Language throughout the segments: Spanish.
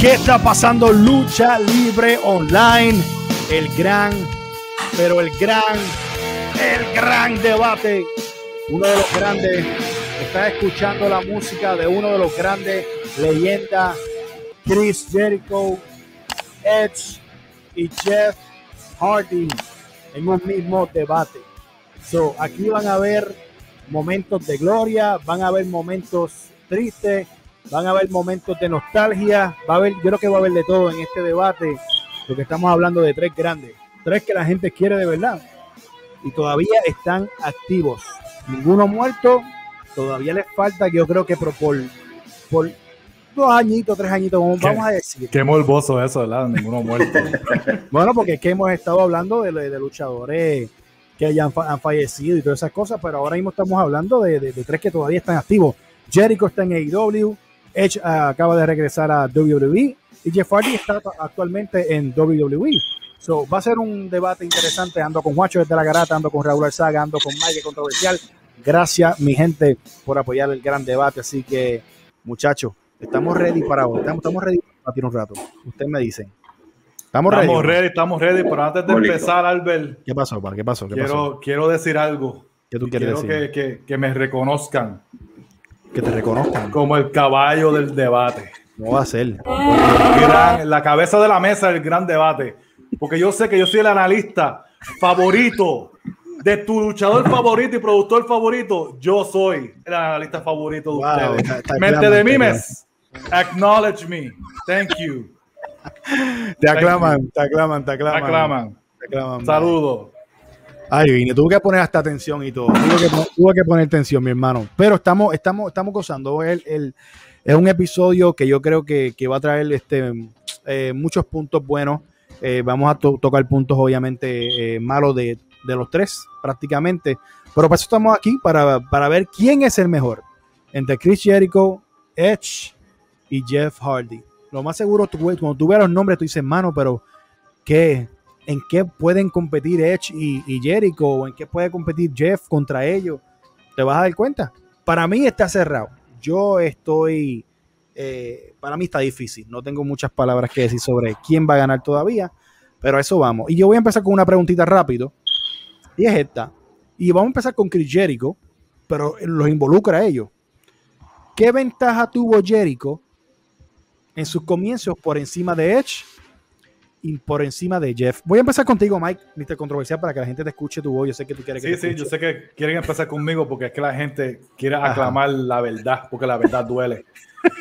¿Qué está pasando? Lucha Libre Online. El gran, pero el gran, el gran debate. Uno de los grandes. Está escuchando la música de uno de los grandes leyendas. Chris Jericho, Edge y Jeff Hardy en un mismo debate. So, aquí van a ver momentos de gloria, van a haber momentos tristes, van a haber momentos de nostalgia, va a haber, yo creo que va a haber de todo en este debate, porque estamos hablando de tres grandes, tres que la gente quiere de verdad y todavía están activos. Ninguno muerto, todavía les falta, yo creo que por, por, dos añitos, tres añitos, vamos a decir. Qué morboso eso, ¿verdad? Ninguno muerto. bueno, porque es que hemos estado hablando de, de luchadores que ya han, fallecido y todas esas cosas, pero ahora mismo estamos hablando de, de, tres que todavía están activos. Jericho está en AEW, Edge ah, acaba de regresar a WWE y Jeff Hardy está actualmente en WWE. So, va a ser un debate interesante. Ando con Juancho desde la Garata, ando con Raúl Alzaga, ando con Mike Controversial. Gracias, mi gente, por apoyar el gran debate. Así que, muchachos, estamos ready para hoy. Estamos, estamos ready para tirar un rato. Ustedes me dicen. Estamos, ready, estamos ready, pero antes de empezar, Albert. ¿Qué pasó, ¿Qué pasó? ¿Qué quiero, pasó? quiero decir algo. ¿Qué tú quieres quiero decir? Que, que, que, me reconozcan. Que te reconozcan. Como el caballo del debate. No va a ser. Gran, la cabeza de la mesa del gran debate. Porque yo sé que yo soy el analista favorito de tu luchador favorito y productor favorito. Yo soy el analista favorito de Wow, ustedes. está- está Mente de mimes. Acknowledge me. Thank you. Te aclaman, te aclaman, te aclaman. Aclaman. Te aclaman. Saludos. Ay, vine, tuve que poner hasta atención y todo. Tuve que, poner tensión, mi hermano. Pero estamos, estamos, estamos gozando. El, el- es un episodio que yo creo que, que va a traer este, eh, muchos puntos buenos. Eh, vamos a to- tocar puntos, obviamente, eh, malos de, de los tres, prácticamente. Pero para eso estamos aquí, para, para ver quién es el mejor. Entre Chris Jericho, Edge y Jeff Hardy. Lo más seguro, cuando tú veas los nombres, tú dices, mano, pero ¿qué? ¿En qué pueden competir Edge y, Jericho? ¿O en qué puede competir Jeff contra ellos? Te vas a dar cuenta. Para mí está cerrado. Yo estoy. eh, para mí está difícil. No tengo muchas palabras que decir sobre quién va a ganar todavía. Pero a eso vamos. Y yo voy a empezar con una preguntita rápido. Y es esta. Y vamos a empezar con Chris Jericho. Pero los involucra a ellos. ¿Qué ventaja tuvo Jericho en sus comienzos por encima de Edge y por encima de Jeff? Voy a empezar contigo, Mike, Mr. Controversial, para que la gente te escuche tu voz. Yo sé que tú quieres que Sí, te sí, escuche. yo sé que quieren empezar conmigo porque es que la gente quiere Ajá. aclamar la verdad, porque la verdad duele.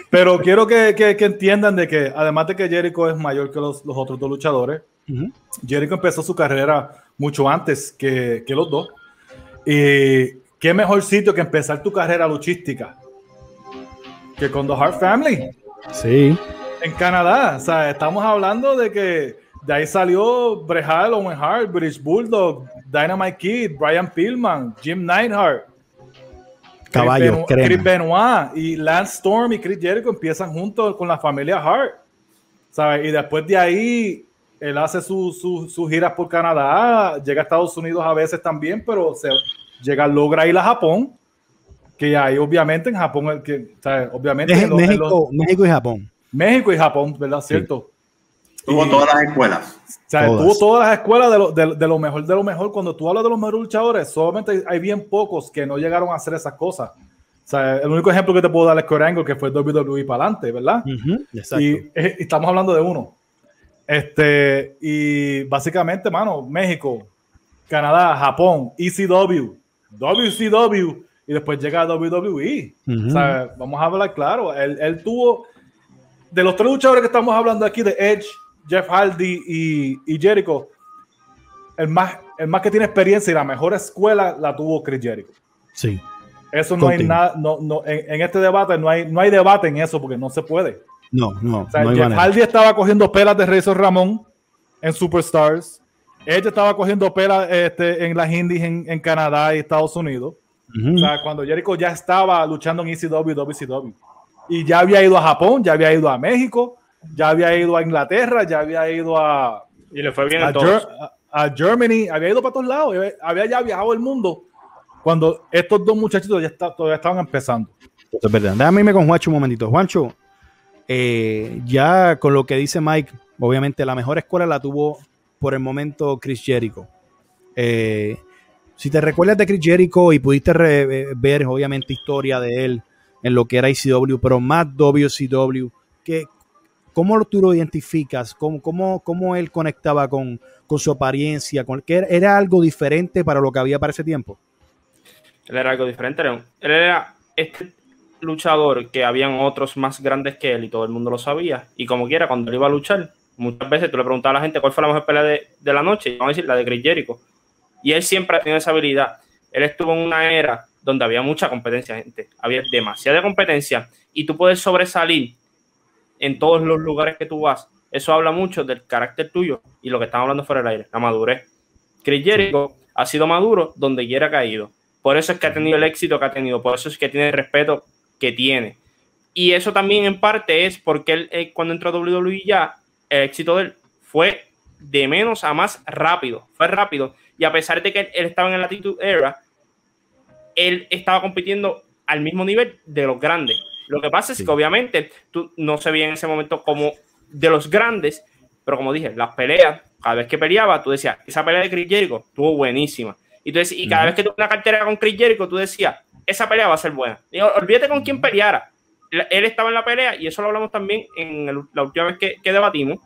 Pero quiero que, que- que entiendan de que además de que Jericho es mayor que los, los otros dos luchadores, Ujú. Jericho empezó su carrera mucho antes que, que los dos. Y qué mejor sitio que empezar tu carrera luchística que con The Hart Family Sí. En Canadá. O sea, estamos hablando de que de ahí salió Bret Hart, Owen Hart, British Bulldog, Dynamite Kid, Brian Pillman, Jim Neidhart, Caballo, Chris, Benoit, Chris. Benoit y Lance Storm y Chris Jericho empiezan juntos con la familia Hart. ¿sabes? Y después de ahí, él hace sus su, sus giras por Canadá, llega a Estados Unidos a veces también, pero se llega, logra ir a Japón, que ahí obviamente en Japón, que, ¿sabes? obviamente Mex- en los- en los- México, México y Japón. México y Japón, ¿verdad? Cierto. Tuvo Y- todas las escuelas. O sea, Todas. tuvo todas las escuelas de lo, de, de lo mejor de lo mejor. Cuando tú hablas de los mejores luchadores, solamente hay bien pocos que no llegaron a hacer esas cosas. O sea, el único ejemplo que te puedo dar es Angle, que fue WWE para adelante, ¿verdad? Ujú, Exacto. Y, eh, y estamos hablando de uno. Este, y básicamente, mano, México, Canadá, Japón, ECW, WCW, y después llega a WWE. Ujú. O sea, vamos a hablar claro. Él, él tuvo, de los tres luchadores que estamos hablando aquí, de Edge, Jeff Hardy y, y Jericho, el más, el más que tiene experiencia y la mejor escuela la tuvo Chris Jericho. Sí. Eso no hay nada, no, no, en, en este debate no hay, no hay debate en eso porque no se puede. No, no. O sea, no hay Jeff. Hardy estaba cogiendo pelas de Razor Ramón en Superstars. Edge estaba cogiendo pelas este, en las indies en, en Canadá y Estados Unidos. O sea, cuando Jericho ya estaba luchando en ECW y WCW. Y ya había ido a Japón, ya había ido a México, ya había ido a Inglaterra, ya había ido a, Y le fue bien a, en todos. Ger- a- a Germany, había ido para todos lados, había- había ya viajado el mundo. Cuando estos dos muchachitos ya está- todavía estaban empezando. Eso es verdad. Déjame irme con Juancho un momentito. Juancho, Eh, ya con lo que dice Mike, obviamente la mejor escuela la tuvo por el momento Chris Jericho. Eh, si te recuerdas de Chris Jericho y pudiste ver, obviamente, historia de él en lo que era ICW, pero más WCW, que, ¿cómo tú lo identificas? ¿Cómo, cómo, cómo él conectaba con, con, su apariencia? Con, ¿Era algo diferente para lo que había para ese tiempo? Él era algo diferente. Él era este luchador que habían otros más grandes que él y todo el mundo lo sabía. Y como quiera, cuando él iba a luchar, muchas veces tú le preguntabas a la gente cuál fue la mejor pelea de, de la noche y van a decir la de Chris Jericho. Y él siempre ha tenido esa habilidad. Él estuvo en una era donde había mucha competencia, gente. Había demasiada competencia y tú puedes sobresalir en todos los lugares que tú vas. Eso habla mucho del carácter tuyo y lo que estamos hablando fuera del aire, la madurez. Chris Jericho ha sido maduro donde quiera ha caído. Por eso es que ha tenido el éxito que ha tenido, por eso es que tiene el respeto que tiene. Y eso también en parte es porque él, eh, cuando entró a WWE ya, el éxito de él fue de menos a más rápido, fue rápido. Y a pesar de que él, estaba en el Attitude Era, él estaba compitiendo al mismo nivel de los grandes. Lo que pasa es que obviamente tú no se veía en ese momento como de los grandes, pero como dije, las peleas, cada vez que peleaba, tú decías, esa pelea de Chris Jericho estuvo buenísima. Y, tú y cada vez que tuve una cartera con Chris Jericho, tú decías, esa pelea va a ser buena. olvídate con quién peleara. Él estaba en la pelea y eso lo hablamos también en la última vez que, debatimos,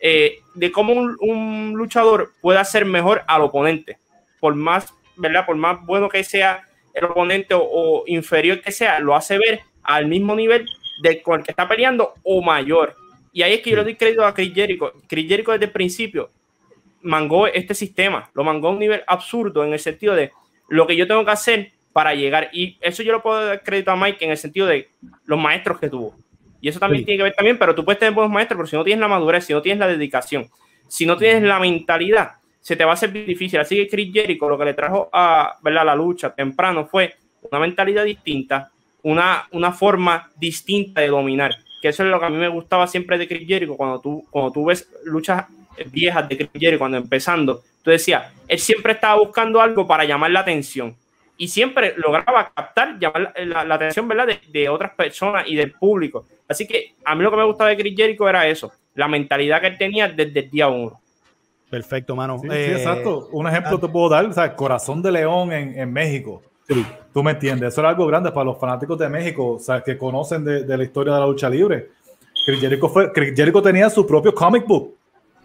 eh, de cómo un, luchador puede hacer mejor al oponente. Por más, ¿verdad? Por más bueno que sea el oponente o, inferior que sea, lo hace ver al mismo nivel de con el que está peleando o mayor. Y ahí es que yo le doy crédito a Chris Jericho. Chris Jericho desde el principio mangó este sistema, lo mangó a un nivel absurdo en el sentido de lo que yo tengo que hacer para llegar. Y eso yo lo puedo dar crédito a Mike en el sentido de los maestros que tuvo. Y eso también tiene que ver también, pero tú puedes tener buenos maestros, pero si no tienes la madurez, si no tienes la dedicación, si no tienes la mentalidad, se te va a hacer difícil. Así que Chris Jericho lo que le trajo a ¿verdad? la lucha temprano fue una mentalidad distinta, una, una forma distinta de dominar. Que eso es lo que a mí me gustaba siempre de Chris Jericho, cuando tú, cuando tú ves luchas viejas de Chris Jericho, cuando empezando, tú decías, él siempre estaba buscando algo para llamar la atención y siempre lograba captar, llamar la, atención ¿verdad? De, otras personas y del público. Así que a mí lo que me gustaba de Chris Jericho era eso, la mentalidad que él tenía desde el día uno. Perfecto, mano. Sí, eh, exacto. Un ejemplo te puedo dar, o sea, Corazón de León en, en México. Sí. Tú me entiendes, eso era algo grande para los fanáticos de México, o sea, que conocen de, de la historia de la lucha libre. Chris Jericho, fue, Chris Jericho tenía su propio comic book.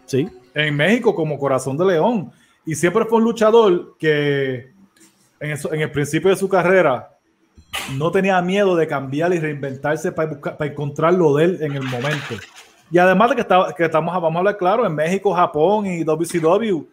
Sí. En México como Corazón de León. Y siempre fue un luchador que en, el principio de su carrera no tenía miedo de cambiar y reinventarse para, buscar, para encontrar lo de él en el momento. Y además de que, estaba, que estamos, vamos a hablar claro, en México, Japón y WCW,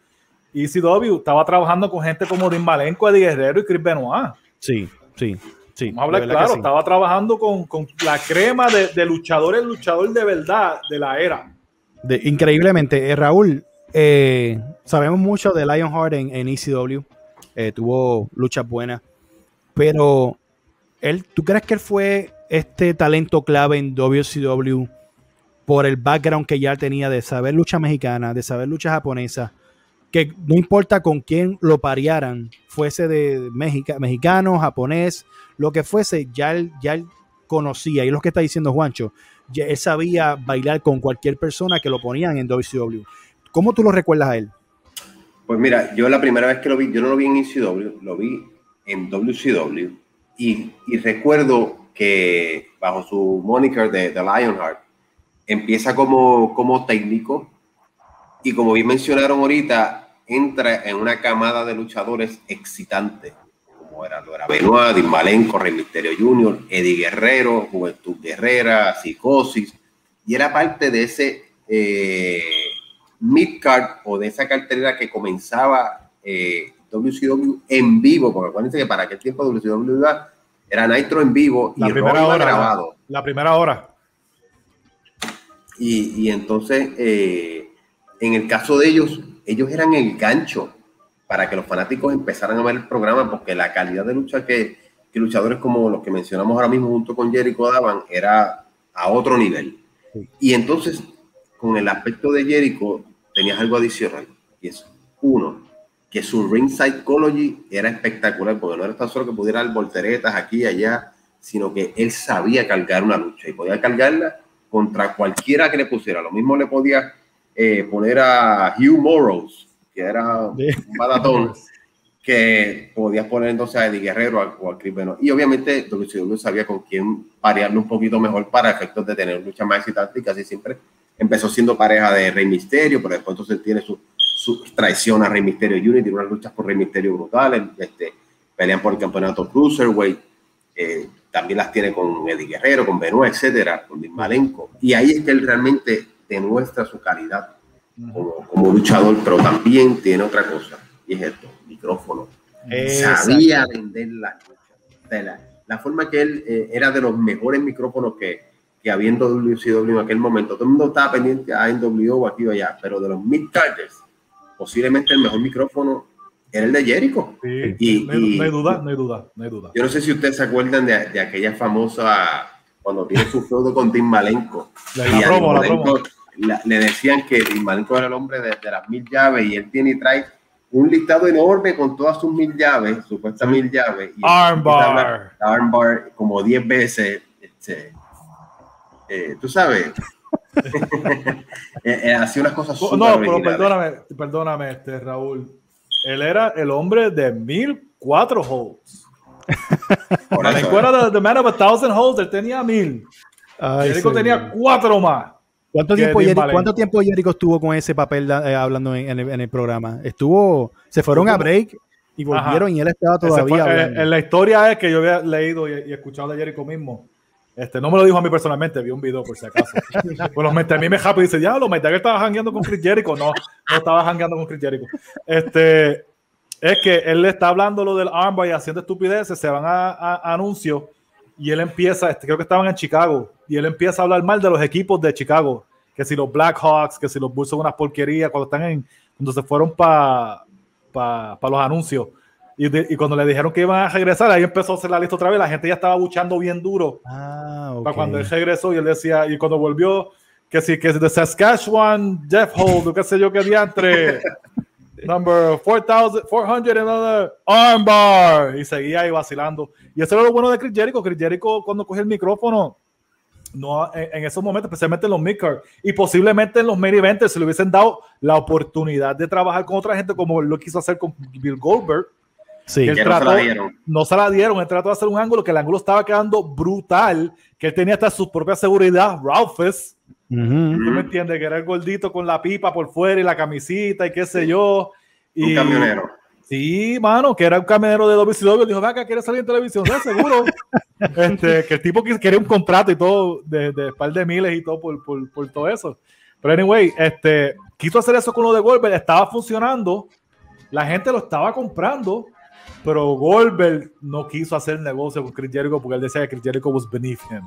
ECW estaba trabajando con gente como Dean Malenko, Eddie Guerrero y Chris Benoit. Sí, sí, sí. Vamos a hablar claro, estaba trabajando con, con, la crema de, de luchadores, luchador de verdad de la era. De, increíblemente, eh, Raúl, eh, sabemos mucho de Lionheart en, en ECW. Eh, tuvo luchas buenas, pero él, ¿tú crees que él fue este talento clave en WCW por el background que ya tenía de saber lucha mexicana, de saber lucha japonesa? Que no importa con quién lo parearan, fuese de mexicano, japonés, lo que fuese, ya él, ya él conocía, y es lo que está diciendo Juancho, ya él sabía bailar con cualquier persona que lo ponían en WCW. ¿Cómo tú lo recuerdas a él? Pues mira, yo la primera vez que lo vi, yo no lo vi en ECW, lo vi en WCW y, recuerdo que bajo su moniker de, The Lionheart empieza como, como técnico y como bien mencionaron ahorita, entra en una camada de luchadores excitantes, como era, lo era Benoit, Malenko, Rey Misterio Jr., Eddie Guerrero, Juventud Guerrera, Psicosis, y era parte de ese eh, midcard o de esa cartelera que comenzaba eh, WCW en vivo, porque acuérdense que para aquel tiempo WCW era Nitro en vivo y la primera hora, grabado. La, primera hora. Y, y entonces, eh, en el caso de ellos, ellos eran el gancho para que los fanáticos empezaran a ver el programa, porque la calidad de lucha que, que luchadores como los que mencionamos ahora mismo junto con Jericho daban era a otro nivel. Y entonces, con el aspecto de Jericho, tenías algo adicional. Y es uno, que su ring psychology era espectacular, porque no era tan solo que pudiera dar volteretas aquí y allá, sino que él sabía cargar una lucha y podía cargarla contra cualquiera que le pusiera. Lo mismo le podía eh, poner a Hugh Morrows, que era un batatón, que podías poner entonces a Eddie Guerrero o a Chris Benoit. Y obviamente WCW sabía con quién parearlo un poquito mejor para efectos de tener lucha más excitante y casi siempre empezó siendo pareja de Rey Misterio, pero después entonces tiene su, su traición a Rey Misterio Unity, tiene unas luchas por Rey Misterio brutales, este, pelean por el campeonato Cruiserweight, eh, también las tiene con Eddie Guerrero, con Benoit, etcétera, con Malenko. Y ahí es que él realmente demuestra su calidad como, como luchador, pero también tiene otra cosa, y es esto, micrófono. Sabía vender la lucha. La, forma que él eh, era de los mejores micrófonos que, que había en WCW en aquel momento. Todo el mundo estaba pendiente a NWO o aquí o allá, pero de los mid-carders, posiblemente el mejor micrófono era el de Jericho. Sí, y, no, hay, no, hay, duda, no hay duda, no hay duda. Yo no sé si ustedes se acuerdan de, de aquella famosa, cuando tiene su feudo con Tim Malenko. La, la promo, la promo. La, le decían que Tim Malenko era el hombre de, de, las mil llaves y él tiene y trae un listado enorme con todas sus mil llaves, supuestas mil llaves. Y armbar. Armbar como 10 veces. Este, eh, tú sabes, eh, eh, hacía unas cosas No, no pero perdóname, perdóname, este, Raúl. Él era el hombre de mil cuatro holds. la escuela de The Man of a Thousand Holds, él tenía mil. Ay, Jericho sí. tenía cuatro más. ¿Cuánto tiempo, Jericho, ¿Cuánto tiempo Jericho estuvo con ese papel eh, hablando en, en, el, en, el, programa? Estuvo, se fueron a break y volvieron Ajá. y él estaba todavía fue, eh, En la historia es que yo había leído y, y escuchado de Jericho mismo. Este, no me lo dijo a mí personalmente, vi un video por si acaso. pues los metí a mí me happy y dice, ya, lo metí que estaba jangueando con Chris Jericho. No, no estaba jangueando con Chris Jericho. Este, es que él le está hablando lo del armbar y haciendo estupideces, se van a, a, a anuncios y él empieza, este, creo que estaban en Chicago, y él empieza a hablar mal de los equipos de Chicago, que si los Blackhawks, que si los Bulls son unas porquerías, cuando están en, cuando se fueron para pa, pa los anuncios. Y, de, y, cuando le dijeron que iban a regresar, ahí empezó a hacer la lista otra vez. La gente ya estaba buchando bien duro. Ah, okay. Para cuando él regresó y él decía, y cuando volvió, que sí, que es de Saskatchewan, Jeff Hold, qué sé yo qué diantre. Number 4,400 another armbar. Y seguía ahí vacilando. Y eso era lo bueno de Chris Jericho. Chris Jericho, cuando coge el micrófono, no, en, en, esos momentos, especialmente en los midcards y posiblemente en los main events, se le hubiesen dado la oportunidad de trabajar con otra gente, como lo quiso hacer con Bill Goldberg. Sí, que, trató, no, se la dieron. no se la dieron. Él trató de hacer un ángulo que el ángulo estaba quedando brutal, que él tenía hasta su propia seguridad, Ralphus. Uh -huh. ¿Tú me entiendes? Que era el gordito con la pipa por fuera y la camisita y qué sé yo. Y, un camionero. Sí, mano, que era un camionero de WCW. Dijo, acá quiere salir en televisión, ¿no? seguro. este, que el tipo quería un contrato y todo, de, de par de miles y todo por, por, por, todo eso. Pero anyway, este, quiso hacer eso con lo de Goldberg, estaba funcionando, la gente lo estaba comprando, pero Goldberg no quiso hacer negocio con Chris Jericho porque él decía que Chris Jericho was beneath him.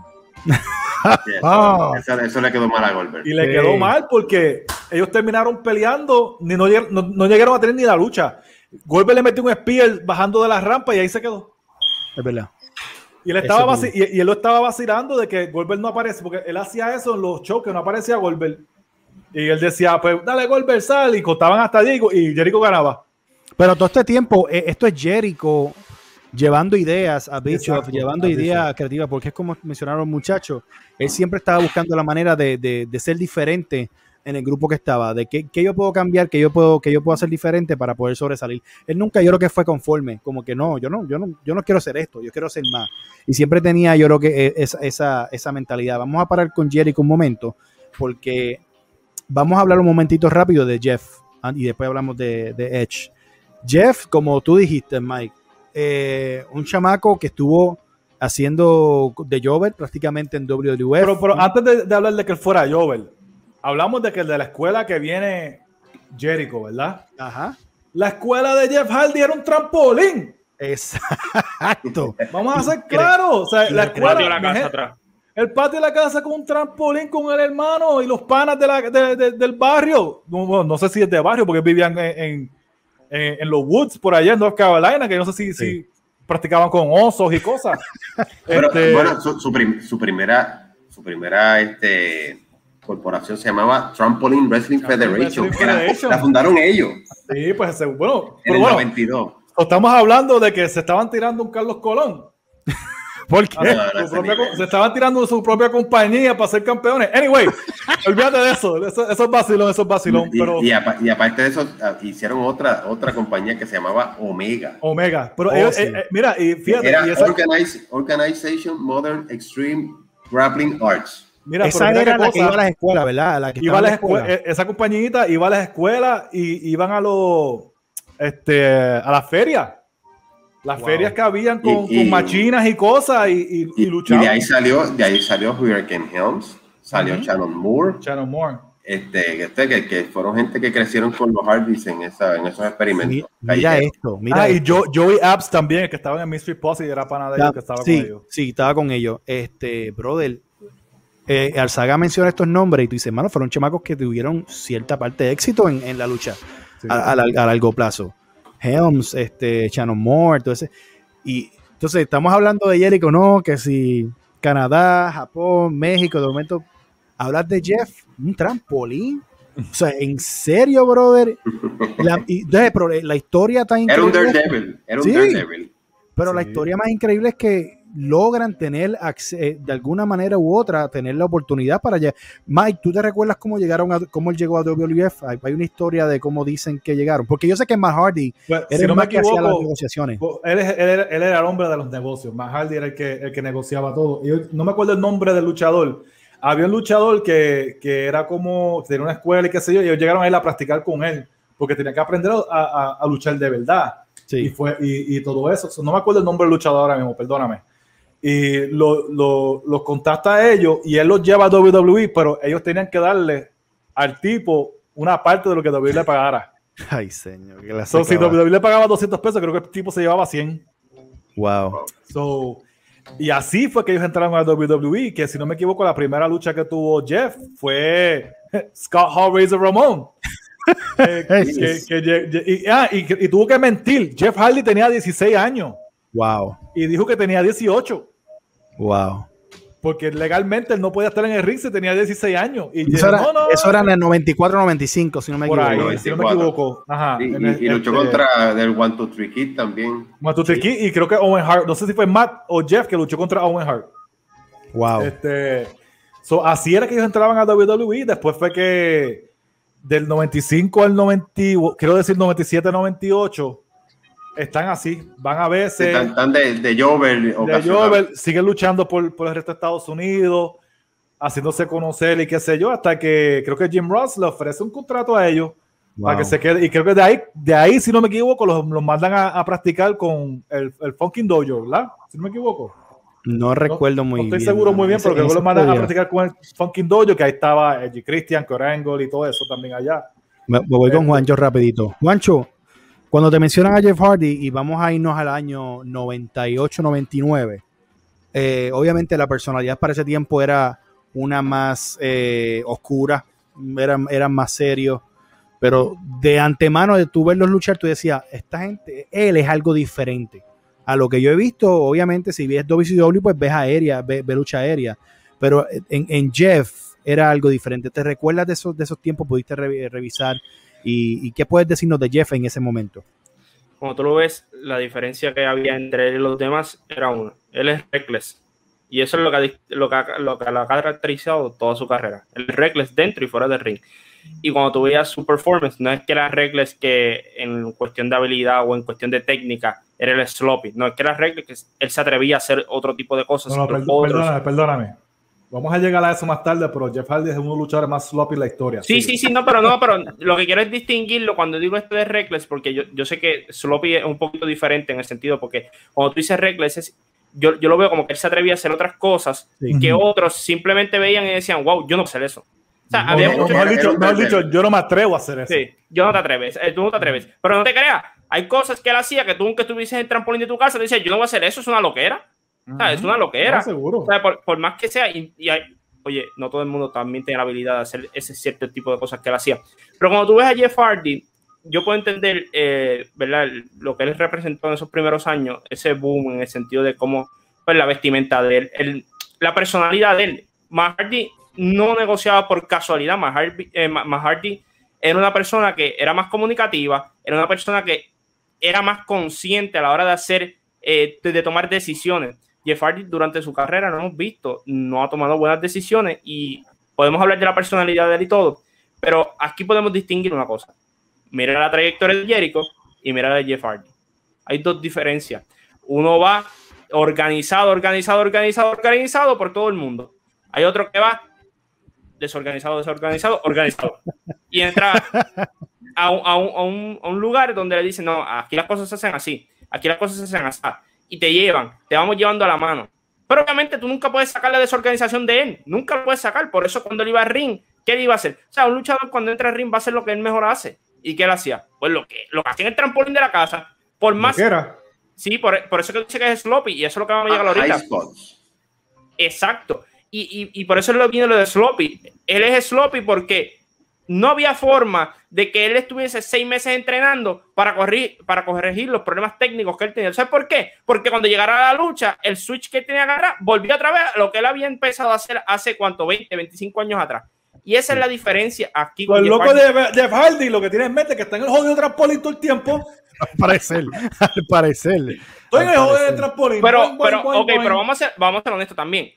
Sí, eso, oh. eso, eso, le quedó mal a Goldberg. Y le sí. quedó mal porque ellos terminaron peleando, ni no, no, no, llegaron a tener ni la lucha. Goldberg le metió un spear bajando de la rampa y ahí se quedó. Es verdad. Y él, estaba y, y, él lo estaba vacilando de que Goldberg no aparece, porque él hacía eso en los shows que no aparecía Goldberg. Y él decía, pues dale Goldberg, sal, y contaban hasta Diego y Jericho ganaba. Pero todo este tiempo, esto es Jericho llevando ideas a Bischoff, llevando ideas creativas, porque es como mencionaron los muchachos, él siempre estaba buscando la manera de, de, de ser diferente en el grupo que estaba, de qué, qué, yo puedo cambiar, qué yo puedo, qué yo puedo hacer diferente para poder sobresalir. Él nunca, yo creo que fue conforme, como que no, yo no, yo no, yo no quiero hacer esto, yo quiero hacer más. Y siempre tenía, yo creo que esa, esa, esa mentalidad. Vamos a parar con Jericho un momento, porque vamos a hablar un momentito rápido de Jeff y después hablamos de, de Edge. Jeff, como tú dijiste, Mike, eh, un chamaco que estuvo haciendo de Jover prácticamente en WWF. Pero, pero antes de, de, hablar de que él fuera Jover, hablamos de que el de la escuela que viene Jericho, ¿verdad? Ajá. La escuela de Jeff Hardy era un trampolín. Exacto. Vamos a ser claros. O sea, la escuela, el patio de la casa atrás. El patio de la casa con un trampolín con el hermano y los panas de la, de, de, del barrio. No, no, sé si es de barrio, porque vivían en, en, en, los woods por allá en North Carolina, que no sé si, sí. si practicaban con osos y cosas. Pero, este... Bueno, su, su, prim, su, primera, su primera este, corporación se llamaba Trampoline Wrestling Federation. Wrestling Federation. La, la, fundaron ellos. Sí, pues bueno. En el bueno, 92. Estamos hablando de que se estaban tirando un Carlos Colón. ¿Por qué? No, no, Su ese propia nivel. co- se estaban tirando su propia compañía para ser campeones. Anyway, olvídate de eso. Eso, eso es vacilón, eso es vacilón. Y, pero y apa- y aparte de eso, ah, hicieron otra, otra compañía que se llamaba Omega. Omega. Pero Oh, ellos, sí. eh, eh, mira, y fíjate, Era y esa, Organize- Organization Modern Extreme Grappling Arts. mira, Esa era la que cosa. iba a las escuelas, ¿verdad? La que iba a las escuela. eh, esa compañita iba a las escuelas y iban a los este a las ferias. Las Wow. ferias que habían con, Y- y- con machinas y cosas y, y, de ahí salió, de ahí salió Hurricane Helms, salió Ujú. Shannon Moore, Shannon Moore. este, este, que, que fueron gente que crecieron con los Hardys en, esa, en esos experimentos. Mi- Mira esto, mira ah, y esto. Jo- Joey Apps también, el que estaba en el Mystery Posse y era pana de ellos, que estaba sí, con ellos. sí, estaba con ellos. Este, brother, eh, Arzaga menciona estos nombres y tú dices, mano, fueron chamacos que tuvieron cierta parte de éxito en, en la lucha Sí. a, a a largo plazo. Helms, este, Shannon Moore, todo ese. Y entonces estamos hablando de Jericho, no, que si Canadá, Japón, México, de momento hablas de Jeff, un trampolín. O sea, en serio, brother. La, y, de- pero la historia tan Era un increíble. Daredevil, era un Sí. Daredevil. Pero la historia más increíble es que logran tener eh, de alguna manera u otra tener la oportunidad para llegar. Mike, ¿tú te recuerdas cómo llegaron a cómo él llegó a WWF? Hay, hay una historia de cómo dicen que llegaron, porque yo sé que Matt Hardy Pues, era si el no más que hacía las negociaciones. pues, él, era, él era el hombre de los negocios. Matt Hardy era el que, el que negociaba todo. Y yo no me acuerdo el nombre del luchador. Había un luchador que, que era como, tenía una escuela y qué sé yo, y ellos llegaron a él a practicar con él, porque tenía que aprender a, a- a luchar de verdad. y, Sí. fue, y, y todo eso. So, no me acuerdo el nombre del luchador ahora mismo, perdóname. Y lo- lo- los contacta a ellos y él los lleva a WWE, pero ellos tenían que darle al tipo una parte de lo que WWE le pagara. Ay, señor. que So, si. WWE le pagaba 200 pesos, creo que el tipo se llevaba 100. Wow. So, y así fue que ellos entraron a WWE, que si no me equivoco, la primera lucha que tuvo Jeff fue Scott Hall Razor Ramón. Eh, que- que- y, ah, y y tuvo que mentir. Jeff Hardy tenía 16 años Wow. y dijo que tenía 18. Wow. Porque legalmente él no podía estar en el ring si tenía 16 años. Y Eso era, no, no, eso era en el 94-95, si no me por ahí, equivoco. si no me 94. equivoco. Ajá, Y, el- y luchó este, contra del One Two Three Kid también. Matute Kid, y creo que Owen Hart, no sé si fue Matt o Jeff que luchó contra Owen Hart. Wow. Este, so, así era que ellos entraban a WWE. Después fue que del 95 al 90, quiero decir 97-98, están así. Van a veces Están, están de, de Jover. de. Jover, siguen luchando por, por el resto de Estados Unidos, haciéndose conocer y qué sé yo, hasta que creo que Jim Ross le ofrece un contrato a ellos para que se quede. Y creo que de ahí, de ahí si no me equivoco, los, los mandan a, a practicar con el, el Funkin' Dojo, ¿verdad? Si no me equivoco. No recuerdo muy no estoy bien. seguro muy bien, pero creo que lo mandan a practicar con el Funkin' Dojo, que ahí estaba Edgy Christian, Corangle y todo eso también allá. Me, me voy con Juancho rapidito. Juancho, cuando te mencionan a Jeff Hardy y vamos a irnos al año 98-99, eh, obviamente la personalidad para ese tiempo era una más eh, oscura, eran, más serios, pero de antemano de tú verlos luchar, tú decías, esta gente, él es algo diferente. A lo que yo he visto, obviamente, si ves WCW, pues ves aérea, ves, ves lucha aérea, pero en, en Jeff era algo diferente. ¿Te recuerdas de esos, de esos tiempos? ¿Pudiste re- revisar? ¿Y, y qué puedes decirnos de Jeff en ese momento? Como tú lo ves, la diferencia que había entre él y los demás era una. Él es reckless. Y eso es lo que, lo que, ha- lo que lo ha caracterizado toda su carrera. Es reckless dentro y fuera del ring. Y cuando tú veías su performance, no es que era reckless que en cuestión de habilidad o en cuestión de técnica era el sloppy. No, es que era reckless que él se atrevía a hacer otro tipo de cosas. No, no, pero per- otros- perdóname, perdóname. Vamos a llegar a eso más tarde, pero Jeff Hardy es uno de los luchadores más sloppy en la historia. Sí, sí, sí, no, pero no, pero lo que quiero es distinguirlo cuando digo esto de reckless, porque yo, yo sé que sloppy es un poquito diferente en el sentido, porque cuando tú dices reckless, es- yo, yo lo veo como que él se atrevía a hacer otras cosas Sí. que otros simplemente veían y decían, wow, yo no sé eso. O sea, No, había no, muchos- mejor Era dicho, dicho, yo no me atrevo a hacer eso. Sí, yo no te atreves, eh, tú no te atreves. Pero no te creas, hay cosas que él hacía que tú, aunque estuvieses en el trampolín de tu casa, te decías, yo no voy a hacer eso, es una loquera. O sea, es una loquera. No, seguro. O sea, por, por más que sea, y, y hay- oye, no todo el mundo también tiene la habilidad de hacer ese cierto tipo de cosas que él hacía. Pero cuando tú ves a Jeff Hardy, yo puedo entender, eh, ¿verdad? Lo que él representó en esos primeros años, ese boom en el sentido de cómo, pues, la vestimenta de él, el- la personalidad de él. Matt Hardy no negociaba por casualidad. Matt Hardy, eh, era una persona que era más comunicativa, era una persona que era más consciente a la hora de hacer, eh, de, de tomar decisiones. Jeff Hardy durante su carrera no hemos visto, no ha tomado buenas decisiones y podemos hablar de la personalidad de él y todo, pero aquí podemos distinguir una cosa. Mira la trayectoria de Jericho y mira la de Jeff Hardy. Hay dos diferencias. Uno va organizado, organizado, organizado, organizado por todo el mundo. Hay otro que va desorganizado, desorganizado, organizado. Y entra a un, a un lugar donde le dicen, no, aquí las cosas se hacen así, aquí las cosas se hacen así y te llevan, te vamos llevando a la mano. Pero obviamente tú nunca puedes sacar la desorganización de él, nunca lo puedes sacar. Por eso cuando él iba al ring, ¿qué él iba a hacer? O sea, un luchador cuando entra al ring va a hacer lo que él mejor hace. ¿Y qué él hacía? Pues lo que, lo que hacía en el trampolín de la casa, por más... Era? Sí, por, por, eso que dice que es sloppy y eso es lo que vamos a llegar ah, ahorita. Exacto. Y, y, y, por eso lo viene lo de sloppy. Él es sloppy porque no había forma de que él estuviese seis meses entrenando para corregir, para corregir los problemas técnicos que él tenía. ¿Sabes por qué? Porque cuando llegara a la lucha, el switch que tenía agarrar volvió otra vez a lo que él había empezado a hacer hace cuánto, 20, 25 años atrás. Y esa es la diferencia aquí. Pues el loco de Jeff Hardy lo que tiene en mente que está en el jodido trampolín todo el tiempo. Al parecer, al parecer. Estoy en el jodido trampolín. Pero, pero, ok, pero vamos a, ser, vamos a ser honestos también.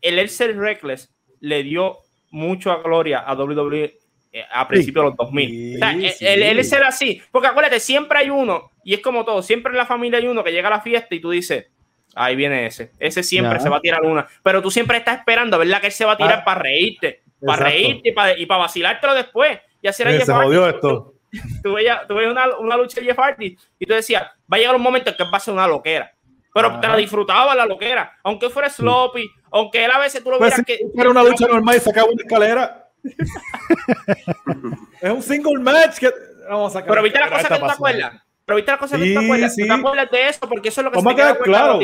El El ser Reckless le dio mucho a gloria a WWE eh, a principios de los 2000. él, es así, porque acuérdate, siempre hay uno, y es como todo, siempre en la familia hay uno que llega a la fiesta y tú dices, ahí viene ese, ese siempre se va a tirar una, pero tú siempre estás esperando, ¿verdad? Que él se va a tirar ah, para reírte, para reírte y para, y para vacilártelo después. Y así era se jodió esto. Tú, veías, una, una, lucha de Jeff Hardy y tú decías, va a llegar un momento en que va a ser una loquera. Pero te la disfrutaba la loquera, aunque fuera sloppy, aunque él a veces tú lo pues vieras que. Era una lucha normal y sacaba una escalera es un single match que vamos a Pero viste la cosa que tú te acuerdas. Pero viste la cosa que tú te acuerdas. Sí. ¿Tú te acuerdas de eso? Porque eso es lo que Vamos se a quedar claro.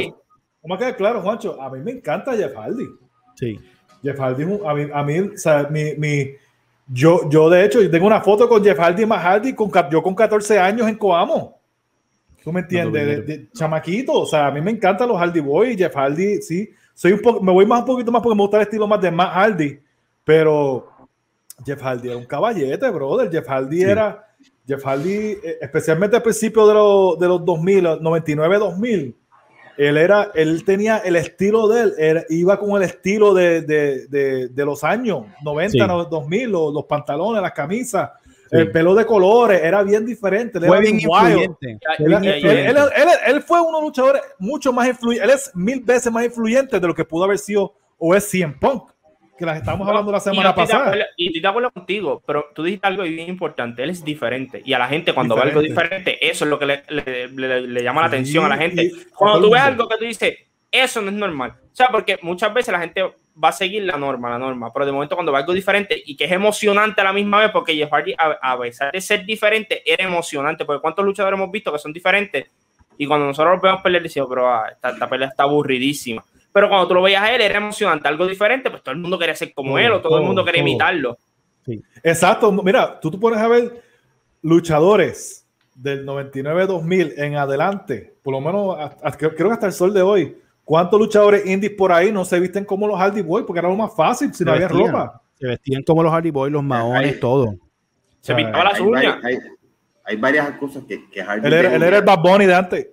Vamos a quedar claro, Juancho. A mí me encanta Jeff Hardy. Sí. Jeff Hardy, a mí, a mí o sea, mi, mi, yo, yo de hecho, tengo una foto con Jeff Hardy más Hardy, con, yo con 14 años en Coamo. ¿Tú me entiendes? de, chamaquito. O sea, a mí me encantan los Hardy Boys. Jeff Hardy, sí. Soy un poco, me voy más un poquito más porque me gusta el estilo más de más Hardy. Pero Jeff Hardy era un caballete, brother. Jeff Hardy era, Jeff Hardy, eh, especialmente al principio de, los, de los 2000, 99-2000, él era, él tenía el estilo de él, iba con el estilo de, de, de, de los años 90, 2000, los, los, pantalones, las camisas, el pelo de colores, era bien diferente. Él, fue bien influyente. Él, él, fue uno de los luchadores mucho más influyente, él es mil veces más influyente de lo que pudo haber sido o es 100 Punk que las estamos hablando la semana pasada. y estoy de acuerdo contigo, pero tú dijiste algo bien importante, él es diferente. Y a la gente cuando ve algo diferente, eso es lo que le, le, le, llama la atención a la gente. Cuando tú ves algo que tú dices, eso no es normal. O sea, porque muchas veces la gente va a seguir la norma, la norma, pero de momento cuando ve algo diferente y que es emocionante a la misma vez, porque Jeff Hardy, a, a pesar de ser diferente, era emocionante, porque cuántos luchadores hemos visto que son diferentes y cuando nosotros los vemos pelear, decimos, pero ah, esta, esta pelea está aburridísima pero cuando tú lo veías a él era emocionante, algo diferente, pues todo el mundo quería ser como él o todo, el mundo quería imitarlo. Sí. Exacto, mira, tú te pones a ver luchadores del 99-2000 en adelante, por lo menos creo que hasta el sol de hoy, ¿cuántos luchadores indies por ahí no se visten como los Hardy Boys? Porque era lo más fácil si no había ropa. Se vestían como los Hardy Boys, los maones, todo. Se pintaba las uñas. Hay, varias cosas que, que Hardy él, era, él era el Bad Bunny de antes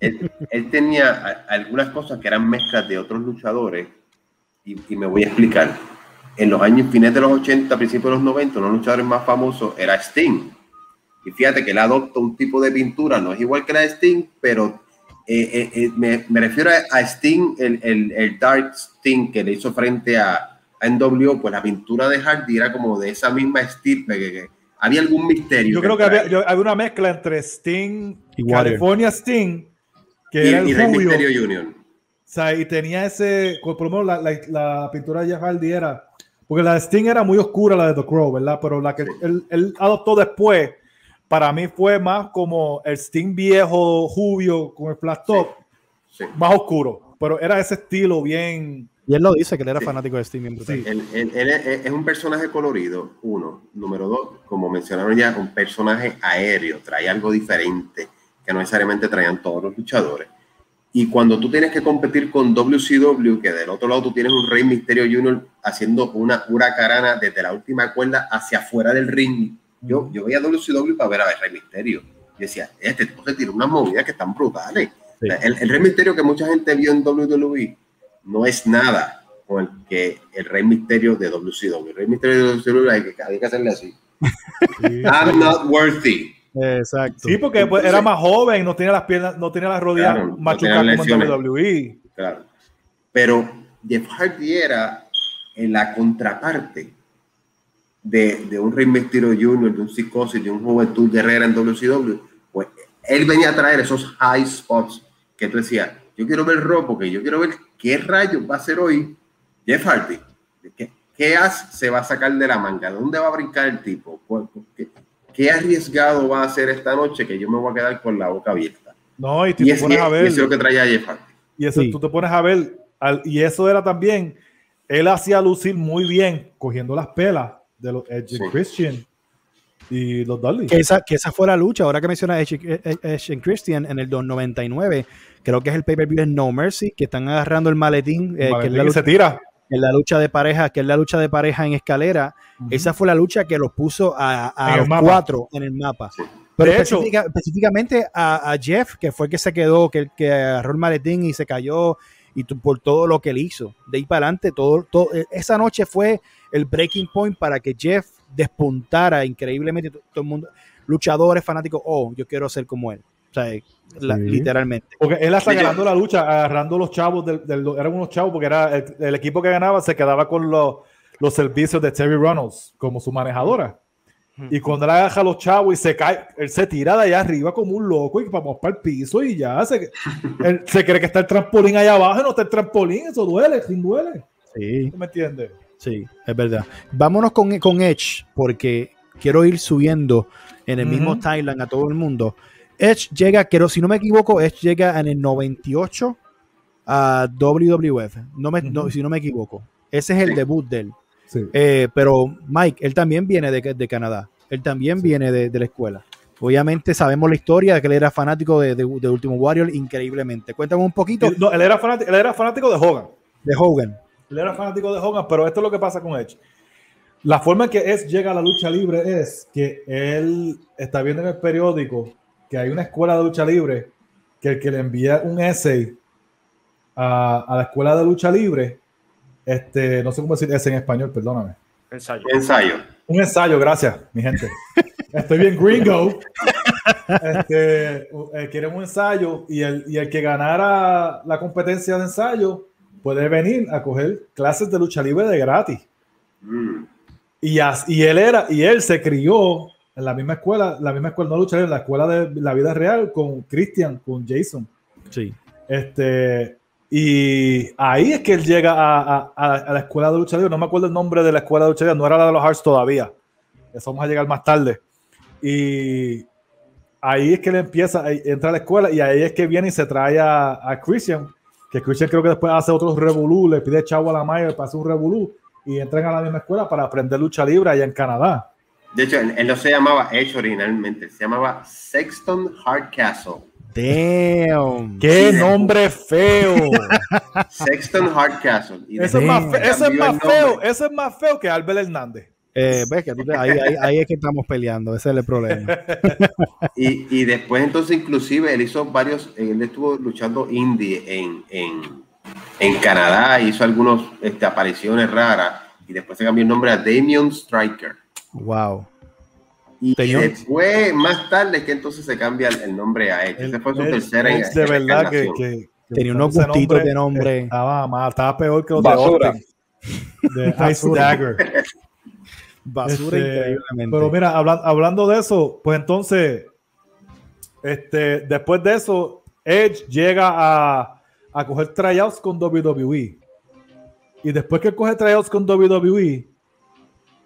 él, tenía algunas cosas que eran mezclas de otros luchadores y, me voy a explicar. En los años finales de los 80, principios de los 90, uno de los luchadores más famosos era Sting. Y fíjate que él adopta un tipo de pintura, no es igual que la de Sting, pero eh, eh, eh, me, me, refiero a, Sting, el, el, el, Dark Sting que le hizo frente a, a NWO, pues la pintura de Hardy era como de esa misma estirpe que había algún misterio. Yo creo que había, había, una mezcla entre Sting, y California Sting, que era el y Misterio Union. O sea, y tenía ese, por lo menos la, la, la, pintura de Jeff Hardy era, porque la de Sting era muy oscura, la de The Crow, ¿verdad? Pero la que él, él, adoptó después, para mí fue más como el Sting viejo, jubio, con el flat top, sí, sí. más oscuro. Pero era ese estilo bien, y él lo dice, que él era fanático de Sting. Sí, él, él, él, es un personaje colorido, uno. Número dos, como mencionaron ya, un personaje aéreo, trae algo diferente que no necesariamente traían todos los luchadores. Y cuando tú tienes que competir con WCW, que del otro lado tú tienes un Rey Misterio Junior haciendo una huracarana desde la última cuerda hacia afuera del ring. Yo, yo veía WCW para ver a Rey Misterio. Y decía, este tipo se tira unas movidas que están brutales. Sea, El, el Rey Misterio que mucha gente vio en WWE no es nada con el que el Rey Misterio de WCW. El Rey Misterio de WCW hay que, hay que hacerle así. I'm not worthy. Exacto. Sí, porque pues, era más joven, no tenía las piernas, no tenía las rodillas Claro, no machucadas tenía como en. WWE. Claro. Pero Jeff Hardy era en la contraparte de, de un Rey Mysterio Jr., de un Psicosis, de un Juventud Guerrera en WCW. Pues él venía a traer esos high spots que tú decías, yo quiero ver Raw porque yo quiero ver qué rayos va a hacer hoy Jeff Hardy. ¿Qué, qué as se va a sacar de la manga? ¿Dónde va a brincar el tipo? ¿Cuál- ¿Qué, qué arriesgado va a hacer esta noche que yo me voy a quedar con la boca abierta? No, y tú Y, te es, y pones a es- y ver. eso es lo que traía Jeff Hardy. Y eso Sí. tú te pones a ver, al- y eso era también, él hacía lucir muy bien cogiendo las pelas de los Edge Sí. Christian y los Dudley. Que esa, que esa fue la lucha. Ahora que menciona Edge, Edge- and Christian en el 99, creo que es el pay-per-view de No Mercy, que están agarrando el maletín, eh, Vale, que es la lucha, se tira. en la lucha de pareja, que es la lucha de pareja en escalera. Esa fue la lucha que los puso a, a los mapa. cuatro en el mapa. Sí. Pero específica- específicamente a, a Jeff, que fue el que se quedó, que, que agarró el maletín y se cayó, y por todo lo que él hizo. De ahí para adelante, todo, todo, eh, esa noche fue el breaking point para que Jeff despuntara increíblemente. Todo el mundo, luchadores, fanáticos, oh, yo quiero ser como él. O sea, la- Sí. literalmente. Porque él hasta ganando la lucha, agarrando los chavos, del, del- eran unos chavos, porque era el, el equipo que ganaba se quedaba con los, los servicios de Terry Reynolds como su manejadora. Y cuando él agarra a los chavos y se cae, él se tira de allá arriba como un loco y vamos para el piso y ya se, él se cree que está el trampolín allá abajo y no está el trampolín, eso duele, sin duele. Sí. ¿Tú me entiendes? Sí, es verdad. Vámonos con, con Edge, porque quiero ir subiendo en el mismo timeline a todo el mundo. Edge llega, quiero, si no me equivoco, Edge llega en el 98 a WWF. No me, no- si no me equivoco. Ese es el debut de él. Sí. Eh, pero Mike, él también viene de, de Canadá. Él también viene de, de la escuela. Obviamente sabemos la historia de que él era fanático de, de, Último Warrior increíblemente. Cuéntame un poquito no, él era fanático, él era fanático de Hogan. de Hogan. Él era fanático de Hogan, pero esto es lo que pasa con Edge. La forma en que Edge llega a la lucha libre es que él está viendo en el periódico que hay una escuela de lucha libre que el que le envía un essay a, a la escuela de lucha libre, este, no sé cómo decir ese en español, perdóname. Ensayo. Ensayo. Un ensayo, gracias, mi gente. Estoy bien gringo. Este, eh, quieren un ensayo y el, y el que ganara la competencia de ensayo puede venir a coger clases de lucha libre de gratis. Mm. Y, as- y él era, y él se crió en la misma escuela, la misma escuela, no lucha libre, en la escuela de la vida real con Christian, con Jason. Sí. Este, y ahí es que él llega a, a- a- a la escuela de lucha libre. No me acuerdo el nombre de la escuela de lucha libre, no era la de los Hearts todavía. Eso vamos a llegar más tarde. Y ahí es que él empieza, entra a la escuela y ahí es que viene y se trae a, a Christian, que Christian creo que después hace otros revolú, le pide chavo a la Mayer para hacer un revolú y entran a la misma escuela para aprender lucha libre allá en Canadá. De hecho, él, él no se llamaba Edge originalmente, se llamaba Sexton Hardcastle. Damn. ¡Qué Sí. nombre feo! Sexton Hardcastle. Y Eso es más, Damn. fe- eso es más feo, eso es más feo que Albert Hernández. Eh, ves que tú te- ahí, ahí- ahí es que estamos peleando, ese es el problema. Y, y después entonces inclusive él hizo varios, él estuvo luchando indie en, en, en Canadá, hizo algunas este, apariciones raras y después se cambió el nombre a Damian Striker. Wow. Y después, más tarde, es que entonces se cambia el, el nombre a Edge. El- Ese fue su el- tercera el de verdad que, que- que Tenía unos gustitos de nombre. Estaba mal, estaba peor que los Basura. de Austin. De Ice. Dagger. Basura Este, increíblemente. Pero mira, hablan- hablando de eso, pues entonces, este, después de eso, Edge llega a, a coger tryouts con WWE. Y después que coge tryouts con WWE,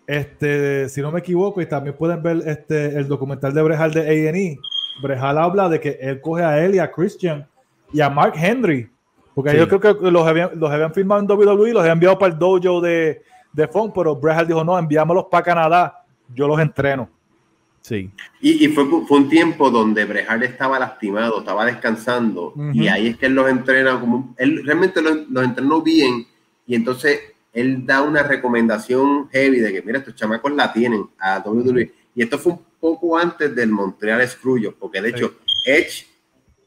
este, si no me equivoco, y también pueden ver este, el documental de Brejal de A&E, Brejal habla de que él coge a él y a Christian y a Mark Henry, porque Sí. yo creo que los habían, los habían firmado en WWE, los habían enviado para el dojo de, de Funk, pero Brejal dijo, no, enviámoslos para Canadá, yo los entreno. sí. Y, y fue, fue un tiempo donde Brejal estaba lastimado, estaba descansando, y ahí es que él los entrena como él realmente los, los entrenó bien, y entonces él da una recomendación heavy de que mira, estos chamacos la tienen a WWE. Y esto fue un poco antes del Montreal Screwjob, porque de hecho Edge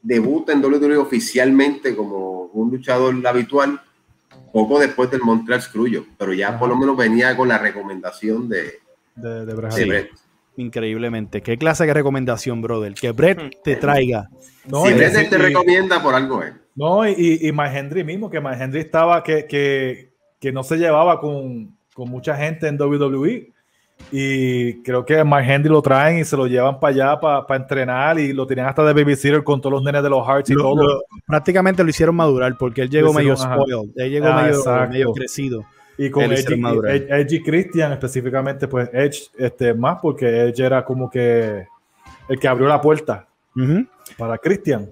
debuta en WWE oficialmente como un luchador habitual poco después del Montreal Screwjob, pero ya por lo menos venía con la recomendación de, de, Brett. Increíblemente. ¿Qué clase de recomendación, brother? Que Brett hmm. te traiga. No, si Brett te recomienda por algo, eh. No, y, y Henry mismo, que Henry estaba que, que, que no se llevaba con, con mucha gente en WWE y creo que Mark Henry lo traen y se lo llevan para allá para entrenar y lo tenían hasta de babysitter con todos los nenes de los Hearts y todo. prácticamente lo hicieron madurar porque él llegó medio spoiled, él llegó ah, medio, crecido. Y con Edge, y Christian específicamente, pues Edge este, más porque Edge era como que el que abrió la puerta para Christian.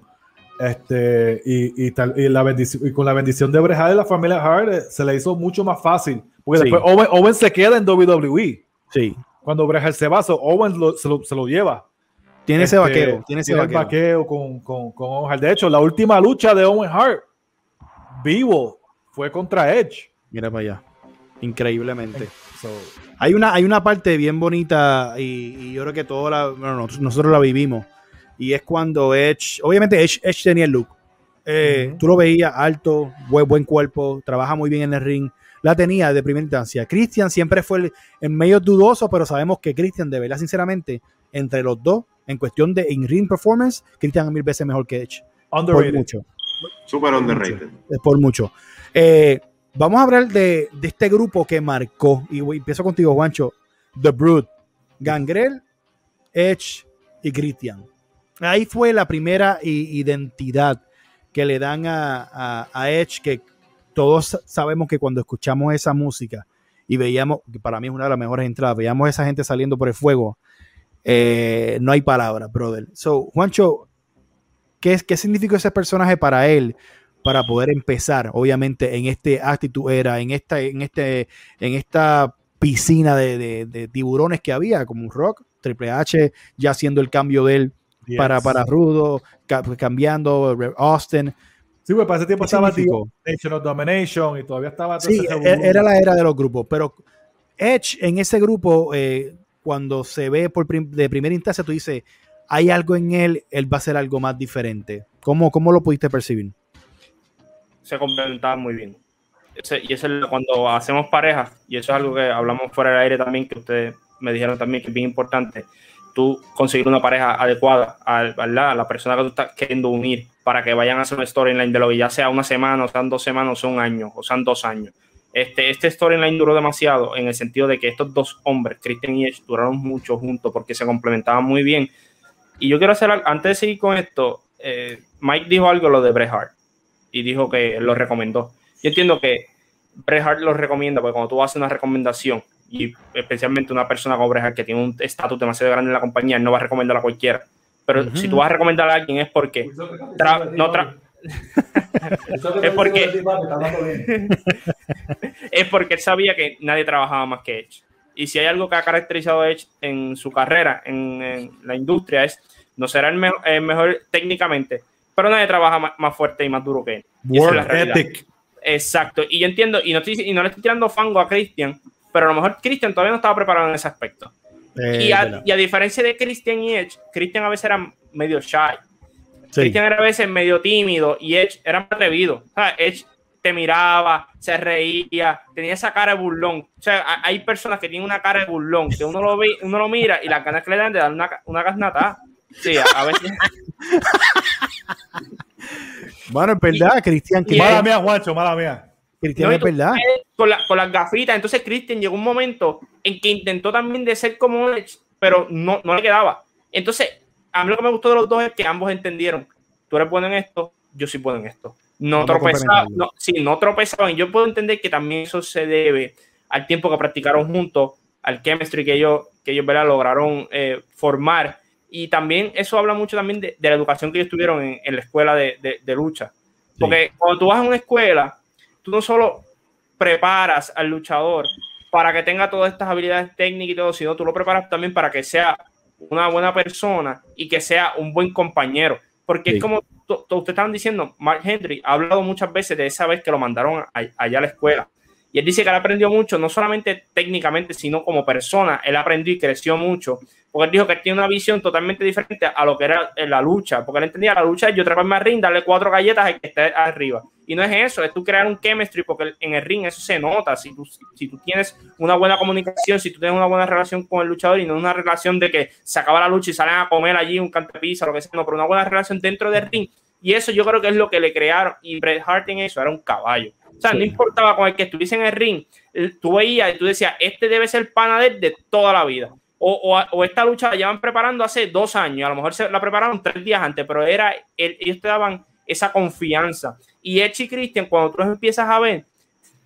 Este, y, y, tal, y, la bendición, y con la bendición de Bret de la familia Hart eh, se le hizo mucho más fácil. Porque después Owen se queda en WWE. Sí. Cuando Bret se va, Owen se, lo, se, lo, lleva. Tiene ese este, vaqueo. Tiene ese vaqueo. con, con, con Owen Hart. De hecho, la última lucha de Owen Hart vivo fue contra Edge. Mira para allá. Increíblemente. hay, una, hay una parte bien bonita y, yo creo que todos la, bueno, nosotros la vivimos. Y es cuando Edge, obviamente Edge, Edge tenía el look. Eh, tú lo veías alto, buen, buen cuerpo, trabaja muy bien en el ring la tenía de primera instancia. Christian siempre fue en medio dudoso, pero sabemos que Christian, de verdad, sinceramente, entre los dos, en cuestión de in-ring performance, Christian es mil veces mejor que Edge. Por mucho. Super underrated. Es por mucho. Eh, vamos a hablar de, este grupo que marcó, y empiezo contigo, Juancho, The Brood, Gangrel, Edge y Christian. Ahí fue la primera identidad que le dan a, a Edge, que todos sabemos que cuando escuchamos esa música y veíamos, que para mí es una de las mejores entradas, veíamos a esa gente saliendo por el fuego, eh, no hay palabras, brother. So, Juancho, ¿qué, ¿qué significa ese personaje para él? Para poder empezar, obviamente, en este actitud era, en esta, en este, en esta piscina de, tiburones que había, como un rock, Triple H ya haciendo el cambio de él para, para Rudo, cambiando, Austin. Sí, pues para ese tiempo estaba Nation of Domination y todavía estaba. Sí, e-, era la era de los grupos, pero Edge en ese grupo, eh, cuando se ve por de primera instancia, tú dices, hay algo en él, él va a ser algo más diferente. ¿Cómo, cómo lo pudiste percibir? Se complementaba muy bien. y eso es cuando hacemos pareja, y eso es algo que hablamos fuera del aire también, que ustedes me dijeron también que es bien importante tú conseguir una pareja adecuada a, la persona que tú estás queriendo unir para que vayan a hacer una storyline de lo que ya sea una semana, o sean dos semanas, o un año, o sean dos años. Este, este storyline duró demasiado en el sentido de que estos dos hombres, Christian y Edge, duraron mucho juntos porque se complementaban muy bien. Y yo quiero hacer, antes de seguir con esto, eh, Mike dijo algo lo de Bret Hart y dijo que lo recomendó. Yo entiendo que Bret Hart lo recomienda porque cuando tú haces una recomendación, y especialmente una persona como Breja que tiene un estatus demasiado grande en la compañía, no va a recomendar a cualquiera. Pero si tú vas a recomendar a alguien es porque no es porque es porque él sabía que nadie trabajaba más que Edge. Y si hay algo que ha caracterizado a Edge en su carrera, en, la industria, es no será el, mejor técnicamente, pero nadie trabaja más, fuerte y más duro que él. Exacto. Y yo entiendo, y no, estoy, y no le estoy tirando fango a Christian, pero a lo mejor Christian todavía no estaba preparado en ese aspecto. Eh, y, a, diferencia de Christian y Edge, Christian a veces era medio shy. Christian era a veces medio tímido y Edge era más atrevido. Edge te miraba, se reía, tenía esa cara de burlón. O sea, hay personas que tienen una cara de burlón, que uno lo ve, uno lo mira y las ganas que le dan de dar una, una gasnata. Sí, a, veces. bueno, es verdad, Cristian. Mala mía, Juancho, mala mía. Cristian es verdad. Con, con, las gafitas. Entonces, Cristian llegó un momento en que intentó también de ser como Edge, pero no, no le quedaba. Entonces, a mí lo que me gustó de los dos es que ambos entendieron: tú eres bueno en esto, yo sí puedo en esto. No, tropezaban, no, sí, no tropezaban. Yo puedo entender que también eso se debe al tiempo que practicaron juntos, al chemistry que ellos, que ellos lograron eh, formar. Y también eso habla mucho también de, la educación que ellos tuvieron en, la escuela de, de lucha. Porque cuando tú vas a una escuela, tú no solo preparas al luchador para que tenga todas estas habilidades técnicas y todo, sino tú lo preparas también para que sea una buena persona y que sea un buen compañero. Porque es como ustedes estaban diciendo, Mark Henry ha hablado muchas veces de esa vez que lo mandaron allá a la escuela. Y él dice que él aprendió mucho, no solamente técnicamente, sino como persona. Él aprendió y creció mucho porque él dijo que él tiene una visión totalmente diferente a lo que era en la lucha, porque él entendía la lucha yo treparme al ring, darle cuatro galletas al que esté arriba. Y no es eso, es tú crear un chemistry, porque en el ring eso se nota. Si tú, si tú tienes una buena comunicación, si tú tienes una buena relación con el luchador y no una relación de que se acaba la lucha y salen a comer allí un cantepizza, lo que sea, no, pero una buena relación dentro del ring. Y eso yo creo que es lo que le crearon. Y Bret Hart en eso era un caballo. O sea, no importaba con el que estuviese en el ring, tú veías y tú decías, este debe ser panader de toda la vida o, esta lucha la llevan preparando hace dos años, a lo mejor se la prepararon tres días antes, pero era ellos te daban esa confianza. Y Edge y Christian, cuando tú los empiezas a ver,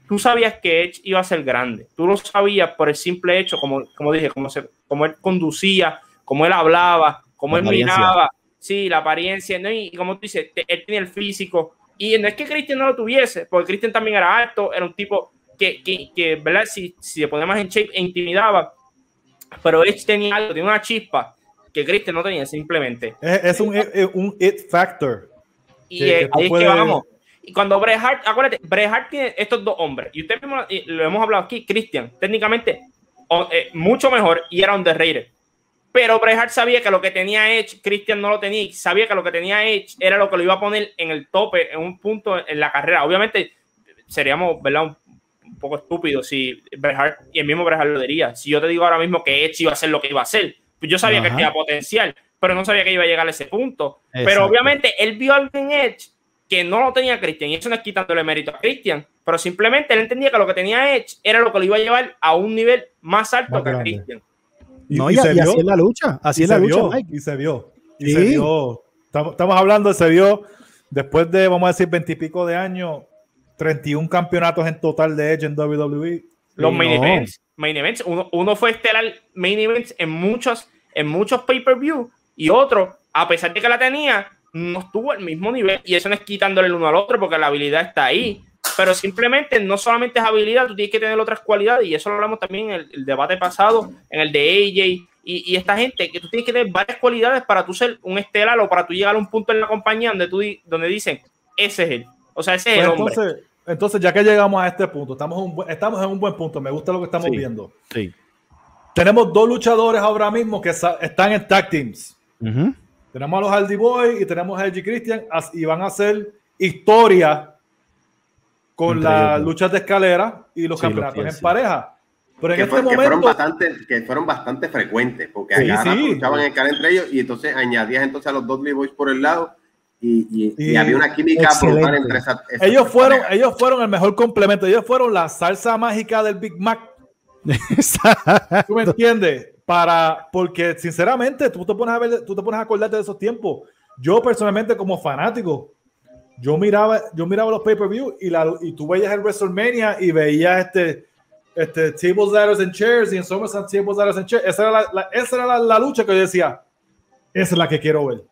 tú sabías que Edge iba a ser grande. Tú lo sabías por el simple hecho, como, como dije, como, se, como él conducía, como él hablaba, como él miraba, sí, la apariencia, y como tú dices, él tenía el físico. Y no es que Christian no lo tuviese, porque Christian también era alto, era un tipo que, que, que ¿verdad? Si, si se ponía más en shape e intimidaba, pero Edge tenía algo, tenía una chispa que Christian no tenía simplemente. Es, un, un, it factor. Y es que vamos. Y cuando Bret Hart, acuérdate, Bret Hart tiene estos dos hombres, y usted mismo lo hemos hablado aquí, Christian, técnicamente eh, mucho mejor y era un underrated. Pero Bret Hart sabía que lo que tenía Edge, Christian no lo tenía, y sabía que lo que tenía Edge era lo que lo iba a poner en el tope, en un punto en la carrera. Obviamente seríamos, ¿verdad? un poco estúpido si y el mismo Bret lo diría. Si yo te digo ahora mismo que Edge iba a hacer lo que iba a hacer, pues yo sabía que tenía potencial, pero no sabía que iba a llegar a ese punto. Pero obviamente él vio algo en Edge que no lo tenía Christian, y eso no es quitándole mérito a Christian, pero simplemente él entendía que lo que tenía Edge era lo que lo iba a llevar a un nivel más alto que Christian. No, y, así es la lucha, así es la lucha, Y se vio, y se vio. Estamos, estamos hablando, se vio después de, vamos a decir, veintipico de años, 31 campeonatos en total de Edge en WWE. Los main events. Main events. Uno, fue estelar main events en muchos, en muchos pay-per-view y otro, a pesar de que la tenía, no estuvo al mismo nivel. Y eso no es quitándole el uno al otro porque la habilidad está ahí. Pero simplemente no solamente es habilidad, tú tienes que tener otras cualidades. Y eso lo hablamos también en el, debate pasado, en el de AJ y, esta gente, que tú tienes que tener varias cualidades para tú ser un estelar o para tú llegar a un punto en la compañía donde, tú, donde dicen, ese es él. O sea, ese es el pues hombre. Entonces, ya que llegamos a este punto, estamos en un, estamos en un buen punto. Me gusta lo que estamos viendo. Sí. Tenemos dos luchadores ahora mismo que están en tag teams. Tenemos a los Hardy Boy y tenemos a Edge Christian y van a hacer historia con las luchas de escalera y los campeonatos en pareja. Pero en que, este momento, fueron bastante, que fueron bastante frecuentes, porque allá luchaban en cara entre ellos y entonces añadías entonces a los Dudley Boys por el lado y, había una química brutal entre esas, ellos fueron ellos fueron el mejor complemento ellos fueron la salsa mágica del Big Mac ¿Tú me entiendes? Para, porque sinceramente tú te pones a ver, tú te pones a acordarte de esos tiempos. Yo personalmente como fanático, yo miraba, yo miraba los pay-per-view y, la, y tú veías el WrestleMania y veías este, este Tables, Ladders and Chairs y en SummerSlam Tables, Ladders and Chairs. Esa era, la, esa era la, lucha que yo decía, esa es la que quiero ver.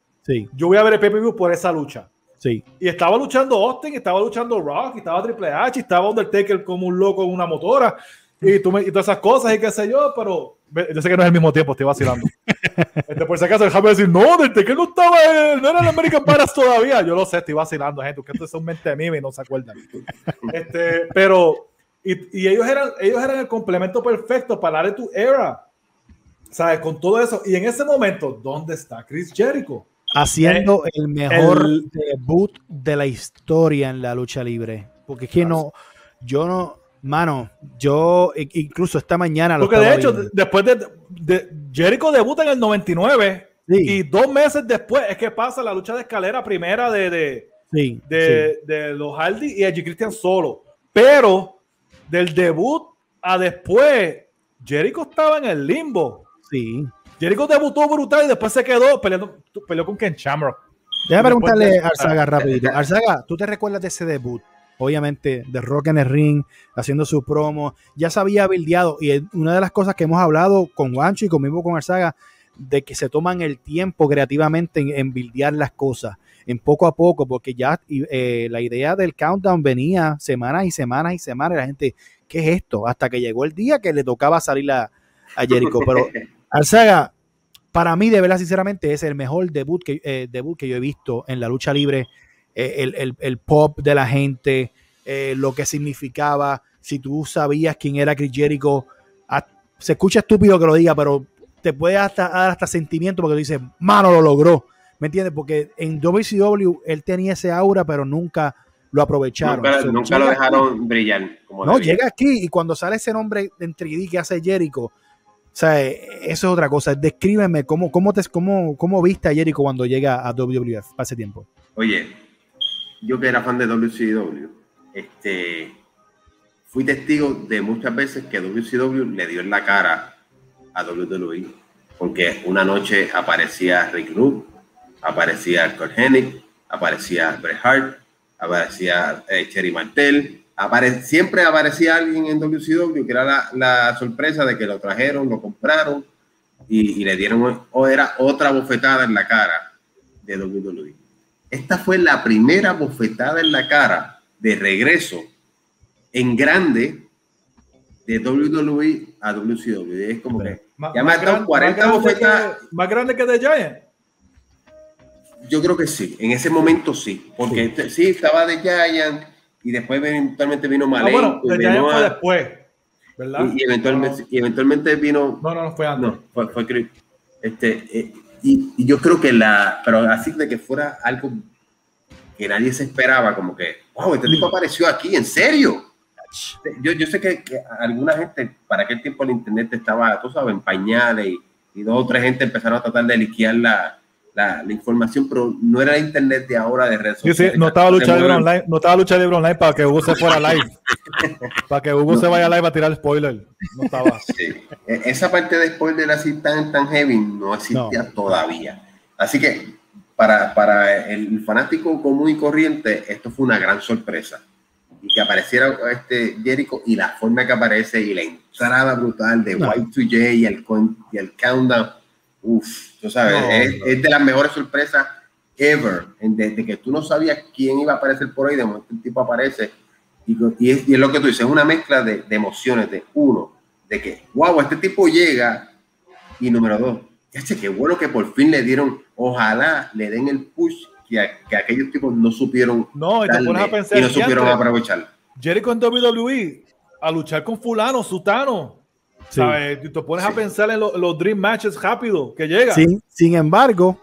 Yo voy a ver el pay-per-view por esa lucha. Sí. Y estaba luchando Austin, estaba luchando Rock, estaba Triple H, estaba Undertaker como un loco en una motora y, tú y todas esas cosas y qué sé yo, pero yo sé que no es el mismo tiempo, estoy vacilando. este, por si acaso, déjame decir, no, Undertaker no estaba, no era el American Badass todavía. Yo lo sé, estoy vacilando, gente, que esto es un mente mí y no se acuerdan. este, pero, y, y, ellos, eran, ellos eran el complemento perfecto para la de tu era. ¿Sabes? Con todo eso. Y en ese momento, ¿dónde está Chris Jericho? Haciendo eh, el mejor debut de la historia en la lucha libre. Porque es que no, yo no, mano, yo incluso esta mañana. Porque de hecho, después de, Jericho debuta en el 99 y dos meses después es que pasa la lucha de escalera primera de, de, de, los Hardy y Edge Christian solo. Pero del debut a después, Jericho estaba en el limbo. Sí. Jericho debutó brutal y después se quedó peleando, peleó con Ken Shamrock. Déjame preguntarle a Arzaga rapidito. Arzaga, ¿tú te recuerdas de ese debut? Obviamente, de Rock en el Ring, haciendo su promo. Ya se había bildeado. Y una de las cosas que hemos hablado con Juancho y conmigo con Arzaga, de que se toman el tiempo creativamente en, en bildear las cosas, en poco a poco, porque ya eh, la idea del countdown venía semanas y semanas y semanas. Y la gente, ¿qué es esto? Hasta que llegó el día que le tocaba salir a, a Jericho. Pero Alzaga, para mí, de verdad, sinceramente, es el mejor debut que, eh, debut que yo he visto en la lucha libre. Eh, el, pop de la gente, eh, lo que significaba. Si tú sabías quién era Chris Jericho, ah, se escucha estúpido que lo diga, pero te puede hasta dar hasta sentimiento porque dices, mano, lo logró. ¿Me entiendes? Porque en WCW él tenía ese aura, pero nunca lo aprovecharon. Nunca, So, nunca lo dejaron brillar. Como no, llega aquí y cuando sale ese nombre en 3D que hace Jericho, sea, eh, eso es otra cosa. Descríbeme cómo, cómo, te, cómo, cómo viste a Jericho cuando llega a WWF ese tiempo. Oye, yo que era fan de WCW, este, fui testigo de muchas veces que WCW le dio en la cara a WWE, porque una noche aparecía Rick Rude, aparecía Kurt Hennig, aparecía Bret Hart, aparecía eh, Cherry Martel, apare- siempre aparecía alguien en WCW que era la, la sorpresa de que lo trajeron, lo compraron y, y le dieron o era otra bofetada en la cara de WWE. Esta fue la primera bofetada en la cara de regreso en grande de WWE a WCW. Es como que Más- ya me más ha dado gran- 40 más grande bofetadas. Más grande que The Giant. Yo creo que sí, en ese momento sí, porque este- sí, estaba de Giant y después eventualmente vino Malenko bueno, y The Giant Benoit, fue después, ¿verdad? y, y eventualmente, y eventualmente vino No, no, no fue antes. No, fue, fue. Este, eh, y, y yo creo que la, pero así de que fuera algo que nadie se esperaba, como que, wow, este tipo apareció aquí, en serio. Yo, yo sé que, que alguna gente, para aquel tiempo el internet estaba, tú sabes, en pañales y, y dos o tres gente empezaron a tratar de liquear la, la, la información, pero no era internet de ahora de redes Sí, sí, sociales. no estaba lucha libre online, no estaba lucha libre online para que Hugo se fuera live. para que Hugo se vaya live a tirar spoiler. No estaba. Sí. E- Esa parte de spoiler así tan, tan heavy no existía todavía. Así que para, para el fanático común y corriente, esto fue una gran sorpresa. Y que apareciera este Jericho y la forma que aparece y la entrada brutal de No. Y2J y el, y el countdown. Uff, tú sabes, No, es, no. es de las mejores sorpresas ever. Desde que tú no sabías quién iba a aparecer por ahí, de momento el tipo aparece. Y, y es, y es lo que tú dices, es una mezcla de, de emociones. De uno, de que, wow, este tipo llega. Y número dos, ya sé, qué bueno que por fin le dieron, ojalá le den el push que, a- que aquellos tipos no supieron No, y darle a pensar. y no supieron aprovechar. Jericho en WWE a luchar con fulano, sutano. Sí. ¿sabes? Te pones a pensar en lo- los Dream Matches rápido que llega. Sin, sin embargo,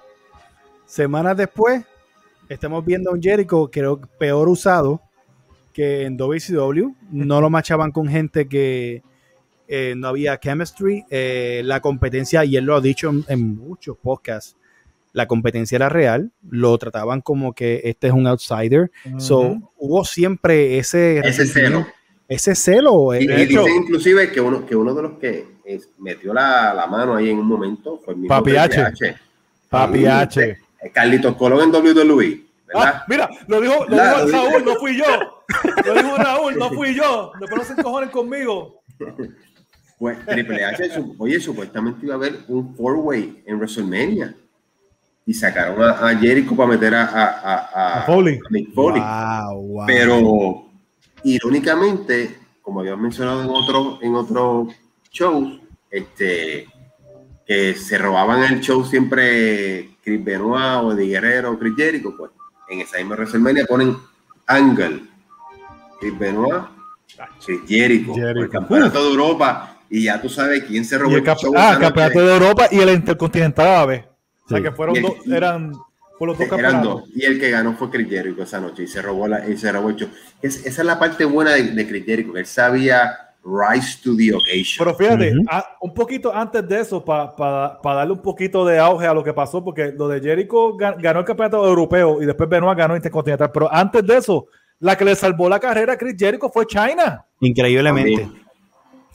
semanas después, estamos viendo a un Jericho, creo que peor usado que en WCW. No lo machaban con gente que eh, no había chemistry. Eh, la competencia, y él lo ha dicho en, en muchos podcasts, la competencia era real. Lo trataban como que este es un outsider. So, hubo siempre ese, Ese celo. Ese celo. Y, eh, y hecho- dicen inclusive que uno, que uno de los que es- metió la, la mano ahí en un momento fue el mismo Papi Triple H. Papi H. eh, Carlitos Colón en WWE. Ah, mira, lo dijo, lo dijo dice- Raúl, no fui yo. Lo dijo Raúl, no fui yo. Después no se encojonen conmigo. Pues Triple H, oye, supuestamente iba a haber un four-way en WrestleMania. Y sacaron a, a Jericho para meter a, a, a, Foley. Mick Foley. wow, wow. Pero irónicamente, como habíamos mencionado en otros en otros shows, este, que se robaban el show siempre Chris Benoit o Eddie Guerrero o Chris Jericho, pues en esa misma WrestleMania ponen Angle, Chris Benoit, Chris Jericho, Jericho. el campeonato de Europa, y ya tú sabes quién se robó Y el el campe- show ah, el campeonato de Europa y el Intercontinental. O sea Sí. que fueron el- dos, eran por los dos Eran campeonatos. dos. Y el que ganó fue Chris Jericho esa noche y se robó, la, y se robó el show. Es- esa es la parte buena de, de Chris Jericho, que él sabía rise to the occasion. Pero fíjate, a- un poquito antes de eso, para darle un poquito de auge a lo que pasó, porque lo de Jericho ga- ganó el campeonato europeo y después Benoit ganó Intercontinental. Pero antes de eso, la que le salvó la carrera a Chris Jericho fue China. Increíblemente. También.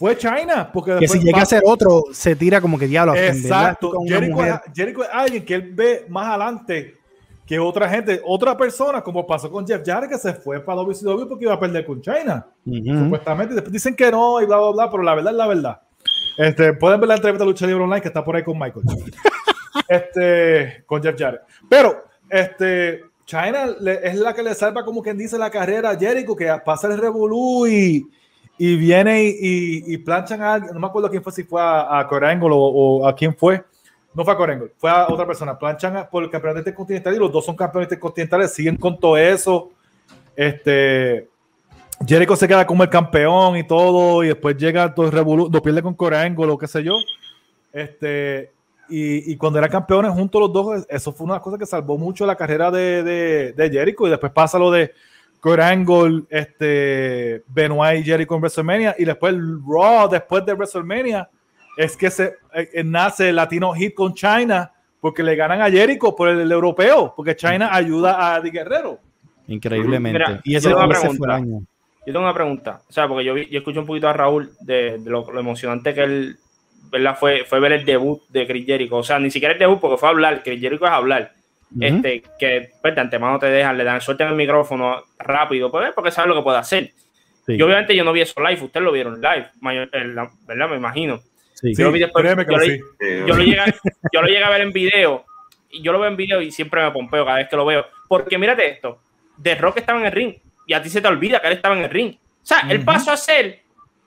Fue China. Porque Que si llega a ser otro, se tira como que diablo. Exacto. Jericho, es, Jericho es alguien que él ve más adelante que otra gente, otra persona, como pasó con Jeff Jarrett, que se fue para WCW porque iba a perder con China. Ujú. Supuestamente. Después dicen que no y bla, bla, bla, pero la verdad es la verdad. Este, pueden ver la entrevista de Lucha Libre Online que está por ahí con Michael. este, con Jeff Jarrett. Pero, este, China le- es la que le salva, como quien dice, la carrera a Jericho, que pasa el Revolú y, y viene y, y- y planchan a alguien. No me acuerdo quién fue, si fue a, a Corangle o, o a quién fue. No fue a Corangle, fue a otra persona. Planchan a- por el campeonato intercontinental y los dos son campeones intercontinentales, siguen con todo eso. Este. Jericho se queda como el campeón y todo, y después llega todo lo pierde con Corangle o qué sé yo. Este, y, y cuando eran campeones juntos los dos, eso fue una cosa que salvó mucho la carrera de, de, de Jericho. Y después pasa lo de Kurt Angle, este, Benoit y Jericho en WrestleMania. Y después el Raw, después de WrestleMania, es que se eh, nace el Latino Hit con China porque le ganan a Jericho por el, el europeo, porque China ayuda a Di Guerrero. Increíblemente. Mira, y ese, yo tengo una ese fue el pregunta. año. Yo tengo una pregunta. O sea, porque yo, vi, yo escuché un poquito a Raúl de, de lo, lo emocionante que él, ¿verdad? Fue, fue ver el debut de Chris Jericho. O sea, ni siquiera el debut porque fue a hablar. Chris Jericho es hablar. Este, que pues, de antemano te dejan, le dan suerte en el micrófono rápido, pues, porque sabe lo que puede hacer. Sí, Y obviamente yo no vi eso live, ustedes lo vieron live, mayor- eh, la- ¿verdad? Me imagino. sí. Yo lo vi después, créeme que yo lo sí. Eh, Yo lo, llegué, yo lo llegué a ver en video, y yo lo veo en video y siempre me pompeo cada vez que lo veo. Porque mírate esto, The Rock estaba en el ring y a ti se te olvida que él estaba en el ring. O sea, él Ujú. pasó a ser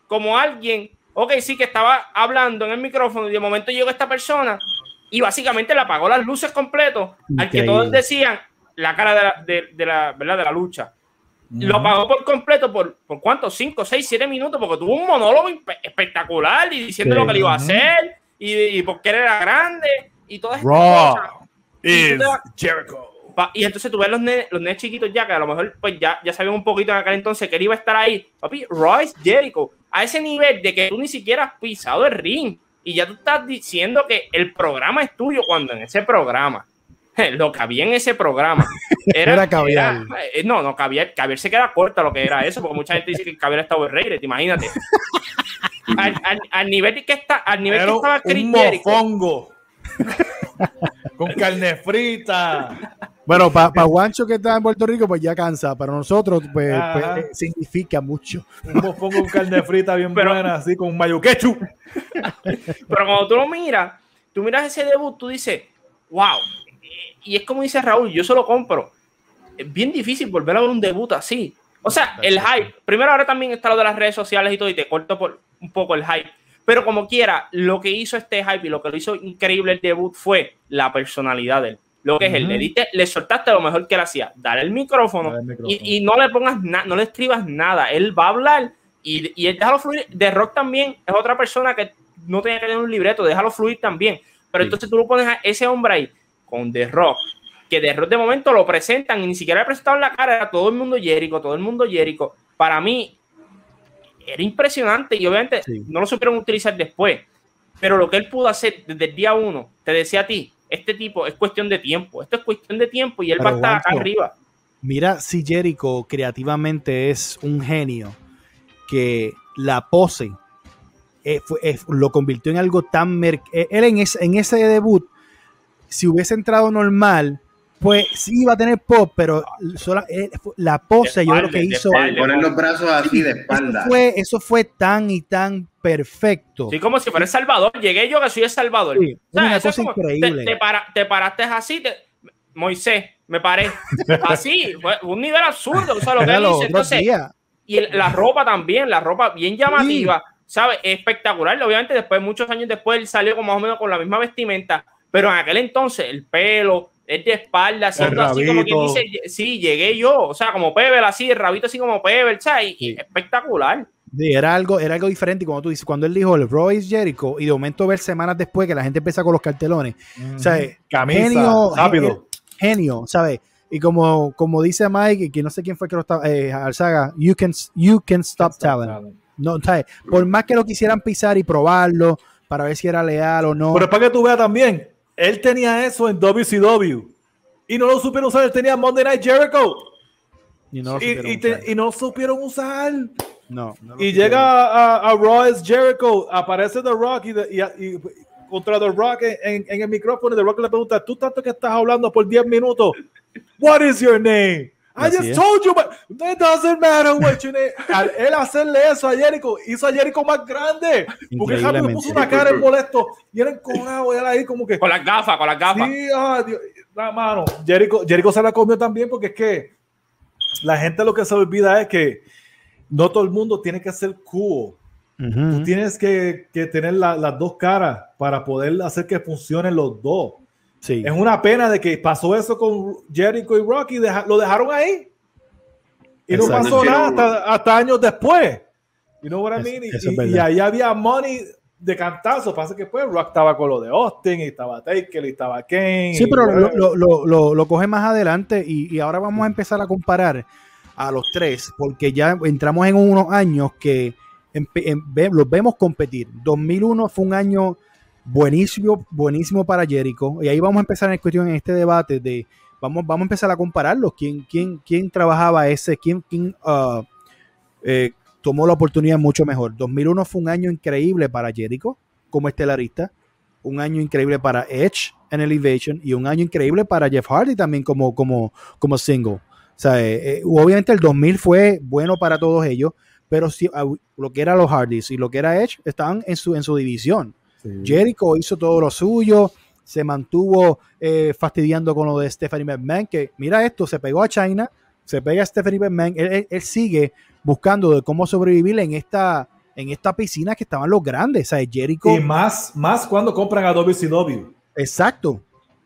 como alguien, ok, sí que estaba hablando en el micrófono y de momento llegó esta persona y básicamente le apagó las luces completo al que todos decían la cara de la, de, de la, ¿verdad? de la lucha. Lo apagó por completo por, por cuánto, 5, 6, 7 minutos, porque tuvo un monólogo espectacular y diciendo Sí. lo que le iba a hacer y, y porque él era grande y todas estas cosas. Y vas- Jericho. Y entonces tú ves los nenes, los nenes chiquitos ya, que a lo mejor pues ya, ya sabían un poquito en aquel entonces que él iba a estar ahí. Papi, Royce Jericho, a ese nivel de que tú ni siquiera has pisado el ring y ya tú estás diciendo que el programa es tuyo cuando en ese programa, lo que había en ese programa era, Era caviar. era- eh, no, no, caviar, caviar se queda corta lo que era eso, porque mucha gente dice que el caviar está overrated, imagínate. al, al- al nivel que está, al nivel que estaba mofongo. Con carne frita. Bueno, para Guancho que está en Puerto Rico, pues ya cansa. Para nosotros, pues, pues, eh, significa mucho. Un con carne frita bien Pero- buena, así con mayo ketchup. Pero cuando tú lo miras, tú miras ese debut, tú dices, wow. Y es como dice Raúl, yo se lo compro. Es bien difícil volver a ver un debut así. O sea, el hype. Primero, ahora también está lo de las redes sociales y todo, y te corto por un poco el hype. Pero como quiera, lo que hizo este hype y lo que lo hizo increíble el debut fue la personalidad de él. Lo que es él. Le, diste- le soltaste lo mejor que él hacía. Dar el micrófono, Dale el micrófono. Y, y no le pongas nada, no le escribas nada. Él va a hablar y, y él déjalo fluir. De Rock también es otra persona que no tenía que tener un libreto, déjalo fluir también. Pero Sí. entonces tú lo pones a ese hombre ahí con The Rock, que The Rock de momento lo presentan y ni siquiera le presentaron la cara, era todo el mundo Jericho, todo el mundo Jericho. Para mí era impresionante y obviamente Sí. no lo supieron utilizar después. Pero lo que él pudo hacer desde el día uno, te decía a ti, este tipo es cuestión de tiempo, esto es cuestión de tiempo y él Pero, va a estar Juancho, arriba. Mira si Jericho creativamente es un genio que la pose eh, fue- eh, lo convirtió en algo tan... mer- eh, él en, ese- en ese debut, si hubiese entrado normal, pues sí iba a tener pop, pero sola- eh, la pose yo creo que hizo... espalda. poner los brazos así de Eso espalda. fue, eso fue tan y tan perfecto. Sí, como si fuera El Salvador. Llegué yo que soy El Salvador. Sí, O sea, una eso es cosa como- increíble. Te, te para- te paraste así, te- Moisés, me paré. Así, fue un nivel absurdo. O sea, lo que él otros Entonces, y el- la ropa también, la ropa bien llamativa, ¿sabes? Espectacular. Obviamente, después, muchos años después, él salió como más o menos con la misma vestimenta, pero en aquel entonces, el pelo, el de espalda, haciendo así como quien rabito. dice, sí, llegué yo, o sea, como Pebble, así, el rabito así como Pebble, ¿sabes? Sí. espectacular. Sí, era algo, era algo diferente. Y Como tú dices, cuando él dijo el Royce Jericho, y de momento ver semanas después que la gente empieza con los cartelones, ¿sabes? Camisa, Genio, rápido. genio, ¿sabes? Y como, como dice Mike, que no sé quién fue que lo estaba, eh, Alzaga, you can, you can stop talent. No, ¿sabes? Por más que lo quisieran pisar y probarlo para ver si era leal o no. Pero es para que tú veas también, él tenía eso en WCW y no lo supieron usar. Él tenía Monday Night Jericho y no lo y, supieron y te- usar. y no lo supieron usar. No, no Y llega a, a, a Royce Jericho, aparece The Rock y, de- y- y- contra The Rock en, en el micrófono. y The Rock le pregunta: Tú tanto que estás hablando por 10 minutos, What is your name? I Así just es. told you, but it doesn't matter what your name. Al él hacerle eso a Jericho, hizo a Jericho más grande. Porque rápido puso una cara en molesto y era encojonado. y Él ahí como que. Con las gafas, con las gafas. Sí, ah, Dios, la mano. Jericho, Jericho se la comió también porque es que la gente lo que se olvida es que no todo el mundo tiene que ser cool. Ujú. Tú tienes que, que tener la- las dos caras para poder hacer que funcionen los dos. Sí. Es una pena de que pasó eso con Jericho y Rocky, deja- lo dejaron ahí. Y no pasó nada hasta, hasta años después. You know what I mean? Y, eso es y- verdad. y ahí había money, de cantazo. Pasa que pues Rock estaba con lo de Austin y estaba Taker y estaba Kane. Sí, pero lo, lo, lo, lo- lo coge más adelante y, y ahora vamos a empezar a comparar a los tres, porque ya entramos en unos años que em- los vemos competir. 2001 fue un año buenísimo, buenísimo para Jericho, y ahí vamos a empezar en cuestión en este debate de, vamos, vamos a empezar a compararlos, quién, quién, quién trabajaba ese, quién, quién ah, eh, tomó la oportunidad mucho mejor. 2001 fue un año increíble para Jericho como estelarista, un año increíble para Edge en Elevation y un año increíble para Jeff Hardy también como, como, como single. O sea, eh, eh, obviamente el 2000 fue bueno para todos ellos, pero sí, ah, lo que era los Hardys y lo que era Edge estaban en su, en su división. Jericho hizo todo lo suyo, se mantuvo eh, fastidiando con lo de Stephanie McMahon, que mira esto, se pegó a China, se pega a Stephanie McMahon, él, él- él sigue buscando de cómo sobrevivir en esta, en esta piscina que estaban los grandes, o sea, Jericho, Y más, más cuando compran a WCW. exacto,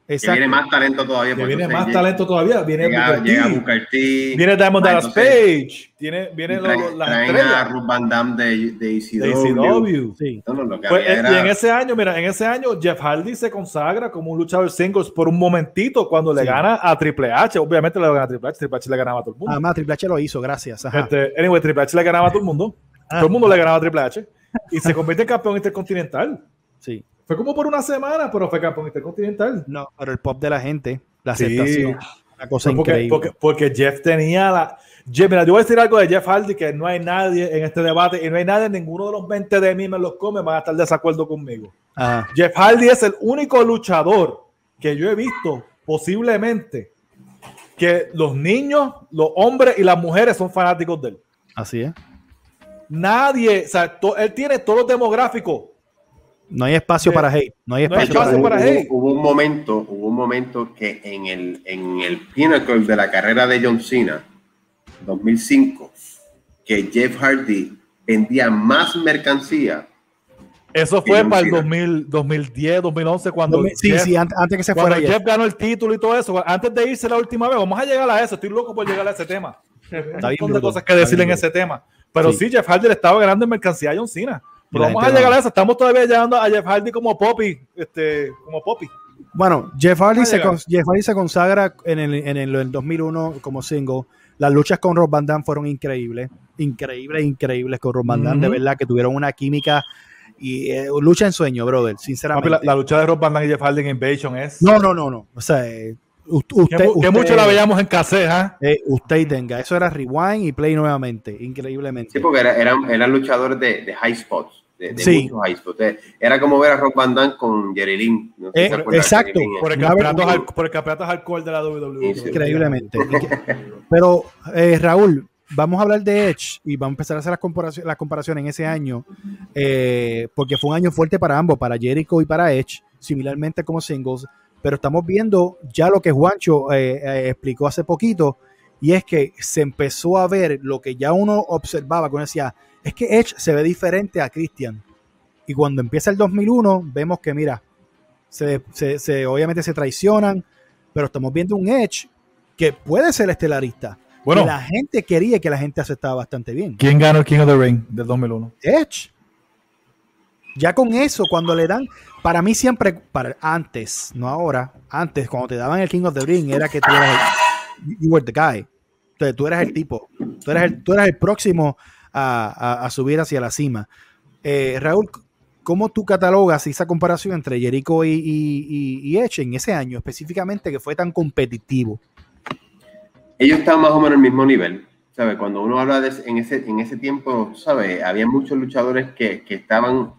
Que exacto. viene más talento todavía. Que viene más llega- talento todavía. Viene Llega, Booker T, llega Booker T. viene Diamond Dallas Page. Tiene, viene los- las estrellas Ruth Van Damme de, de de ECW. ECW. Sí. No, no, lo que Pues, había eh, era- Y en ese año, mira, en ese año Jeff Hardy se consagra como un luchador singles por un momentito cuando le gana a Triple H. Obviamente le gana a Triple H, Triple H le ganaba a todo el mundo. Además, Triple H lo hizo, gracias. ajá. Este, anyway, Triple H le ganaba a todo el mundo. Ah. Todo el mundo le ganaba a Triple H. Y se convierte en campeón intercontinental. Sí. Fue como por una semana, pero fue campeón intercontinental. No, pero el pop de la gente, la Sí. aceptación, una cosa Porque, increíble. porque, porque Jeff tenía la. Jeff, mira, yo voy a decir algo de Jeff Hardy que no hay nadie en este debate y no hay nadie, ninguno de los 20 de mí me los come, van a estar de desacuerdo conmigo. Ajá. Jeff Hardy es el único luchador que yo he visto posiblemente que los niños, los hombres y las mujeres son fanáticos de él. Así es. Nadie, o sea, to- él tiene todos los demográficos. No hay espacio Sí. para hate. No hay No hay espacio, para para hate. hubo, hubo un momento, hubo un momento que en el, en el pinnacle de la carrera de John Cena, 2005, que Jeff Hardy vendía más mercancía. Eso fue para el Cena. 2000, 2010, 2011, cuando, Sí, Jeff, sí, antes, antes que se cuando fuera Jeff Jeff. ganó el título y todo eso. Antes de irse la última vez, vamos a llegar a eso. Estoy loco por llegar a ese tema. Hay un montón de cosas que decir en ese tema. Pero Sí. sí, Jeff Hardy le estaba ganando en mercancía a John Cena. Pero vamos a llegar va- a eso. Estamos todavía llegando a Jeff Hardy como Poppy. Este, como Poppy. Bueno, Jeff Hardy, se, Jeff Hardy se consagra en el, en el, en 2001 como single. Las luchas con Rob Van Damme fueron increíbles. Increíbles, increíbles con Rob Van Damme. De verdad que tuvieron una química y eh, lucha en sueño, brother. Papi, Sinceramente. la, la lucha de Rob Van Damme y Jeff Hardy en Invasion es. No, no, no, no. O sea, eh, que, usted, que usted- mucho la veíamos en cassette, ¿ah? eh, usted tenga. Eso era rewind y play nuevamente. Increíblemente. Sí, porque era- eran, eran luchadores de, de high spots. De, de Sí. muchos high spots. Era como ver a Rob Van Damme con Jerry Lynn. No sé si Eh, exacto. Por el campeonato, por el campeonato hardcore de la WWE. Sí, sí. Increíblemente. Pero, eh, Raúl, vamos a hablar de Edge y vamos a empezar a hacer las comparaciones, las comparaciones en ese año, eh, porque fue un año fuerte para ambos, para Jericho y para Edge, similarmente como singles. Pero estamos viendo ya lo que Juancho eh, eh, explicó hace poquito, y es que se empezó a ver lo que ya uno observaba, que uno decía, es que Edge se ve diferente a Christian. Y cuando empieza el 2001, vemos que, mira, se, se- se- obviamente se traicionan, pero estamos viendo un Edge que puede ser estelarista. Bueno, que la gente quería que la gente aceptaba bastante bien. ¿quién ganó el King of the Ring del 2001? Edge. Ya con eso, cuando le dan, para mí siempre, para, antes, no ahora, antes, cuando te daban el King of the Ring, era que tú eras el, you were the guy. Entonces, tú eras el tipo, tú eras el, tú eras el próximo a, a- subir hacia la cima. Eh, Raúl, ¿cómo tú catalogas esa comparación entre Jericho y, y, y- Edge en ese año específicamente que fue tan competitivo? ellos estaban más o menos al mismo nivel. ¿sabe? Cuando uno habla de en ese, en ese tiempo, ¿sabe? había muchos luchadores que, que estaban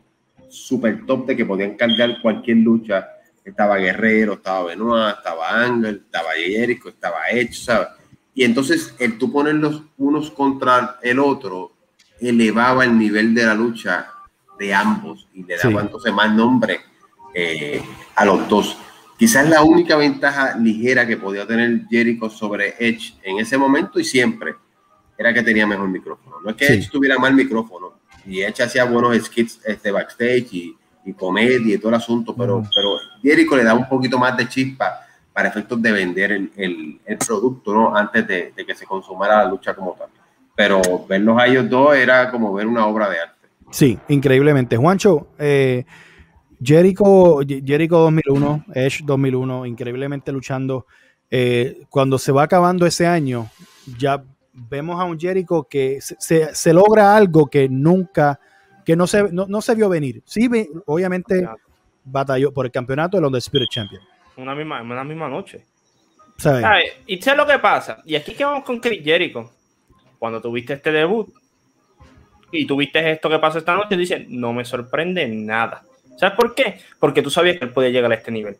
súper top de que podían cargar cualquier lucha. Estaba Guerrero, estaba Benoit, estaba Ángel, estaba Jericho, estaba Edge, ¿sabes? Y entonces el tú ponerlos unos contra el otro elevaba el nivel de la lucha de ambos y le daba Sí. entonces más nombre eh, a los dos. Quizás la única ventaja ligera que podía tener Jericho sobre Edge en ese momento y siempre era que tenía mejor micrófono. No es que Sí. Edge tuviera mal micrófono y Edge hacía buenos skits este, backstage y, y comedia y todo el asunto, pero, Ujú. pero Jericho le da un poquito más de chispa para efectos de vender el, el- el producto ¿no? antes de, de que se consumara la lucha como tal. Pero verlos a ellos dos era como ver una obra de arte. Sí, increíblemente. Juancho, eh, Jericho, Jericho 2001, Edge 2001, increíblemente luchando. Eh, cuando se va acabando ese año, ya vemos a un Jericho que se, se, logra algo que nunca, que no se, no, se vio venir. Sí, obviamente batalló por el campeonato de los Spirit Champion. Una misma, una misma noche. ¿Sabes? Y sé lo que pasa. Y aquí que vamos con Chris Jericho. Cuando tuviste este debut y tuviste esto que pasó esta noche, dice no me sorprende nada. ¿Sabes por qué? Porque tú sabías que él podía llegar a este nivel.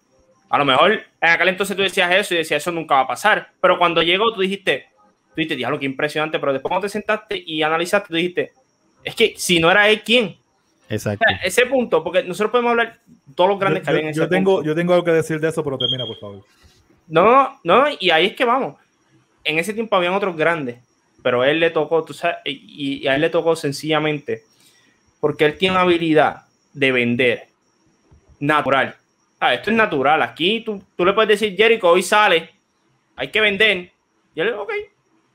A lo mejor en aquel entonces tú decías eso y decías eso nunca va a pasar. Pero cuando llegó, tú dijiste, tú dijiste, diablo, qué impresionante. Pero después cuando te sentaste y analizaste, tú dijiste, es que si no era él, ¿quién? Exacto. ese punto, porque nosotros podemos hablar todos los grandes que habían en yo tengo, Yo tengo algo que decir de eso, pero termina, por favor. No, no, y ahí es que vamos. En ese tiempo habían otros grandes, pero él le tocó, tú sabes, y, a él le tocó sencillamente porque él tiene una habilidad de vender natural. Ah, esto es natural. Aquí tú, tú le puedes decir, Jericho, hoy sale, hay que vender. Y él, ok,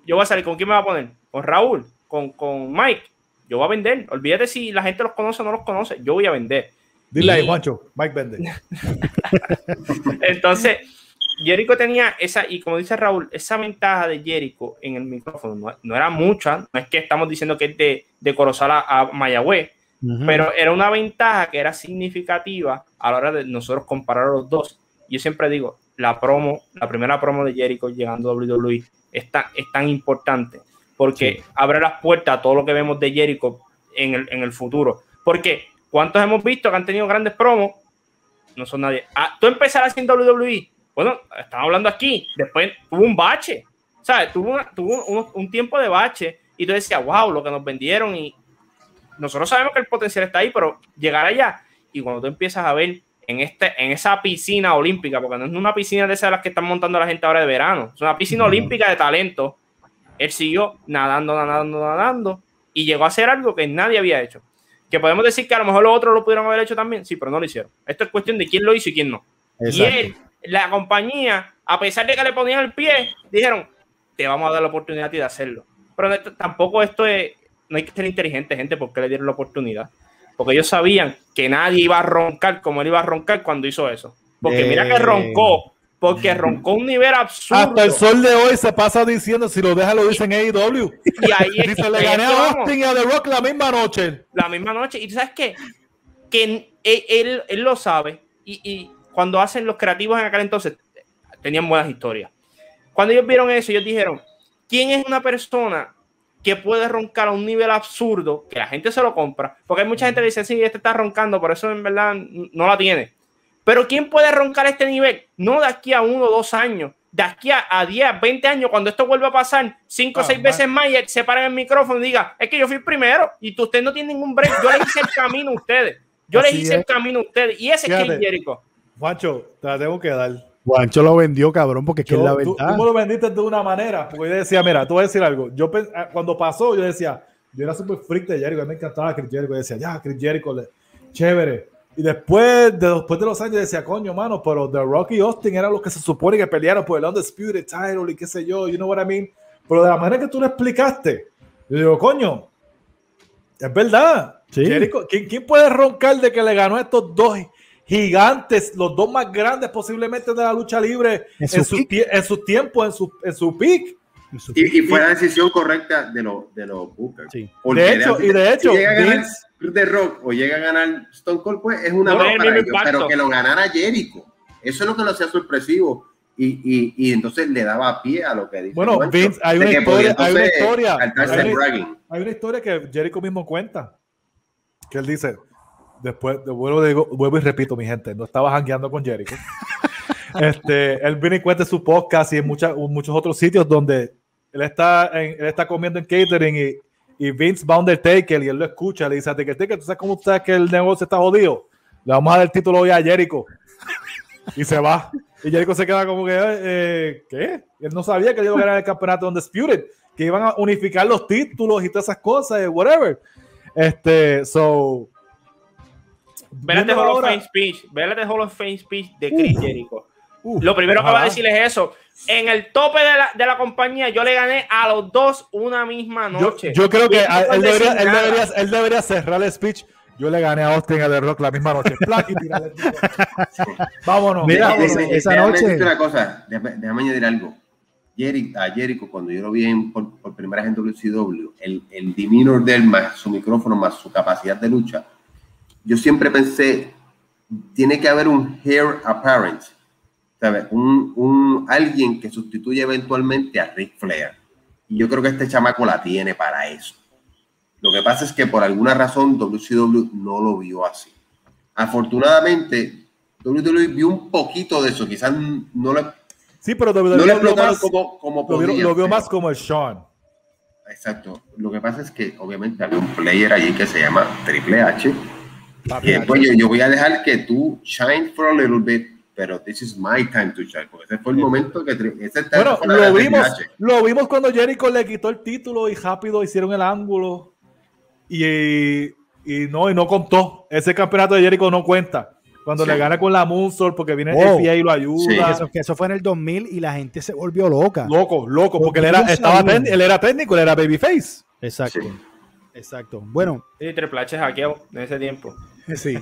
yo voy a salir. ¿Con quién me va a poner? ¿Con Raúl? ¿Con, con Mike? Yo voy a vender. Olvídate si la gente los conoce o no los conoce. Yo voy a vender. Dile ahí, Juancho, Mike vende. Entonces, Jericho tenía esa, y como dice Raúl, esa ventaja de Jericho en el micrófono no, era mucha, no es que estamos diciendo que es de, de Corozal a, Mayagüez, pero era una ventaja que era significativa a la hora de nosotros comparar los dos. Yo siempre digo, la promo, la primera promo de Jericho llegando a WWE es tan, es tan importante porque abre las puertas a todo lo que vemos de Jericho en el, en el futuro. Porque, ¿cuántos hemos visto que han tenido grandes promos? No son nadie. Ah, tú empezar haciendo WWE bueno, estamos hablando aquí, después tuvo un bache, ¿sabes? Tuvo, tuvo un, tiempo de bache y tú decías, wow, lo que nos vendieron y nosotros sabemos que el potencial está ahí, pero llegar allá y cuando tú empiezas a ver en, este, en esa piscina olímpica, porque no es una piscina de esas las que están montando la gente ahora de verano, es una piscina olímpica de talento, él siguió nadando, nadando, nadando y llegó a hacer algo que nadie había hecho. Que podemos decir que a lo mejor los otros lo pudieron haber hecho también, sí, pero no lo hicieron. Esto es cuestión de quién lo hizo y quién no. Y él la compañía, a pesar de que le ponían el pie, dijeron, te vamos a dar la oportunidad de hacerlo. Pero tampoco esto es, no hay que ser inteligente, gente, porque le dieron la oportunidad. Porque ellos sabían que nadie iba a roncar como él iba a roncar cuando hizo eso. Porque mira que roncó, porque roncó un nivel absurdo. Hasta el sol de hoy se pasa diciendo, si lo deja, lo dicen AEW. Y ahí Dice, le gané a Austin y a The Rock la misma noche. La misma noche. Y sabes qué? Que él, él, lo sabe. y cuando hacen los creativos en aquel entonces, tenían buenas historias. Cuando ellos vieron eso, ellos dijeron, ¿quién es una persona que puede roncar a un nivel absurdo que la gente se lo compra? Porque hay mucha gente que dice, sí, este está roncando, por eso en verdad no la tiene. Pero ¿quién puede roncar este nivel? No de aquí a uno o dos años, de aquí a, 10, 20 años, cuando esto vuelva a pasar cinco o ah, seis veces más y se paran el micrófono y diga, es que yo fui primero y usted no tiene ningún break, yo le hice el camino a ustedes. Yo le hice el camino a ustedes. Y ese es Ken Jericho. Juancho, te la tengo que dar. Juancho lo vendió, cabrón, porque es que es la verdad. Tú, tú, lo vendiste de una manera, porque yo decía, mira, tú voy a decir algo. Yo ah, cuando pasó, yo decía, yo era súper freak de Jericho, me encantaba Chris Jericho. Yo decía, ya, Chris Jericho, chévere. Y después de, después de los años decía, coño, mano, pero The Rocky Austin eran los que se supone que pelearon por el Undisputed Title y qué sé yo, you know what I mean. Pero de la manera que tú lo explicaste, yo digo, coño, es verdad. Jericho, ¿quién, ¿quién, puede roncar de que le ganó a estos dos gigantes, los dos más grandes posiblemente de la lucha libre en su, en su, tiempo, en su, en su peak. Y, fue la decisión correcta de los de los Bookers. De hecho, y de hecho, si llega a ganar The Rock o llega a ganar Stone Cold, pues es una no para ellos, pero que lo ganara Jericho. Eso es lo que lo hacía sorpresivo. Y, y, y, entonces le daba pie a lo que dice. Bueno, Vince, hay una, historia, hay una historia. Hay una historia que Jericho mismo cuenta. Que él dice: después, vuelvo, vuelvo y repito, mi gente, no estaba jangueando con Jericho. este, él viene y cuenta su podcast y en muchos otros sitios donde él está, él está comiendo en catering y, y Vince va Undertaker y él lo escucha, le dice a que ¿tú sabes cómo sabes que el negocio está jodido? Le vamos a dar el título hoy a Jericho. Y se va. Y Jericho se queda como que, eh, ¿qué? él no sabía que iba a ganar el campeonato Undisputed, que iban a unificar los títulos y todas esas cosas, whatever. Este, so, Vélate Hall of Fame speech, vélate Hall of Fame speech de Chris Jericho. Uh, lo primero que va a decir es eso. En el tope de la, de la, compañía, yo le gané a los dos una misma noche. Yo, yo creo que él, debería, él, debería, él, debería, cerrar el speech. Yo le gané a Austin a The Rock la misma noche. vámonos. Mira, vámonos. esa déjame noche. una cosa, déjame, déjame añadir algo. Jericho, a Jericho, cuando yo lo vi en, por, por, primera vez en WCW, el, el demeanor de él, más su micrófono, más su capacidad de lucha, yo siempre pensé, tiene que haber un hair apparent un, un, alguien que sustituye eventualmente a Ric Flair. Y yo creo que este chamaco la tiene para eso. Lo que pasa es que por alguna razón WCW no lo vio así. Afortunadamente, WWE vio un poquito de eso. Quizás no le. Sí, pero WWE no le explotaron como, como lo, vio, lo vio más como el Sean. Exacto. Lo que pasa es que obviamente había un player allí que se llama Triple H. Y después yo, yo, voy a dejar que tú shine for a little bit pero this is my time to shine, porque ese fue el momento que ese bueno, lo vimos, lo vimos cuando Jericho le quitó el título y rápido hicieron el ángulo y, y no y no contó. Ese campeonato de Jericho no cuenta. Cuando le gana con la Moonsault porque viene el FIA y lo ayuda. eso, eso, fue en el 2000 y la gente se volvió loca. Loco, loco, porque, él, era, estaba él era técnico, él era babyface. Exacto. Exacto. Bueno. Sí, Triple H hackeado en ese tiempo. Sí.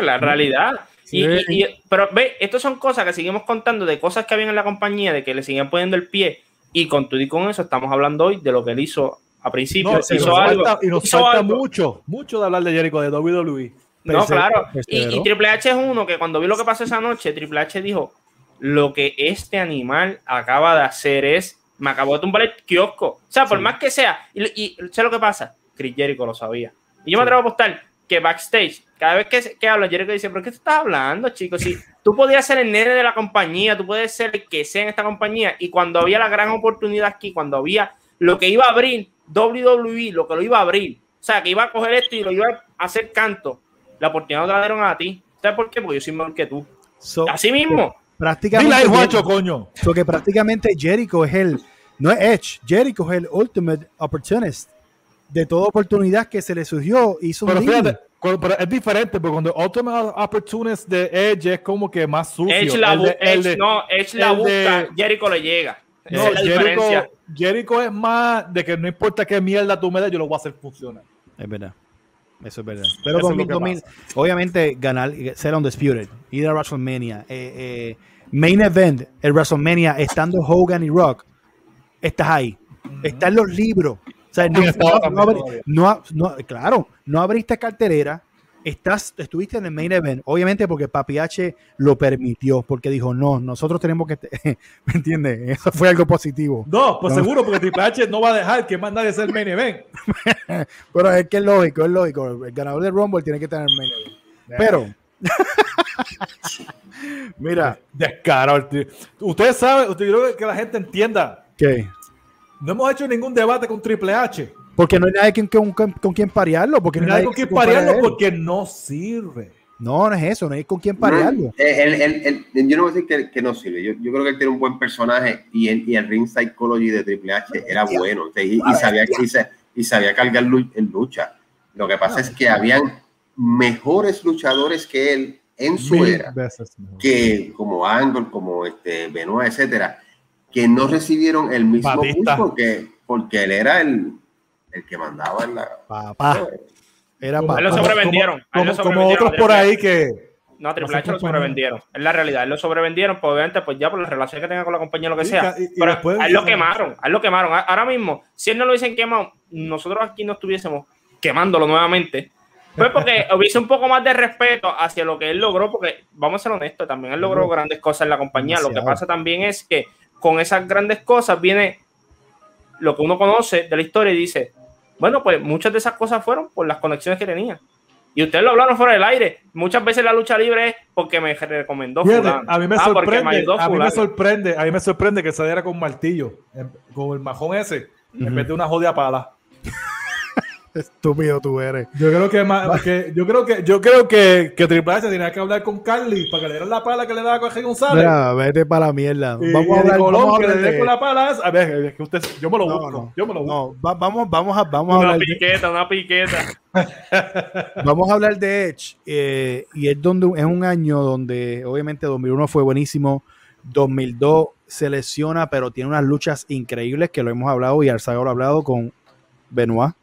la realidad. Y, pero ve, estas son cosas que seguimos contando de cosas que habían en la compañía, de que le seguían poniendo el pie. Y con todo y con eso estamos hablando hoy de lo que él hizo a principio. hizo algo, y nos falta mucho, mucho de hablar de Jericho, de WWE. No, claro. Y, Triple H es uno que cuando vi lo que pasó esa noche, Triple H dijo, lo que este animal acaba de hacer es, me acabó de tumbar el kiosco. O sea, por más que sea, y, y sé lo que pasa, Chris Jericho lo sabía. Y yo me atrevo a apostar que backstage, cada vez que, que habla, Jericho dice, ¿pero qué tú estás hablando, chicos? Si tú podías ser el nene de la compañía, tú puedes ser el que sea en esta compañía, y cuando había la gran oportunidad aquí, cuando había lo que iba a abrir WWE, lo que lo iba a abrir, o sea, que iba a coger esto y lo iba a hacer canto, la oportunidad no la dieron a ti. ¿Sabes por qué? Porque yo soy mejor que tú. Así mismo. Prácticamente. Dile Juancho, coño. Porque prácticamente Jericho es el, no es Edge, Jericho es el ultimate opportunist de toda oportunidad que se le surgió, hizo pero fíjate, pero es diferente, porque cuando Ultimate Opportunist de Edge es como que más sucio. Edge la, no, Edge la busca, Jericho le llega. No, es Jericho, Jericho, es más de que no importa qué mierda tú me des, yo lo voy a hacer funcionar. Es verdad. Eso es verdad. Pero 2000, obviamente, ganar, ser undisputed, ir a WrestleMania, eh, eh, main event, el WrestleMania, estando Hogan y Rock, estás ahí. Están los libros, sea, no, no, claro, no abriste cartelera, estás, estuviste en el main event, obviamente porque Papi H lo permitió, porque dijo, no, nosotros tenemos que, ¿me entiendes? Eso fue algo positivo. No, pues seguro, porque Triple H no va a dejar que más nadie sea el main event. Pero es que es lógico, es lógico. El ganador del Rumble tiene que tener el main event. Pero, mira. Descaro. Ustedes saben, usted quiero que la gente entienda. ¿Qué? No hemos hecho ningún debate con Triple H. Porque no hay nadie con, con, con quien parearlo. Porque no hay nadie con quien parearlo porque no sirve. No, no es eso, no hay con quién parearlo. Eh, yo no voy a decir que, que no sirve. Yo, yo, creo que él tiene un buen personaje y el, y el ring psychology de Triple H era bueno. y, sabía, y, y, sabía cargar en lucha. Lo que pasa es que habían mejores luchadores que él en su era, que como Angle, como este Benoit, etcétera que no recibieron el mismo push porque, porque él era el, el que mandaba en la. Papá. Era papá. Él lo sobrevendieron. Como, otros por ahí que. No, Triple H lo sobrevendieron. Es la realidad. Él lo sobrevendieron, pues obviamente, pues ya por la relación que tenga con la compañía, lo que sea. pero a él lo quemaron. A él lo quemaron. Ahora mismo, si él no lo dicen quemado, nosotros aquí no estuviésemos quemándolo nuevamente. Pues porque hubiese un poco más de respeto hacia lo que él logró, porque vamos a ser honestos, también él logró grandes cosas en la compañía. Lo que pasa también es que con esas grandes cosas viene lo que uno conoce de la historia y dice, bueno, pues muchas de esas cosas fueron por las conexiones que tenía. Y ustedes lo hablaron fuera del aire. Muchas veces la lucha libre es porque me recomendó A mí me, ah, sorprende, a mí me sorprende, a mí me sorprende que saliera con martillo, con el majón ese, en vez de una jodida pala. Estúpido tú eres. Yo creo que, más, que yo creo que yo creo que, que Triple H tenía que hablar con Carly para que le dieran la pala que le daba a Jorge González. Mira, vete para la mierda. Y, vamos a hablar, Colón, vamos a que hablar le dé de- con la pala. A ver, es que usted, yo me lo No, busco. no, yo me lo busco. no, va- vamos, vamos a, vamos a Una hablar de, piqueta, una piqueta. vamos a hablar de Edge eh, y es donde es un año donde obviamente 2001 fue buenísimo 2002 se lesiona pero tiene unas luchas increíbles que lo hemos hablado y Arzaga lo ha hablado con Benoit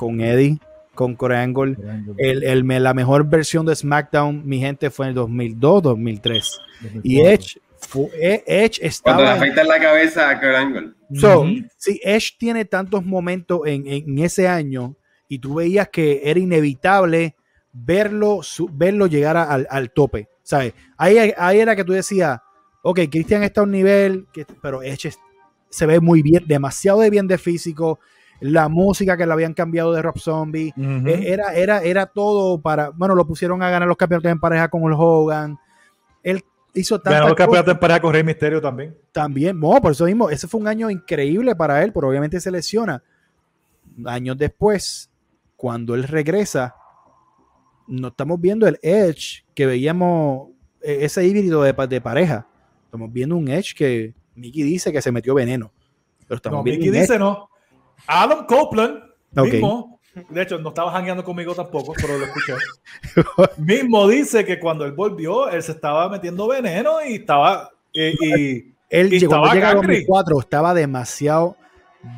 con Eddie con Kurt Angle el, el- la mejor versión de SmackDown mi gente fue en el 2002 2003 y Edge fu- eh, Edge Cuando le estaba afeitan la cabeza a Kurt Angle. So, Ujú. si Edge tiene tantos momentos en, en ese año y tú veías que era inevitable verlo, su- verlo llegar a- al, al tope, ¿sabes? Ahí, ahí era que tú decías, ok, Christian está a un nivel, que, pero Edge es- se ve muy bien, demasiado de bien de físico, la música que le habían cambiado de Rob Zombie, Ujú. eh, era, era, era todo para, bueno, lo pusieron a ganar los campeonatos en pareja con el Hogan, él hizo Ganó tantas el campeonato cosas en pareja con Rey Misterio también. también, no, por eso mismo, ese fue un año increíble para él, pero obviamente se lesiona. Años después, cuando él regresa, no estamos viendo el Edge que veíamos, eh, ese híbrido de, de pareja. Estamos viendo un Edge que Mickey dice que se metió veneno. Pero estamos No, viendo Mickey dice no. Adam Copeland Ok. mismo, de hecho, no estaba jangueando conmigo tampoco, pero lo escuché. mismo dice que cuando él volvió, él se estaba metiendo veneno y estaba. Y, y Él y llegó, llega a Gangry. 2004, estaba demasiado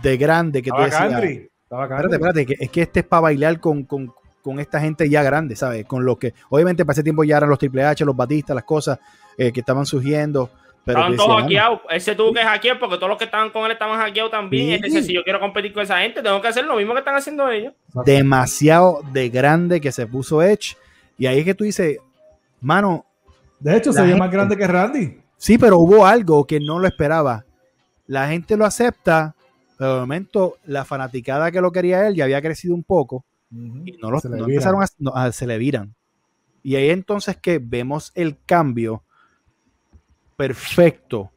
de grande que tú estaba decías, Gangry, estaba Espérate, Gangry. espérate, que es que este es para bailar con, con- con esta gente ya grande, ¿sabes? Con lo que, obviamente, para ese tiempo ya eran los Triple H, los Batistas, las cosas eh, que estaban surgiendo. Pero Estaban todos hackeados. Él se tuvo que hackear porque todos los que estaban con él estaban hackeados también. Sí. Él dice, si yo quiero competir con esa gente, tengo que hacer lo mismo que están haciendo ellos. "Mano, demasiado de grande que se puso Edge. Y ahí es que tú dices, mano, De hecho, se ve gente- más grande que Randy. sí, pero hubo algo que no lo esperaba. La gente lo acepta, pero de momento la fanaticada que lo quería él ya había crecido un poco. y no, lo- Se le no empezaron a, no, a- se le viran. Y ahí entonces que vemos el cambio perfecto,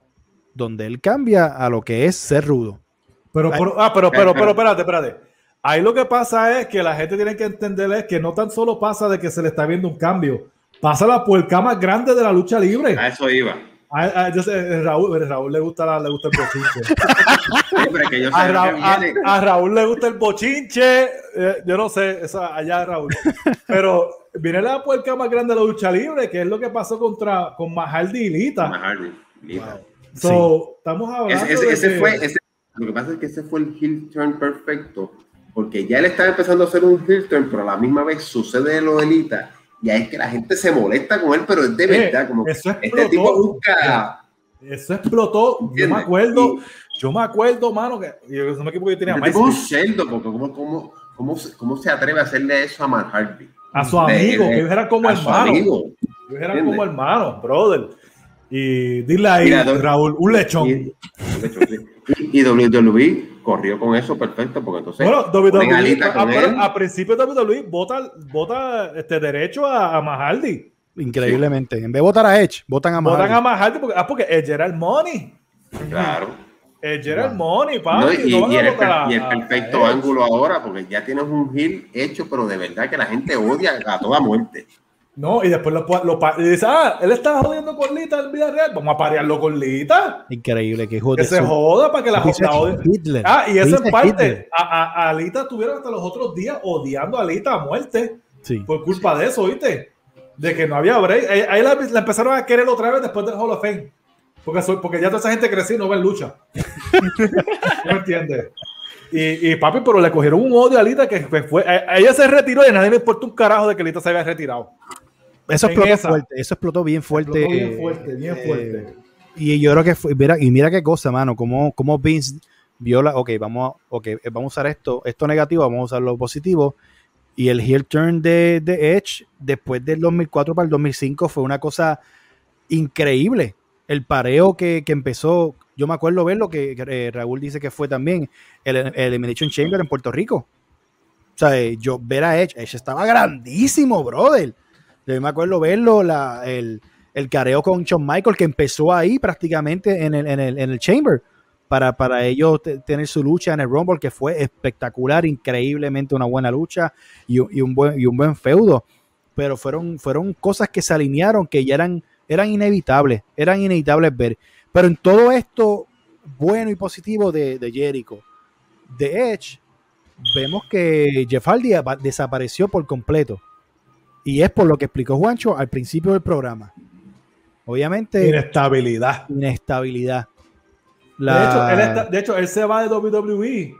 donde él cambia a lo que es ser rudo. Pero, pero- ah, pero, pero, Pero- pero, espérate, espérate. Ahí lo que pasa es que la gente tiene que entender es que no tan solo pasa de que se le está viendo un cambio, pasa la puerca más grande de la lucha libre. A eso iba. A, a- yo sé, eh, Raúl, eh, Raúl le gusta, la- le gusta el bochinche. Sí, A, Ra- Raúl le gusta el bochinche. eh, yo no sé, eso allá Raúl. Pero viene la puerca más grande de la lucha libre, que es lo que pasó contra con Mahaldi y Lita. Más Hardy, Lita. So, estamos hablando Ese, ese- de ese que- fue, ese- lo que pasa es que ese fue el heel turn perfecto, porque ya él estaba empezando a hacer un heel turn, pero a la misma vez sucede lo de Lita, y ahí es que la gente se molesta con él, pero es de verdad, como que eso este tipo busca... Eso explotó. Yo me acuerdo, yo me acuerdo, mano, que yo no me equivoco, yo tenía Este más un cómo, cómo, cómo, se- cómo se atreve a hacerle eso a Matt Hardy. a su amigo, que ellos eran como hermanos. Ellos eran como hermanos, brother. Y dile ahí, Raúl, un lechón. Y, y, y WWE corrió con eso perfecto, porque entonces bueno, a WWE, a, él. a principio WWE vota, vota este derecho a, a Mahaldi. Increíblemente. En vez de votar a Edge, votan a Votan Mahaldi. a Mahaldi porque, ah, porque Edge era el money. Claro. Edge era el money, papi. y, no van y a el, votar a- y el a- perfecto a ángulo ahora, porque ya tienes un heel hecho, pero de verdad que la gente odia a toda muerte. No, y después lo, lo y dice, ah, él está jodiendo con Lita en vida real. Vamos a parearlo con Lita. Increíble, que hijo Que se joda para que la. Hitler. Ah, y eso en parte, a, a, a Alita estuvieron hasta los otros días odiando a Alita a muerte Sí. por culpa de eso, ¿viste? De que no había break. Ahí, ahí la, la empezaron a querer otra vez después del Hall of Fame. Porque, soy- porque ya toda esa gente creció y no ven lucha. ¿No me entiendes? Y, y papi, pero le cogieron un odio a Alita que fue, a- a ella se retiró y nadie le importa un carajo de que Alita se había retirado. Eso explotó esa. fuerte. Eso explotó bien fuerte. Explotó bien fuerte, bien eh, fuerte. Y yo creo que fue, mira, y mira qué cosa, mano, como, como Vince vio la, ok, vamos a, ok, eh, vamos a usar esto, esto negativo, vamos a usar lo positivo. Y el heel turn de, de Edge después del 2004 para el 2005 fue una cosa increíble. El pareo que, que empezó, yo me acuerdo ver lo que eh, Raúl dice que fue también el, el Elimination Chamber en Puerto Rico. O sea, eh, yo ver a Edge, Edge estaba grandísimo, brother. Yo me acuerdo verlo, la, el, el careo con Shawn Michael que empezó ahí prácticamente en el, en el, en el Chamber. para, para ellos tener su lucha en el Rumble, que fue espectacular, increíblemente una buena lucha y, un, buen, y un buen feudo. Pero fueron, fueron cosas que se alinearon que ya eran, eran inevitables, eran inevitables ver. Pero en todo esto bueno y positivo de, de Jericho, de Edge, vemos que Jeff Hardy desapareció por completo. Y es por lo que explicó Juancho al principio del programa. Obviamente. Inestabilidad. Inestabilidad. De, hecho, él se va de WWE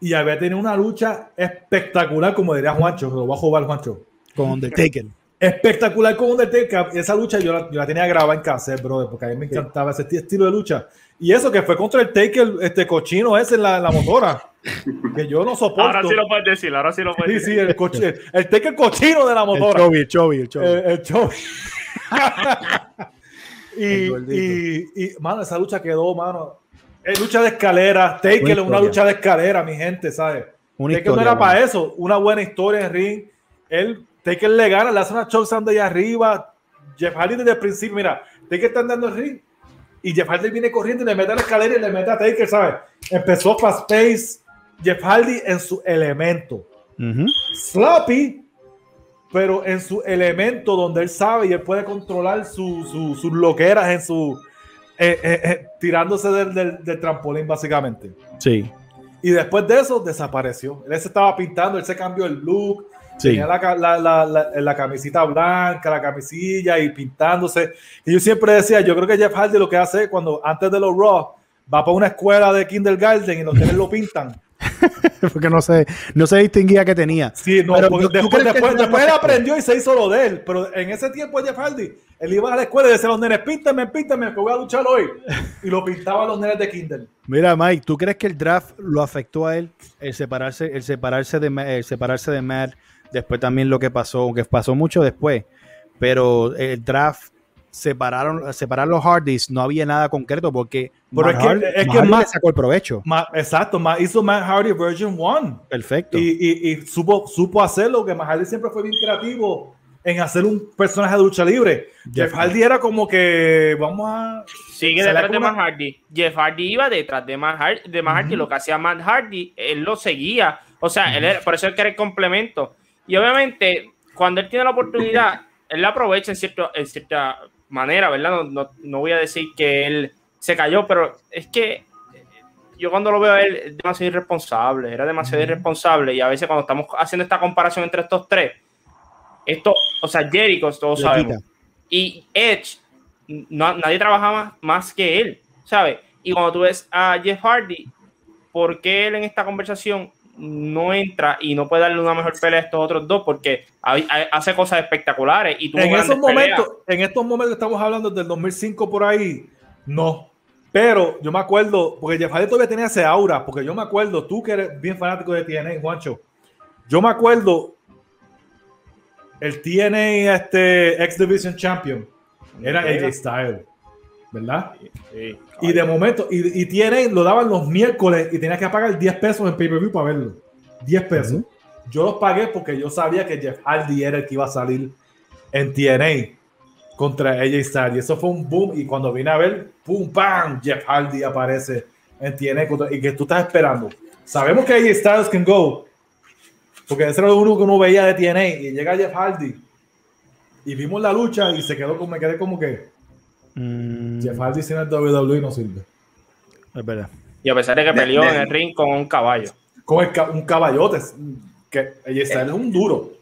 y había tenido una lucha espectacular, como diría Juancho, lo va a jugar Juancho. Con Undertaker. Espectacular con Undertaker. Esa lucha yo la, yo la tenía grabada en casa, brother, porque a mí me encantaba ese estilo de lucha. Y eso que fue contra el Taker, este cochino ese en la, la motora. Que yo no soporto. Ahora sí lo puedes decir, ahora sí lo puedes decir. Sí, sí, el, el Taker cochino de la motora. El Chovy, el Chovy, el Chovy. y, y, y, mano, esa lucha quedó, mano. Es lucha de escalera. Taker es una lucha de escalera, mi gente, ¿sabes? Una Taker no era para eso. Una buena historia en ring. Él, Taker le gana, le hace una chokedown de allá arriba. Jeff Hardy desde el principio, mira, Taker está andando el ring y Jeff Hardy viene corriendo y le mete a la escalera y le mete a Taker, ¿sabes? Empezó Fast Pace, Jeff Hardy en su elemento. Sloppy, pero en su elemento donde él sabe y él puede controlar sus loqueras en su. Eh, eh, eh, tirándose del, del, trampolín, básicamente. Sí. Y después de eso desapareció. Él se estaba pintando, él se cambió el look, Tenía la, la, la, camisita blanca, la camisilla y pintándose. Y yo siempre decía, yo creo que Jeff Hardy lo que hace cuando antes de los Raw va para una escuela de kindergarten y los nenes lo pintan. porque no se, no se distinguía que tenía. Sí, no, porque después, después, después él aprendió y se hizo lo de él. Pero en ese tiempo Jeff Hardy, él iba a la escuela y decía a los nenes, píntame, píntame, que voy a luchar hoy. Y lo pintaba a los nenes de kinder. Mira, Mike, ¿tú crees que el draft lo afectó a él? El separarse, el separarse de, el separarse de Matt Después también lo que pasó, que pasó mucho después, pero el draft separaron, separar los Hardys, no había nada concreto porque pero es que, es que más, sacó el provecho. exacto, más hizo Matt Hardy version 1. Perfecto. Y, supo, supo hacerlo, que Matt Hardy siempre fue bien creativo en hacer un personaje de lucha libre. Jeff, Hardy era como que vamos a sigue detrás de Matt Hardy. Jeff Hardy iba detrás de Matt Hardy, de Matt Hardy. lo que hacía Matt Hardy, él lo seguía. O sea, él por eso él que era el complemento. Y obviamente, cuando él tiene la oportunidad, él la aprovecha en, cierto, en cierta manera, ¿verdad? No, no, voy a decir que él se cayó, pero es que yo cuando lo veo a él es demasiado irresponsable, era demasiado irresponsable y a veces cuando estamos haciendo esta comparación entre estos tres, esto, o sea, Jericho, todos sabemos, y Edge, no, nadie trabaja más, que él, ¿sabes? Y cuando tú ves a Jeff Hardy, ¿por qué él en esta conversación no entra y no puede darle una mejor pelea a estos otros dos porque hace cosas espectaculares y en esos momentos en estos momentos estamos hablando del 2005 por ahí no. Pero yo me acuerdo porque Jeff Hardy todavía tenía ese aura porque yo me acuerdo tú que eres bien fanático de TNA Juancho yo me acuerdo el TNA este X Division Champion era AJ Styles ¿verdad? y de momento, y, tiene, lo daban los miércoles y tenías que pagar 10 pesos en pay-per-view para verlo. 10 pesos. Yo los pagué porque yo sabía que Jeff Hardy era el que iba a salir en TNA contra AJ Styles. Y eso fue un boom. Y cuando vine a ver, ¡pum! ¡pam! Jeff Hardy aparece en TNA y que tú estás esperando. Sabemos que AJ Styles can go. Porque ese era lo único que uno veía de TNA. Y llega Jeff Hardy. Y vimos la lucha y se quedó como, me quedé como que Mm. Jeff Hardy sin el WWE no sirve. Es verdad. Y a pesar de que peleó en el ring con un caballo. Con un caballote. Que ella es un duro.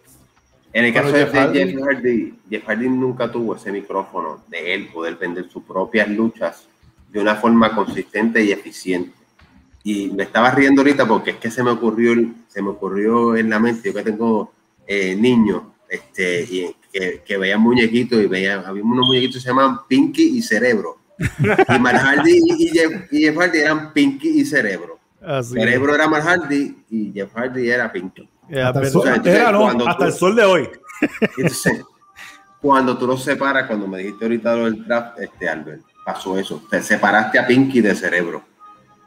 En el caso de Jeff Hardy, Jeff Hardy nunca tuvo ese micrófono de él poder vender sus propias luchas de una forma consistente y eficiente. Y me estaba riendo ahorita porque es que se me ocurrió, se me ocurrió en la mente, yo que tengo eh, niños, este, y que, que veían muñequitos y veían, había unos muñequitos que se llaman Pinky y Cerebro. Y Marhardy y, Jeff, y Jeff Hardy eran Pinky y Cerebro. cerebro era Marhardy y Jeff Hardy era Pinky. hasta, el sol, era, no, hasta el sol de hoy. Entonces, cuando tú los separas, cuando me dijiste ahorita lo del draft, este Albert, pasó eso. Te separaste a Pinky de Cerebro.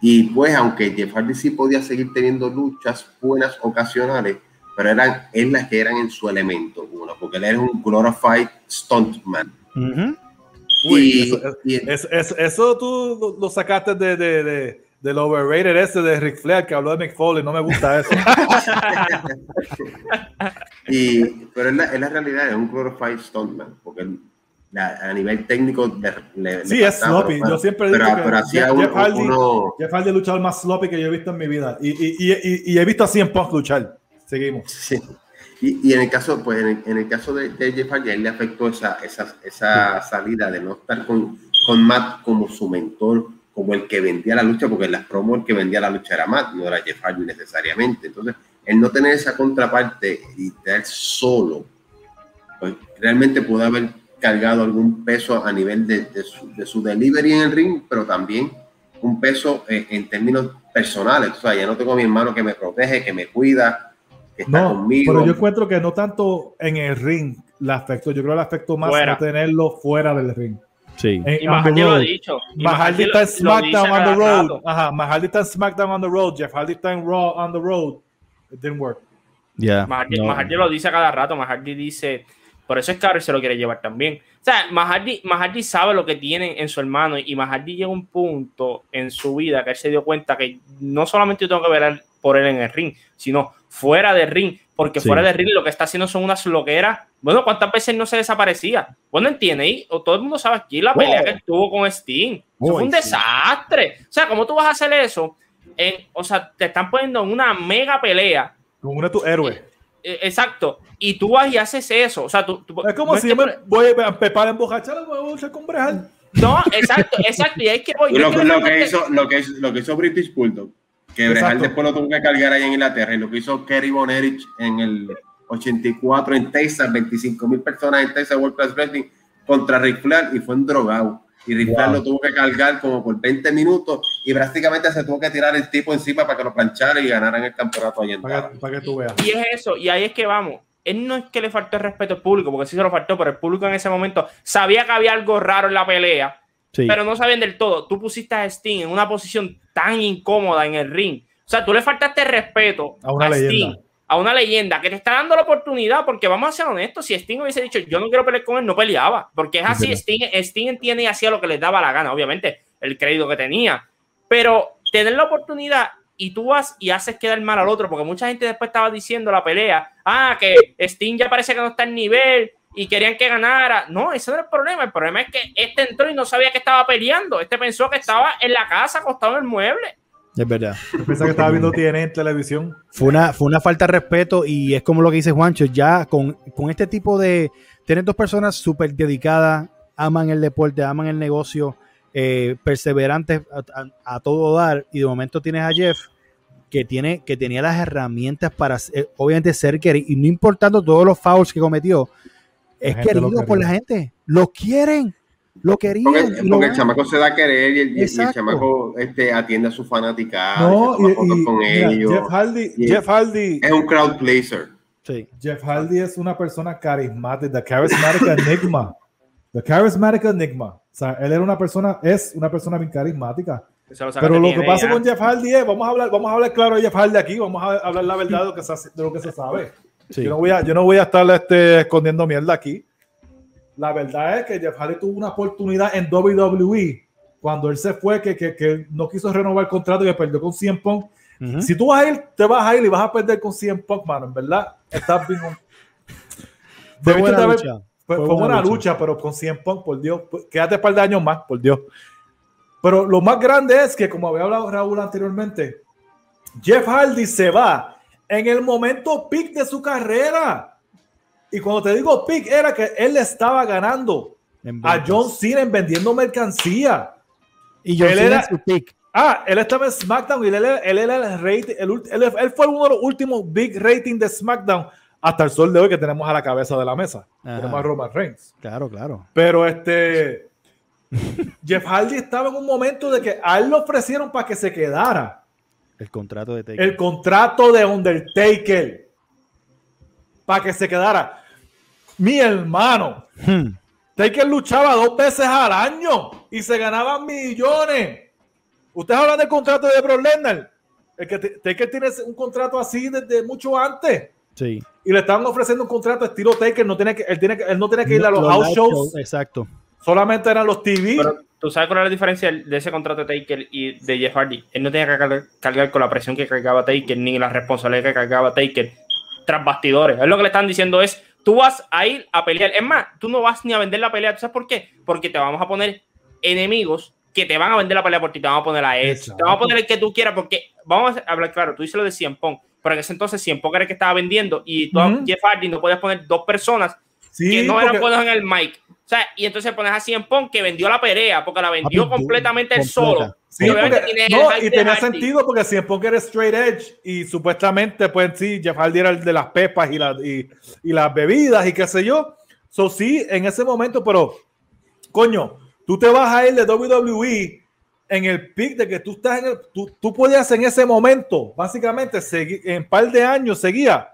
Y pues, aunque Jeff Hardy sí podía seguir teniendo luchas buenas ocasionales, pero eran él las que eran en su elemento, uno, porque él era un glorified stuntman. Uy, eso, tú lo, sacaste de, de, de, del overrated ese de Rick Flair que habló de Mick Foley. No me gusta eso. y, pero es la, la, realidad, es un glorified stuntman. Porque a nivel técnico le, sí, es sloppy. Yo siempre digo que Jeff, Hardy, Jeff Hardy es el luchador más sloppy que yo he visto en mi vida. Y, y, y, y he visto así en post luchar. Seguimos. Sí. Y, en el caso, pues en el, caso de, Jeff Hardy, a él le afectó esa, esa, esa salida de no estar con, con Matt como su mentor, como el que vendía la lucha, porque en las promos el que vendía la lucha era Matt, no era Jeff Hardy necesariamente. Entonces, el no tener esa contraparte y estar solo, pues realmente pudo haber cargado algún peso a nivel de, de, su, de su, delivery en el ring, pero también un peso eh, en términos personales. O sea, ya no tengo a mi hermano que me protege, que me cuida, no, Pero yo encuentro que no tanto en el ring le afectó, yo creo que le afectó más a tenerlo fuera del ring. Sí. y Mahardy lo ha dicho. Mahardy está en SmackDown on the road. Ajá, Mahardy está en SmackDown on the road. Jeff Hardy está en Raw on the road. It didn't work. Yeah, Mahardy, lo dice a cada rato. Mahardy dice, por eso es que se lo quiere llevar también. O sea, Mahardy, Mahardy sabe lo que tiene en su hermano y Mahardy llega a un punto en su vida que él se dio cuenta que no solamente yo tengo que ver por él en el ring, sino fuera del ring, porque fuera del ring lo que está haciendo son unas loqueras. Bueno, ¿cuántas veces no se desaparecía? Bueno, entiende, y todo el mundo sabe aquí la pelea que tuvo con Steam. Eso fue un desastre. O sea, ¿cómo tú vas a hacer eso? o sea, te están poniendo en una mega pelea. Con uno de tus héroes. Eh, exacto. Y tú vas y haces eso. O sea, tú, es como si yo me voy a empezar a emborrachar, voy a con No, exacto, exacto. Y hay que voy. Lo, que, lo, que hizo, lo, que, lo que hizo British Bulldog que Brejal después lo tuvo que cargar ahí en Inglaterra y lo que hizo Kerry Bonerich en el 84 en Texas, 25 mil personas en Texas World Class Wrestling contra Rick Flair y fue un drogado. Y Rick Flair lo tuvo que cargar como por 20 minutos y prácticamente se tuvo que tirar el tipo encima para que lo planchara y ganaran el campeonato allá en para, para que tú veas. Y es eso, y ahí es que vamos. Él no es que le faltó el respeto al público, porque sí se lo faltó, pero el público en ese momento sabía que había algo raro en la pelea, pero no sabían del todo. Tú pusiste a Sting en una posición tan incómoda en el ring. O sea, tú le faltaste respeto a una leyenda. a una leyenda que te está dando la oportunidad, porque vamos a ser honestos, si Sting hubiese dicho yo no quiero pelear con él, no peleaba, porque es así, Sting, Sting entiende y hacía lo que les daba la gana, obviamente, el crédito que tenía, pero tener la oportunidad y tú vas y haces quedar mal al otro, porque mucha gente después estaba diciendo la pelea, ah, que Sting ya parece que no está en nivel y querían que ganara. No, ese no es el problema. El problema es que este entró y no sabía que estaba peleando. Este pensó que estaba en la casa acostado en el mueble. Es verdad. Pensaba que estaba viendo TN en televisión. Fue una, fue una falta de respeto y es como lo que dice Juancho, ya con, este tipo de... Tener dos personas súper dedicadas, aman el deporte, aman el negocio, eh, perseverantes a, todo dar y de momento tienes a Jeff que, tiene, que tenía las herramientas para obviamente ser querido y no importando todos los fouls que cometió, es querido por la gente, lo quieren. Lo querían. Porque, el chamaco se da a querer y el, chamaco este, atiende a su fanática. No, y, con ellos. Jeff Hardy, Jeff Hardy es un crowd pleaser. Sí. Jeff Hardy es una persona carismática, the charismatic enigma. The charismatic enigma. O sea, él era una persona, es una persona bien carismática. Pero lo que pasa con Jeff Hardy es, vamos a hablar, vamos a hablar claro de Jeff Hardy aquí, vamos a hablar la verdad de lo que se, de lo que se sabe. Yo, no voy a, yo no voy a estar este, escondiendo mierda aquí. La verdad es que Jeff Hardy tuvo una oportunidad en WWE cuando él se fue, que, que, que no quiso renovar el contrato y perdió con 100 Punk. Si tú vas a ir, te vas a ir y vas a perder con 100 Punk, mano, en verdad. Estás bien. fue buena, lucha. Fue, buena, lucha. pero con 100 Punk, por Dios. Quédate un par de años más, por Dios. Pero lo más grande es que, como había hablado Raúl anteriormente, Jeff Hardy se va en el momento peak de su carrera. Y cuando te digo pick, era que él estaba ganando a John Cena vendiendo mercancía. Y John Cena era, su pick. Ah, él estaba en SmackDown y él, era el rating, él, fue uno de los últimos big rating de SmackDown hasta el sol de hoy que tenemos a la cabeza de la mesa. Tenemos a Roman Reigns. Claro, claro. Pero este Jeff Hardy estaba en un momento de que a él le ofrecieron para que se quedara. El contrato de Taker. El contrato de Undertaker. Para que se quedara mi hermano. Hmm. Taker luchaba dos veces al año y se ganaban millones. Ustedes hablan del contrato de Bro Lesnar. El que Taker tiene un contrato así desde mucho antes. Sí. Y le estaban ofreciendo un contrato estilo Taker. No tiene que, él, tiene él no tiene que ir a los, house shows. Exacto. Solamente eran los TV. Pero, ¿Tú sabes cuál es la diferencia de ese contrato de Taker y de Jeff Hardy? Él no tenía que cargar, con la presión que cargaba Taker, ni la responsabilidad que cargaba Taker tras bastidores. Es lo que le están diciendo es, tú vas a ir a pelear. Es más, tú no vas ni a vender la pelea. ¿Tú sabes por qué? Porque te vamos a poner enemigos que te van a vender la pelea por ti. Te vamos a poner a Edge. Te vamos a poner el que tú quieras porque, vamos a hablar claro, tú dices lo de Cien Pong, pero en ese entonces Cien Pong era el que estaba vendiendo y tú, Jeff Hardy no podías poner dos personas que no eran buenos en el mic. Sea, y entonces pones a Cien Pong que vendió la pelea porque la vendió completamente él solo. Sí, y tenía sentido porque Cien Pong era straight edge y supuestamente, pues sí, Jeff Hardy era el de las pepas y, la, y, y las bebidas y qué sé yo. So, sí, en ese momento, pero coño, tú te vas a ir de WWE en el pick de que tú estás en el, tú, tú podías en ese momento, básicamente, seguir, en un par de años seguía,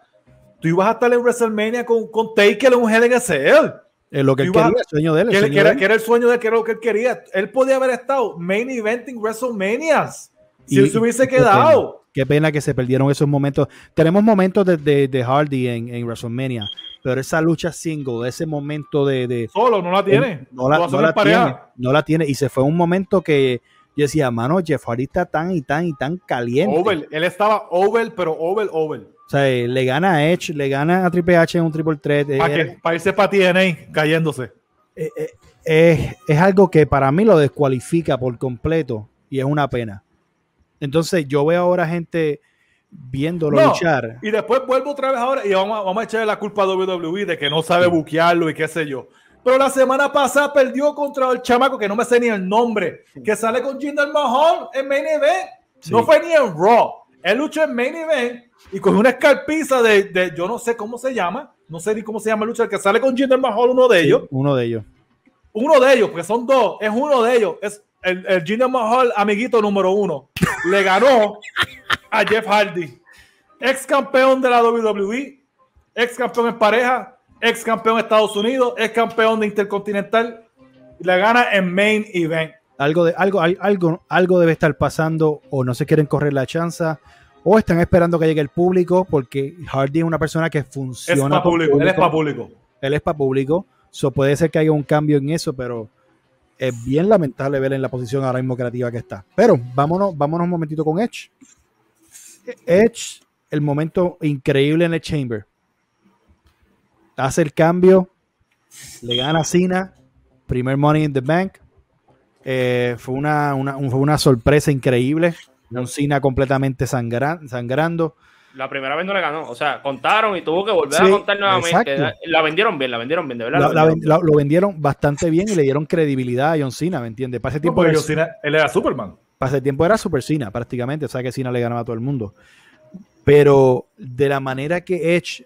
tú ibas a estar en WrestleMania con, con Taker en un Hell in a Cell. Es lo que él quería, el sueño de él. Que, que, era, que, era, el sueño de él, que era lo que él quería. Él podía haber estado main eventing WrestleManias si y, él se hubiese quedado. Qué pena, que se perdieron esos momentos. Tenemos momentos de, de, de Hardy en, en, WrestleMania, pero esa lucha single, ese momento de. de Solo, no la tiene. No la, no la tiene. No la tiene. Y se fue un momento que yo decía, mano, Jeff Hardy está tan y tan y tan caliente. Over. Él estaba over, pero over, over. O sea, le gana a Edge, le gana a Triple H en un triple threat. Para, que, para irse para TNA cayéndose. Eh, eh, eh, es algo que para mí lo descualifica por completo y es una pena. Entonces yo veo ahora gente viéndolo no, luchar. Y después vuelvo otra vez ahora y vamos a, vamos a echarle la culpa a WWE de que no sabe buquearlo y qué sé yo. Pero la semana pasada perdió contra el chamaco que no me sé ni el nombre, que sale con Jinder Mahal en Main Event. Sí. No fue ni en Raw. Él luchó en Main Event y cogió una escarpiza de, de, yo no sé cómo se llama, no sé ni cómo se llama el luchador que sale con Jinder Mahal, uno de ellos. Sí, uno de ellos. Uno de ellos, porque son dos, es uno de ellos. Es el, el Jinder Mahal, amiguito número uno. Le ganó a Jeff Hardy, ex campeón de la WWE, ex campeón en pareja, ex campeón de Estados Unidos, ex campeón de Intercontinental. Y le gana en Main Event. Algo, de, algo, algo, algo debe estar pasando o no se quieren correr la chance o están esperando que llegue el público porque Hardy es una persona que funciona. Es para público, público. Él es para público. Él es para público. So puede ser que haya un cambio en eso, pero es bien lamentable ver en la posición ahora mismo creativa que está. Pero vámonos, vámonos un momentito con Edge. Edge, el momento increíble en el Chamber. Hace el cambio, le gana a Cena, primer Money in the Bank. Eh, fue, una, una, fue una sorpresa increíble. Un Cena completamente sangra, sangrando. La primera vez no le ganó, o sea, contaron y tuvo que volver sí, a contar nuevamente. Exacto. La vendieron bien, la vendieron bien, de verdad. La, la, la, lo vendieron bastante bien y le dieron credibilidad a John Cena, ¿me entiendes? Para ese tiempo. No, era, Cena, él era Superman. Para ese tiempo era Super Cena, prácticamente. O sea que Cena le ganaba a todo el mundo. Pero de la manera que Edge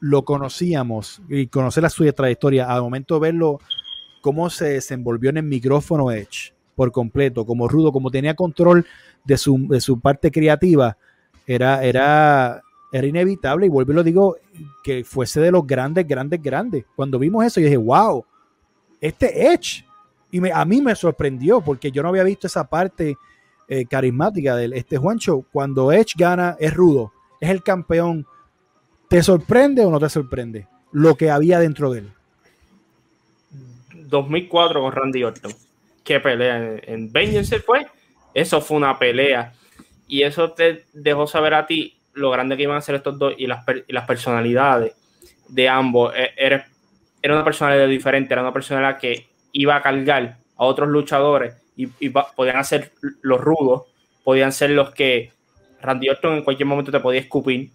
lo conocíamos y conocer su trayectoria, al momento de verlo, cómo se desenvolvió en el micrófono Edge por completo, como rudo, como tenía control de su, de su parte creativa, era, era, era inevitable. Y vuelvo y lo digo, que fuese de los grandes, grandes, grandes. Cuando vimos eso, yo dije, wow, este Edge. Y me, a mí me sorprendió porque yo no había visto esa parte eh, carismática de este Juancho. Cuando Edge gana, es rudo, es el campeón. ¿Te sorprende o no te sorprende lo que había dentro de él? 2004 con Randy Orton. Qué pelea en, en Vengeance fue. Eso fue una pelea. Y eso te dejó saber a ti lo grande que iban a ser estos dos y las, y las personalidades de ambos. Era, era una personalidad diferente, era una personalidad que iba a cargar a otros luchadores y, y podían ser los rudos, podían ser los que Randy Orton en cualquier momento te podía escupir.